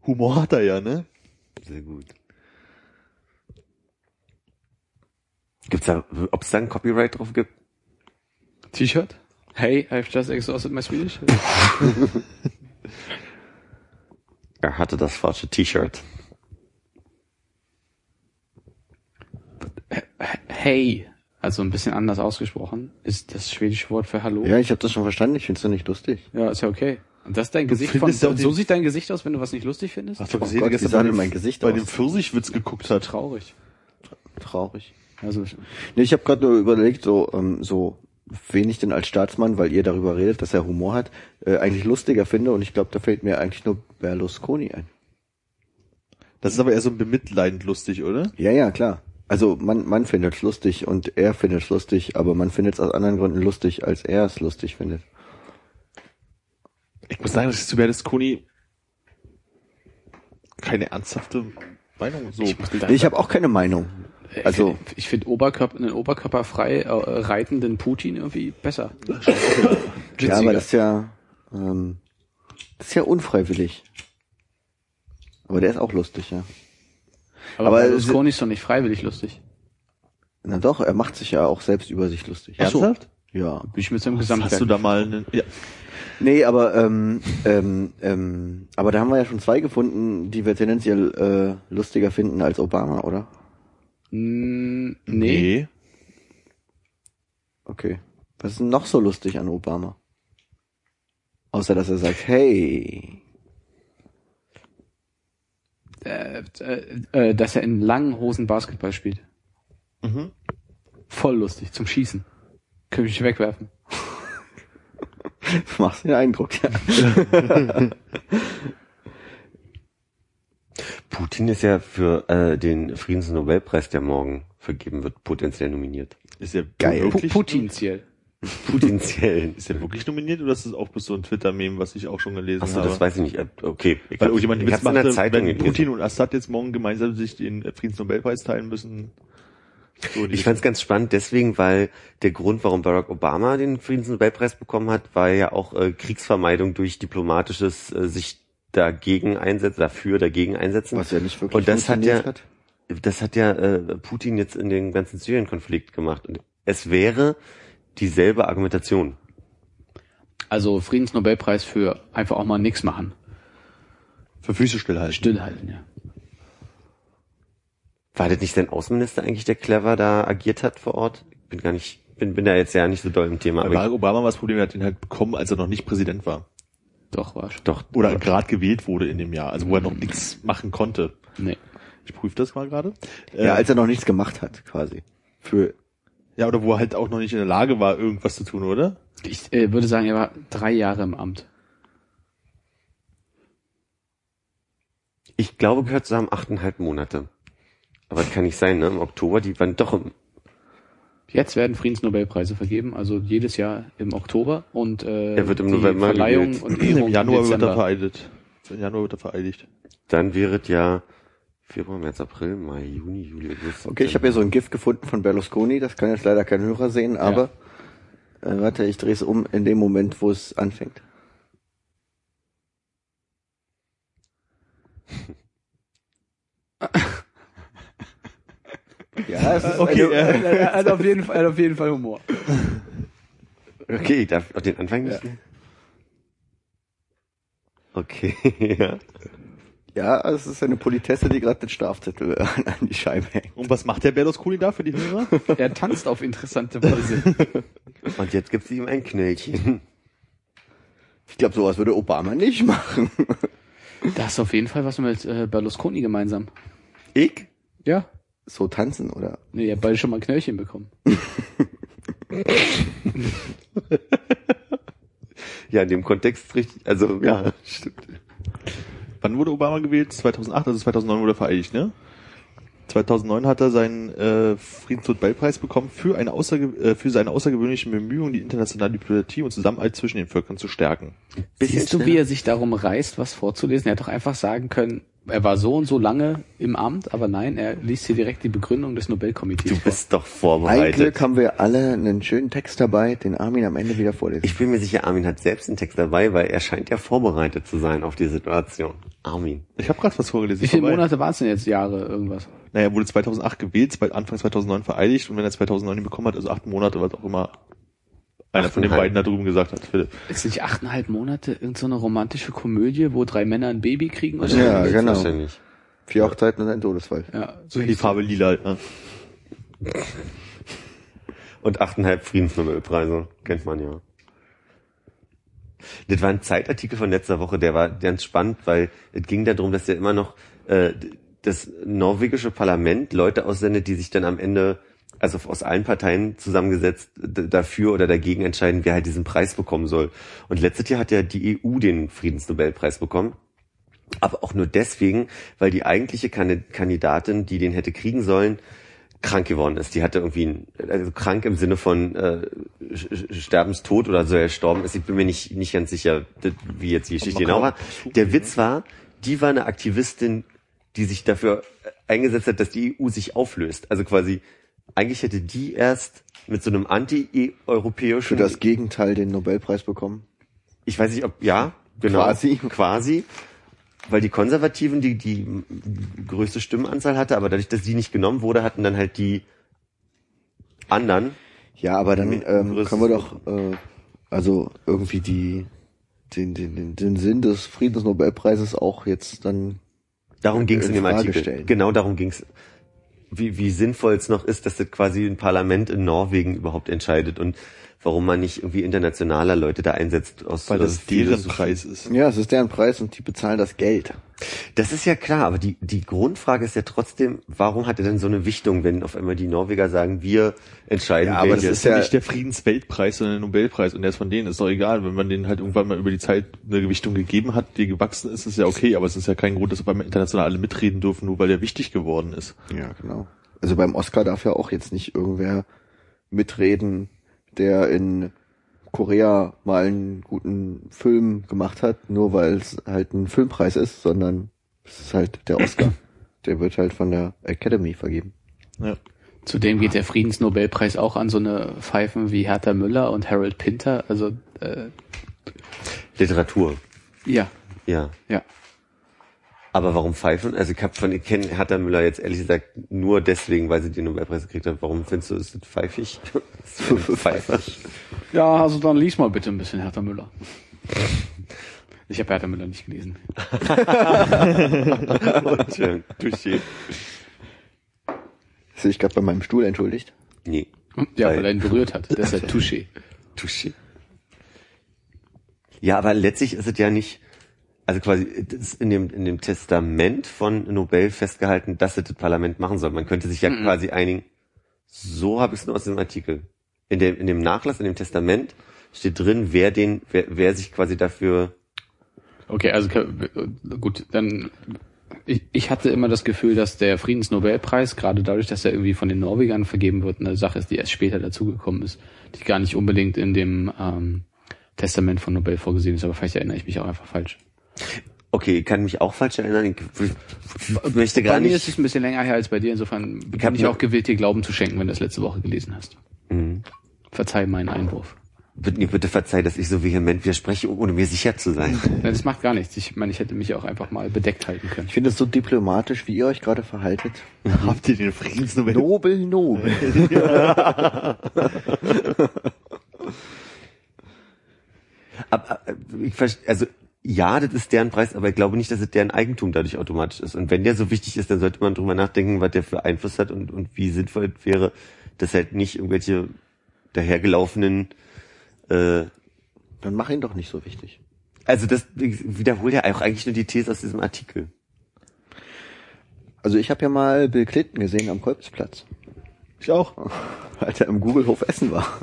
Humor hat er ja, ne? Sehr gut. Gibt's da, ob es da ein Copyright drauf gibt? T-Shirt? Hey, I've just exhausted my Swedish. Er hatte das falsche T-Shirt. Hey, also ein bisschen anders ausgesprochen, ist das schwedische Wort für Hallo. Ja, ich habe das schon verstanden. Ich find's doch nicht lustig. Ja, ist ja okay. Und das ist dein Gesicht von, so die- sieht dein Gesicht aus, wenn du was nicht lustig findest? Hast du Oh gesehen, Gott, der wie gestern bei denn dem, mein Gesicht bei aus? dem Pfirsichwitz geguckt hat? Traurig. Traurig. Also, Nee, ich habe gerade nur überlegt, so, ähm, so wen ich denn als Staatsmann, weil ihr darüber redet, dass er Humor hat, äh, eigentlich lustiger finde. Und ich glaube, da fällt mir eigentlich nur Berlusconi ein. Das ist aber eher so bemitleidend lustig, oder? Ja, ja, klar. Also man, man findet es lustig und er findet es lustig, aber man findet es aus anderen Gründen lustig, als er es lustig findet. Ich muss sagen, dass ich zu Berlusconi keine ernsthafte Meinung so. ich, Nee, ich habe auch keine Meinung. Also ich, finde Oberkörper, einen oberkörperfrei äh, reitenden Putin irgendwie besser. ja, aber das ist ja ähm, das ist ja unfreiwillig. Aber der ist auch lustig, ja. Aber aber- Berlusconi ist doch nicht freiwillig lustig. Na doch, er macht sich ja auch selbst über sich lustig. Ach so. Ernsthaft? Ja. Bin ich mit seinem Hast du Gesamtwerk. da mal einen, ja. Nee, aber ähm, ähm, ähm, aber da haben wir ja schon zwei gefunden, die wir tendenziell äh, lustiger finden als Obama, oder? Mm, nee. Okay. Was ist denn noch so lustig an Obama? Außer dass er sagt, hey. Äh, äh, äh, dass er in langen Hosen Basketball spielt. Mhm. Voll lustig, zum Schießen. Könnte ich wegwerfen. Du machst den Eindruck, ja. Putin ist ja für äh, den Friedensnobelpreis, der morgen vergeben wird, potenziell nominiert. Ist ja Geil. Pu wirklich. Putin-Ziel. Potenziellen. Ist der wirklich nominiert oder ist das auch bloß so ein Twitter-Meme, was ich auch schon gelesen Achso, habe? das weiß ich nicht. Äh, Okay. Ich Weil ich Witz hab's in der machte, Zeitung wenn gelesen. Putin und Assad jetzt morgen gemeinsam sich den Friedensnobelpreis teilen müssen. So Ich fand es ganz spannend deswegen, weil der Grund, warum Barack Obama den Friedensnobelpreis bekommen hat, war ja auch äh, Kriegsvermeidung durch diplomatisches äh, sich dagegen einsetzen, dafür dagegen einsetzen. Was ja nicht wirklich Und das hat funktioniert ja, hat. das hat ja äh, Putin jetzt in den ganzen Syrien-Konflikt gemacht. Und es wäre dieselbe Argumentation. Also Friedensnobelpreis für einfach auch mal nichts machen. für Füße stillhalten. Stillhalten, ja. War das nicht sein Außenminister eigentlich, der clever da agiert hat vor Ort? Ich bin gar nicht, bin, bin da jetzt ja nicht so doll im Thema. Aber Barack Obama war das Problem, er hat den halt bekommen, als er noch nicht Präsident war. Doch, war schon. doch. Oder gerade gewählt wurde in dem Jahr, also wo er noch nichts machen konnte. Nee. Ich prüfe das mal gerade. Äh, Ja, als er noch nichts gemacht hat, quasi. Für ja, oder wo er halt auch noch nicht in der Lage war, irgendwas zu tun, oder? Ich äh, würde sagen, er war drei Jahre im Amt. Ich glaube, gehört zusammen achteinhalb Monate. Aber das kann nicht sein, ne? Im Oktober, die waren doch im, Jetzt werden Friedensnobelpreise vergeben, also jedes Jahr im Oktober und äh, Er wird im die November Verleihung gewählt. und Ehrung Im Januar im wird er vereidigt. Im Januar wird er vereidigt. dann wäre es ja Februar, März, April, Mai, Juni, Juli, August. Okay, ich habe hier so ein GIF gefunden von Berlusconi, das kann jetzt leider kein Hörer sehen, aber äh, warte, ich drehe es um in dem Moment, wo es anfängt. ja, es ist Okay, eine, äh, er hat auf jeden Fall, auf jeden Fall Humor. Okay, ich darf auch den Anfang nicht mehr? Okay, ja. Ja, es ist eine Politesse, die gerade den Strafzettel an, an die Scheibe hängt. Und was macht der Berlusconi da für die Hörer? Er tanzt auf interessante Weise. Und jetzt gibt's ihm ein Knöllchen. Ich glaube, sowas würde Obama nicht machen. Das ist auf jeden Fall was mit äh, Berlusconi gemeinsam. Ich? Ja. So tanzen, oder? Nee, ihr habt beide schon mal Knöllchen bekommen. Ja, in dem Kontext richtig, also, ja, stimmt. Wann wurde Obama gewählt? 2008, also 2009 wurde er vereidigt, ne? 2009 hat er seinen äh, Friedensnobelpreis bekommen für, eine außerge äh, für seine außergewöhnlichen Bemühungen, die internationale Diplomatie und Zusammenhalt zwischen den Völkern zu stärken. Bisschen Siehst du, wie schneller. er sich darum reißt, was vorzulesen? Er hätte doch einfach sagen können, er war so und so lange im Amt, aber nein, er liest hier direkt die Begründung des Nobelkomitees Du vor. bist doch Ein vorbereitet. Glück haben wir alle einen schönen Text dabei, den Armin am Ende wieder vorlesen. Ich bin mir sicher, Armin hat selbst einen Text dabei, weil er scheint ja vorbereitet zu sein auf die Situation. Armin. Ich habe gerade was vorgelesen. Wie viele vorbei. Monate waren es denn jetzt? Jahre, irgendwas? Naja, er wurde 2008 gewählt, Anfang 2009 vereidigt und wenn er 2009 ihn bekommen hat, also acht Monate, was auch immer einer von den beiden da drüben gesagt hat, Philipp. Ist nicht achteinhalb Monate irgendeine so eine romantische Komödie, wo drei Männer ein Baby kriegen? Oder? Ja, genau. Wahrscheinlich. Vier Hochzeiten und ein Todesfall. ja So die Farbe lila halt, ne? Und achteinhalb Friedensnobelpreise. Kennt man ja. Das war ein Zeitartikel von letzter Woche, der war ganz spannend, weil es ging darum, dass ja immer noch äh, das norwegische Parlament Leute aussendet, die sich dann am Ende, also aus allen Parteien zusammengesetzt, dafür oder dagegen entscheiden, wer halt diesen Preis bekommen soll. Und letztes Jahr hat ja die EU den Friedensnobelpreis bekommen. Aber auch nur deswegen, weil die eigentliche Kandi- Kandidatin, die den hätte kriegen sollen, krank geworden ist. Die hatte irgendwie, ein, also krank im Sinne von äh, Sterbenstod oder so erstorben ist. Ich bin mir nicht, nicht ganz sicher, wie jetzt die Geschichte genau war. Der Witz war, die war eine Aktivistin, die sich dafür eingesetzt hat, dass die EU sich auflöst. Also quasi, eigentlich hätte die erst mit so einem Für anti-europäischen das Gegenteil den Nobelpreis bekommen. ich weiß nicht, ob, ja, genau. Quasi. Quasi. Weil die Konservativen die, die größte Stimmenanzahl hatte, aber dadurch, dass die nicht genommen wurde, hatten dann halt die anderen. Ja, aber dann ähm, können wir doch äh, also irgendwie die den, den, den, den Sinn des Friedensnobelpreises auch jetzt dann Darum ging es in in dem Artikel. stellen. Genau darum ging es. Wie, wie sinnvoll es noch ist, dass das quasi ein Parlament in Norwegen überhaupt entscheidet und warum man nicht irgendwie internationaler Leute da einsetzt aus Weil das aus deren deren Preis ist. ja, es ist deren Preis und die bezahlen das Geld. Das ist ja klar, aber die, die Grundfrage ist ja trotzdem, warum hat er denn so eine Wichtung, wenn auf einmal die Norweger sagen, wir entscheiden, Ja, aber das ist ja- nicht der Friedensweltpreis, sondern der Nobelpreis. Und der ist von denen, ist doch egal. Wenn man denen halt irgendwann mal über die Zeit eine Gewichtung gegeben hat, die gewachsen ist, ist ja okay. Aber es ist ja kein Grund, dass auf einmal international alle mitreden dürfen, nur weil der wichtig geworden ist. Ja, genau. Also beim Oscar darf ja auch jetzt nicht irgendwer mitreden, der in Korea mal einen guten Film gemacht hat, nur weil es halt ein Filmpreis ist, sondern es ist halt der Oscar. der wird halt von der Academy vergeben. Ja. Zudem geht der Friedensnobelpreis auch an so eine Pfeifen wie Hertha Müller und Harold Pinter. Also äh, Literatur. ja, Ja. ja. Aber warum pfeifen? Also ich habe von ich kenne Hertha Müller jetzt ehrlich gesagt nur deswegen, weil sie den Nobelpreis gekriegt hat. Warum findest du, ist das pfeifig? Pfeifer. Ja, also dann lies mal bitte ein bisschen Hertha Müller. Ich habe Hertha Müller nicht gelesen. Und, äh, Touché. Hast du dich gerade bei meinem Stuhl entschuldigt? Nee. Ja, Weil- weil er ihn berührt hat. Deshalb Touché. Touché. Ja, aber letztlich ist es ja nicht, also quasi ist in dem in dem Testament von Nobel festgehalten, dass es das Parlament machen soll. Man könnte sich ja quasi einigen. So habe ich es nur aus dem Artikel. In dem in dem Nachlass, in dem Testament steht drin, wer den, wer, wer sich quasi dafür. Okay, also gut, dann ich, ich hatte immer das Gefühl, dass der Friedensnobelpreis, gerade dadurch, dass er irgendwie von den Norwegern vergeben wird, eine Sache ist, die erst später dazugekommen ist, die gar nicht unbedingt in dem ähm, Testament von Nobel vorgesehen ist, aber vielleicht erinnere ich mich auch einfach falsch. Okay, ich kann mich auch falsch erinnern. Ich, möchte gar bei mir ist es nicht. ein bisschen länger her als bei dir, insofern bin ich auch gewillt, dir Glauben zu schenken, wenn du das letzte Woche gelesen hast. Mhm. Verzeih meinen Einwurf. Bitte, bitte verzeih, dass ich so vehement widerspreche, ohne mir sicher zu sein. Ja, Das macht gar nichts. Ich meine, ich hätte mich auch einfach mal bedeckt halten können. Ich finde es so diplomatisch, wie ihr euch gerade verhaltet. Habt ihr den Friedensnobel? Nobel, nobel. Aber, äh, ich verste- also ja, das ist deren Preis, aber ich glaube nicht, dass es deren Eigentum dadurch automatisch ist. Und wenn der so wichtig ist, dann sollte man drüber nachdenken, was der für Einfluss hat und, und wie sinnvoll es wäre, dass halt nicht irgendwelche dahergelaufenen äh, Dann mach ihn doch nicht so wichtig. also das wiederholt ja auch eigentlich nur die These aus diesem Artikel. Also ich habe ja mal Bill Clinton gesehen am Kolbsplatz, Ich auch. als er im Google-Hof essen war.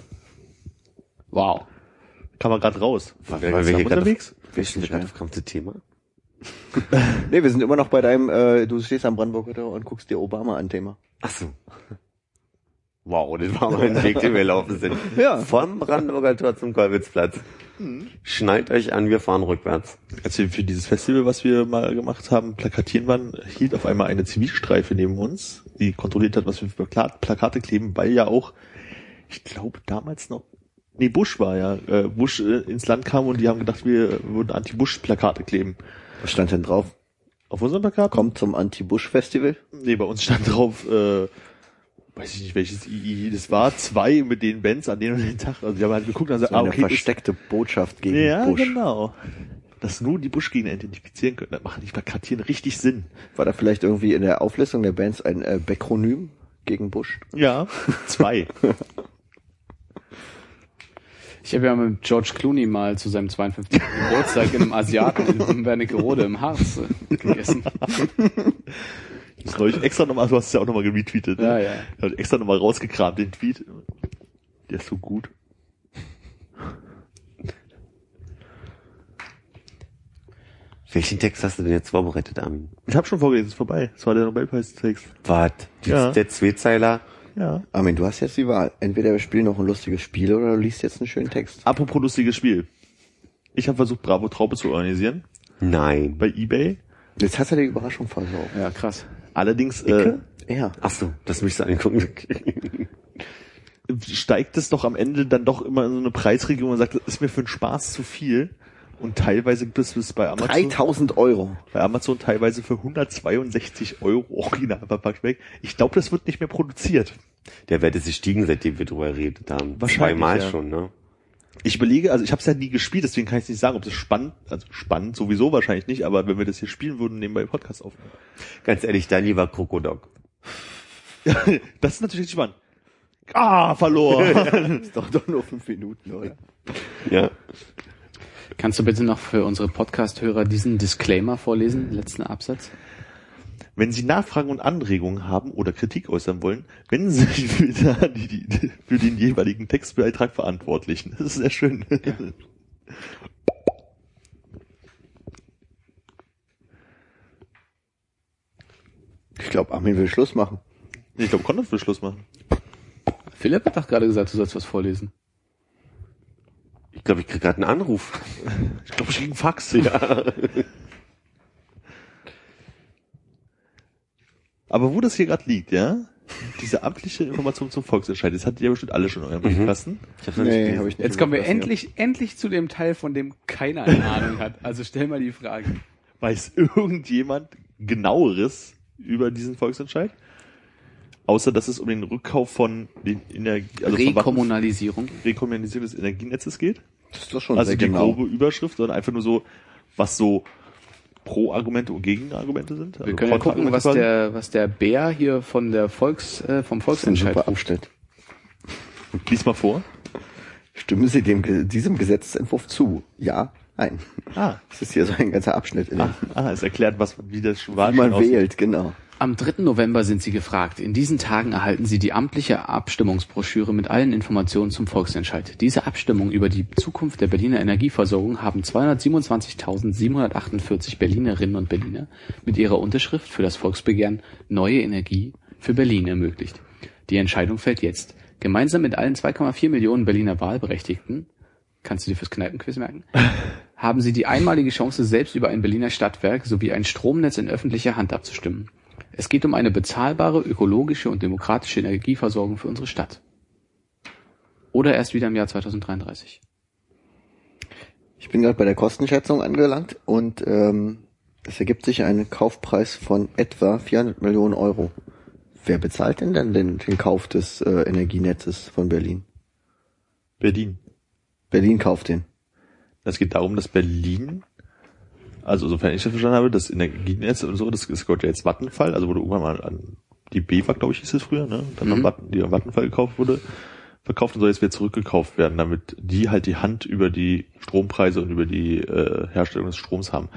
Wow. Kam man gerade raus. Weil wir wir zusammen hier unterwegs? Wir sind gerade auf kommt das Thema. Nee, wir sind immer noch bei deinem, äh, du stehst am Brandenburger Tor und guckst dir Obama an Thema. Ach so. Wow, das war mal ein Weg, den wir laufen sind. Ja. Vom Brandenburger Tor zum Kolwitzplatz. Schnallt euch an, wir fahren rückwärts. Als wir für dieses Festival, was wir mal gemacht haben, plakatieren waren, hielt auf einmal eine Zivilstreife neben uns, die kontrolliert hat, was wir für Pla- Plakate kleben, weil ja auch, ich glaube damals noch, nee, Bush war ja, äh, Bush äh, ins Land kam und die haben gedacht, wir würden Anti-Bush-Plakate kleben. Was stand denn drauf? Auf unserem Plakat? Kommt zum Anti-Bush-Festival. Nee, bei uns stand drauf, äh, weiß ich nicht, welches II das war, zwei mit den Bands an den und den Tag. Also die haben halt geguckt und haben So gesagt, ah, eine okay, ist, versteckte Botschaft gegen ja, Bush. genau. Dass nur die Bush-Gegner identifizieren können. Das macht nicht Plakatieren richtig Sinn. War da vielleicht irgendwie in der Auflistung der Bands ein äh, Bekronym gegen Bush? Ja, zwei. Ich habe ja mit George Clooney mal zu seinem 52. Geburtstag in einem Asiaten in Wernigerode im Harz äh, gegessen. Das soll ich extra nochmal, du hast es ja auch nochmal geretweetet. Ne? Ja, ja. Ich hab extra nochmal rausgekramt, den Tweet. Der ist so gut. Welchen Text hast du denn jetzt vorbereitet, Armin? Ich habe schon vorgelesen, ist vorbei. Das war der Nobelpreistext. Wart, Ja. der Zweizeiler. Ja. Armin, du hast jetzt die Wahl. Entweder wir spielen noch ein lustiges Spiel oder du liest jetzt einen schönen Text. Apropos lustiges Spiel. Ich habe versucht, Bravo Traube zu organisieren Nein. bei Ebay. Jetzt hast du die Überraschung versaut. Ja, krass. Allerdings äh, Ja. Ach so, das müsst ihr angucken. steigt es doch am Ende dann doch immer in so eine Preisregion und sagt, das ist mir für den Spaß zu viel. Und teilweise gibt es bis bei Amazon, 3000 Euro. bei Amazon teilweise für 162 Euro original verpackt weg. Ich glaube, das wird nicht mehr produziert. Der Wert ist gestiegen, seitdem wir drüber geredet haben. Wahrscheinlich, Zweimal ja. schon, ne? Ich überlege, also ich habe es ja nie gespielt, deswegen kann ich nicht sagen, ob das spannend, also spannend sowieso wahrscheinlich nicht, aber wenn wir das hier spielen würden, nehmen wir den Podcast aufnehmen. Ganz ehrlich, dein lieber Krokodok. das ist natürlich spannend. Ah, verloren. Ist doch, doch nur fünf Minuten, oder? Ja. Kannst du bitte noch für unsere Podcast-Hörer diesen Disclaimer vorlesen, letzten Absatz? Wenn Sie Nachfragen und Anregungen haben oder Kritik äußern wollen, wenden Sie sich bitte an die, die, für den jeweiligen Textbeitrag Verantwortlichen. Das ist sehr schön. Ich glaube, Armin will Schluss machen. Ich glaube, Konrad will Schluss machen. Philipp hat doch gerade gesagt, du sollst was vorlesen. Ich glaube, ich krieg gerade einen Anruf. Ich glaube, ich krieg einen Fax. Aber wo das hier gerade liegt, ja? Diese amtliche Information zum Volksentscheid, das hattet ihr bestimmt alle schon in euren Briefkasten. Ich hab's noch nicht Nee, habe ich nicht. Jetzt kommen wir endlich, endlich zu dem Teil, von dem keiner eine Ahnung hat. Also stell mal die Frage. Weiß irgendjemand genaueres über diesen Volksentscheid? Außer, dass es um den Rückkauf von den Energie, also von Rekommunalisierung. Rekommunalisierung des Energienetzes geht. Das ist doch schon Also sehr die genau. grobe Überschrift, sondern einfach nur so, was so Pro-Argumente und Gegenargumente sind. Wir Also können ja gucken, was der, was der Bär hier von der Volks, äh, vom Das ist ein Volksentscheid. Abschnitt. Lies mal vor. Stimmen Sie dem, diesem Gesetzentwurf zu? Ja? Nein. Ah, Das ist hier so ein ganzer Abschnitt, in ah, ah es erklärt, was, wie das wie Wahlspiel man aussieht. wählt, genau. Am 3. November sind Sie gefragt. In diesen Tagen erhalten Sie die amtliche Abstimmungsbroschüre mit allen Informationen zum Volksentscheid. Diese Abstimmung über die Zukunft der Berliner Energieversorgung haben 227.748 Berlinerinnen und Berliner mit ihrer Unterschrift für das Volksbegehren Neue Energie für Berlin ermöglicht. Die Entscheidung fällt jetzt. Gemeinsam mit allen 2,4 Millionen Berliner Wahlberechtigten, kannst du dir fürs Kneipenquiz merken, haben sie die einmalige Chance, selbst über ein Berliner Stadtwerk sowie ein Stromnetz in öffentlicher Hand abzustimmen. Es geht um eine bezahlbare, ökologische und demokratische Energieversorgung für unsere Stadt. Oder erst wieder im Jahr 2033. Ich bin gerade bei der Kostenschätzung angelangt und ähm, es ergibt sich ein Kaufpreis von etwa 400 Millionen Euro. Wer bezahlt denn dann den, den Kauf des äh, Energienetzes von Berlin? Berlin. Berlin kauft den. Es geht darum, dass Berlin, also sofern ich das verstanden habe, das Energienetz und so, das, das gehört ja jetzt Vattenfall, also wurde irgendwann mal an die BEWA, glaube ich, hieß es früher, ne? Dann Mhm. an Vatten, die an Vattenfall gekauft wurde, verkauft und soll jetzt wieder zurückgekauft werden, damit die halt die Hand über die Strompreise und über die äh, Herstellung des Stroms haben.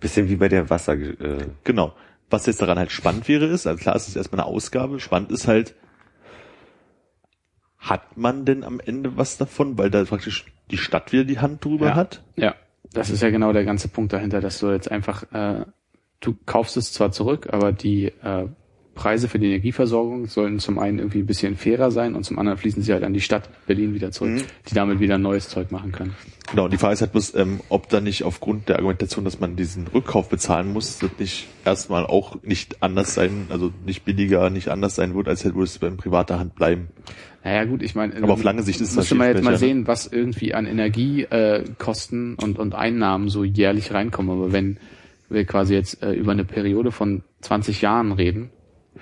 Bisschen wie bei der Wasser, äh, Genau. Was jetzt daran halt spannend wäre, ist, also klar, es ist erstmal eine Ausgabe, spannend ist halt, hat man denn am Ende was davon, weil da praktisch die Stadt wieder die Hand drüber Ja. hat? Ja, das ist ja genau der ganze Punkt dahinter, dass du jetzt einfach, äh, du kaufst es zwar zurück, aber die äh, Preise für die Energieversorgung sollen zum einen irgendwie ein bisschen fairer sein und zum anderen fließen sie halt an die Stadt Berlin wieder zurück, die damit wieder neues Zeug machen können. Genau, und die Frage ist halt bloß, ähm, ob da nicht aufgrund der Argumentation, dass man diesen Rückkauf bezahlen muss, das nicht erstmal auch nicht anders sein, also nicht billiger, nicht anders sein wird, als hätte würde es in privater Hand bleiben. Naja gut, ich meine, Aber auf lange Sicht ist es müsste man jetzt mal ne? sehen, was irgendwie an Energiekosten äh, und, und Einnahmen so jährlich reinkommen. Aber wenn wir quasi jetzt äh, über eine Periode von 20 Jahren reden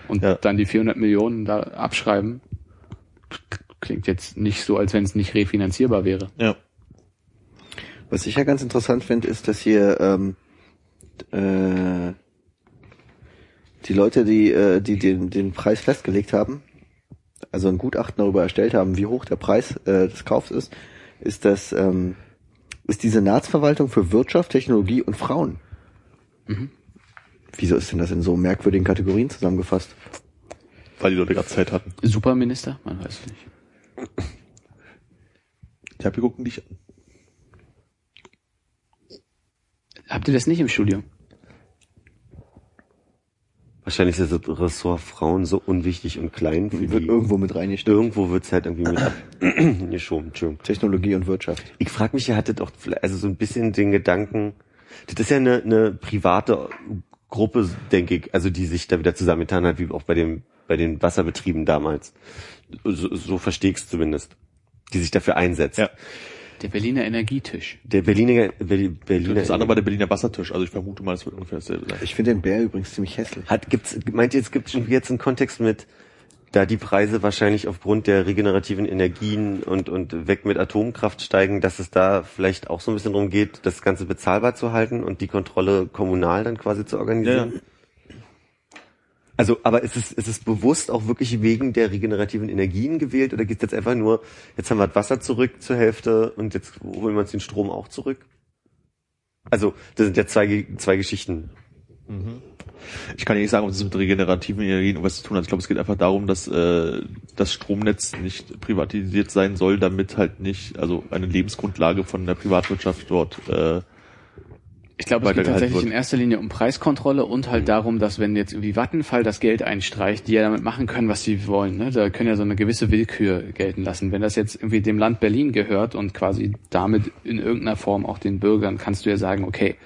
und Ja. dann die 400 Millionen da abschreiben, klingt jetzt nicht so, als wenn es nicht refinanzierbar wäre. Ja. Was ich ja ganz interessant finde, ist, dass hier ähm, äh, die Leute, die, äh, die den, den Preis festgelegt haben, also ein Gutachten darüber erstellt haben, wie hoch der Preis äh, des Kaufs ist, ist das ähm, ist die Senatsverwaltung für Wirtschaft, Technologie und Frauen. Wieso ist denn das in so merkwürdigen Kategorien zusammengefasst? Weil die Leute gerade Zeit hatten. Superminister? Man weiß es nicht. Ich hab, wir gucken dich an. Habt ihr das nicht im Studium? wahrscheinlich ist das Ressort Frauen so unwichtig und klein für Wird die. irgendwo mit reingestellt. Irgendwo wird's halt irgendwie mit abgeschoben. Entschuldigung. Technologie und Wirtschaft. Ich frage mich, ihr hattet auch vielleicht- also so ein bisschen den Gedanken, das ist ja eine, eine private Gruppe, denke ich, also die sich da wieder zusammengetan hat, wie auch bei dem bei den Wasserbetrieben damals. So, so verstehe ich zumindest. Die sich dafür einsetzt. Ja. Der Berliner Energietisch. Der Berliner, Berli- Berliner Das andere war der Berliner Wassertisch, also ich vermute mal, es wird ungefähr dasselbe sein. Ich finde den Bär übrigens ziemlich hässlich. Hat, gibt's, meint ihr, es gibt schon jetzt einen Kontext mit, da die Preise wahrscheinlich aufgrund der regenerativen Energien und, und weg mit Atomkraft steigen, dass es da vielleicht auch so ein bisschen darum geht, das Ganze bezahlbar zu halten und die Kontrolle kommunal dann quasi zu organisieren? Ja. Also, aber ist es, ist es bewusst auch wirklich wegen der regenerativen Energien gewählt oder geht es jetzt einfach nur, jetzt haben wir das Wasser zurück zur Hälfte und jetzt holen wir uns den Strom auch zurück? Also, das sind ja zwei, zwei Geschichten. Ich kann ja nicht sagen, ob das mit regenerativen Energien was zu tun hat. Ich glaube, es geht einfach darum, dass äh, das Stromnetz nicht privatisiert sein soll, damit halt nicht, also eine Lebensgrundlage von der Privatwirtschaft dort äh, Ich glaube, es geht tatsächlich wird. in erster Linie um Preiskontrolle und halt darum, dass wenn jetzt irgendwie Vattenfall das Geld einstreicht, die ja damit machen können, was sie wollen. Ne? Da können ja so eine gewisse Willkür gelten lassen. Wenn das jetzt irgendwie dem Land Berlin gehört und quasi damit in irgendeiner Form auch den Bürgern, kannst du ja sagen, okay,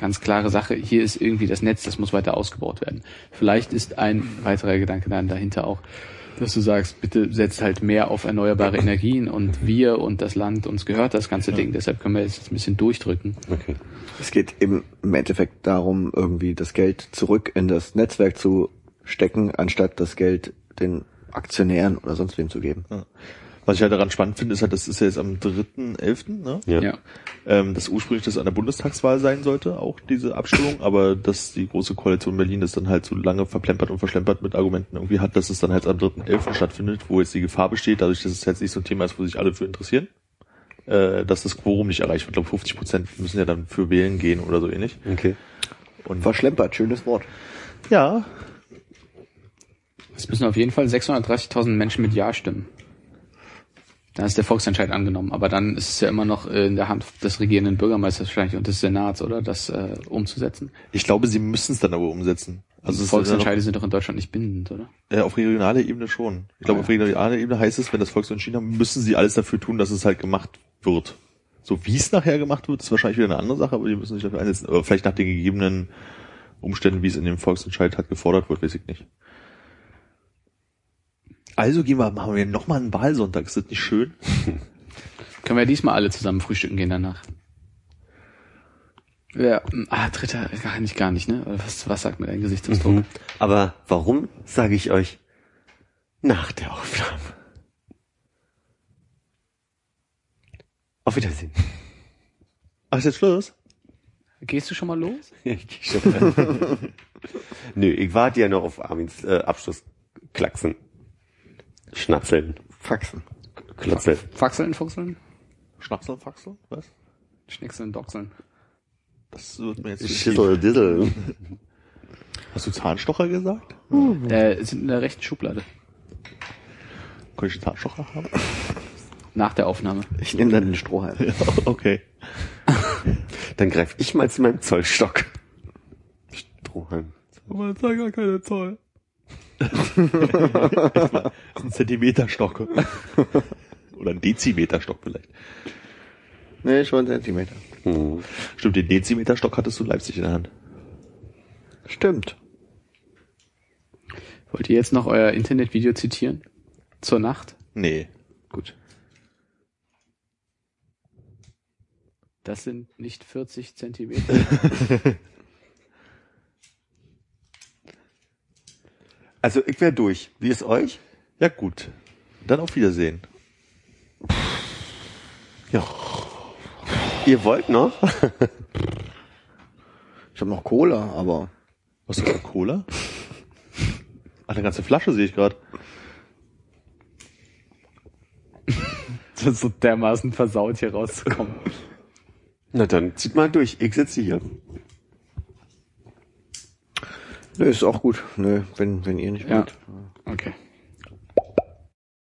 ganz klare Sache, hier ist irgendwie das Netz, das muss weiter ausgebaut werden. Vielleicht ist ein weiterer Gedanke dann dahinter auch, dass du sagst, bitte setzt halt mehr auf erneuerbare Energien und wir und das Land, uns gehört das ganze Ding, deshalb können wir jetzt ein bisschen durchdrücken. Okay. Es geht eben im Endeffekt darum, irgendwie das Geld zurück in das Netzwerk zu stecken, anstatt das Geld den Aktionären oder sonst wem zu geben. Was ich halt daran spannend finde, ist halt, das ist ja jetzt am 3.11., ne? Ja. Ja. Ähm, dass ursprünglich das an der Bundestagswahl sein sollte, auch diese Abstimmung, aber dass die große Koalition Berlin das dann halt so lange verplempert und verschlempert mit Argumenten irgendwie hat, dass es dann halt am 3.11. stattfindet, wo jetzt die Gefahr besteht, dadurch, dass es jetzt nicht so ein Thema ist, wo sich alle für interessieren, äh, dass das Quorum nicht erreicht wird. Ich glaube, 50 Prozent müssen ja dann für wählen gehen oder so ähnlich. Okay. Und Verschlempert, schönes Wort. ja, Es müssen auf jeden Fall 630.000 Menschen mit Ja stimmen. Dann ist der Volksentscheid angenommen, aber dann ist es ja immer noch äh, in der Hand des regierenden Bürgermeisters wahrscheinlich und des Senats, oder, das äh, umzusetzen. ich glaube, sie müssen es dann aber umsetzen. Also Volksentscheide sind doch in Deutschland nicht bindend, oder? Ja, auf regionaler Ebene schon. Ich glaube, Ah, auf regionaler Ebene heißt es, wenn das Volk so entschieden hat, müssen sie alles dafür tun, dass es halt gemacht wird. So wie es nachher gemacht wird, ist wahrscheinlich wieder eine andere Sache, aber die müssen sich dafür einsetzen. Aber vielleicht nach den gegebenen Umständen, wie es in dem Volksentscheid halt gefordert wird, weiß ich nicht. Also gehen wir, machen wir nochmal einen Wahlsonntag. Ist das nicht schön? Können wir ja diesmal alle zusammen frühstücken gehen danach. Ja, ah, dritter, gar nicht, gar nicht, ne? Was, was sagt mir dein Gesichtsausdruck? Mhm. Aber warum, sage ich euch, nach der Aufnahme. Auf Wiedersehen. Ach, ist jetzt Schluss? Gehst du schon mal los? Ich geh schon. Nö, ich warte ja noch auf Armins äh, Abschlussklacksen. Schnapseln. Faxen. Klotzeln. Faxeln, Fuchseln? Schnapseln, Faxeln? Was? Schnickseln, Doxeln. Das wird mir jetzt. Schissel, Dissel. Hast du Zahnstocher gesagt? Äh, sind in der rechten Schublade. Könnte ich einen Zahnstocher haben? Nach der Aufnahme. Ich nehme dann den Strohhalm. okay. Dann greif ich mal zu meinem Zollstock. Strohhalm. Aber jetzt gar keine Zoll. Das ist ein Zentimeterstock. Oder ein Dezimeterstock vielleicht. Nee, schon Zentimeter. Hm. Stimmt, den Dezimeterstock hattest du in Leipzig in der Hand. Stimmt. Wollt ihr jetzt noch euer Internetvideo zitieren? Zur Nacht? Nee. Gut. Das sind nicht 40 Zentimeter. Also ich wär durch. Wie ist euch? Ja, gut. Dann auf Wiedersehen. Ja. Ihr wollt noch? Ich habe noch Cola, aber Was ist das für Cola? Ach, eine ganze Flasche sehe ich gerade. Das ist so dermaßen versaut, hier rauszukommen. Na dann zieht mal durch. Ich sitze hier. Nö, ist auch gut. Nö, wenn, wenn ihr nicht Ja. wollt. Okay.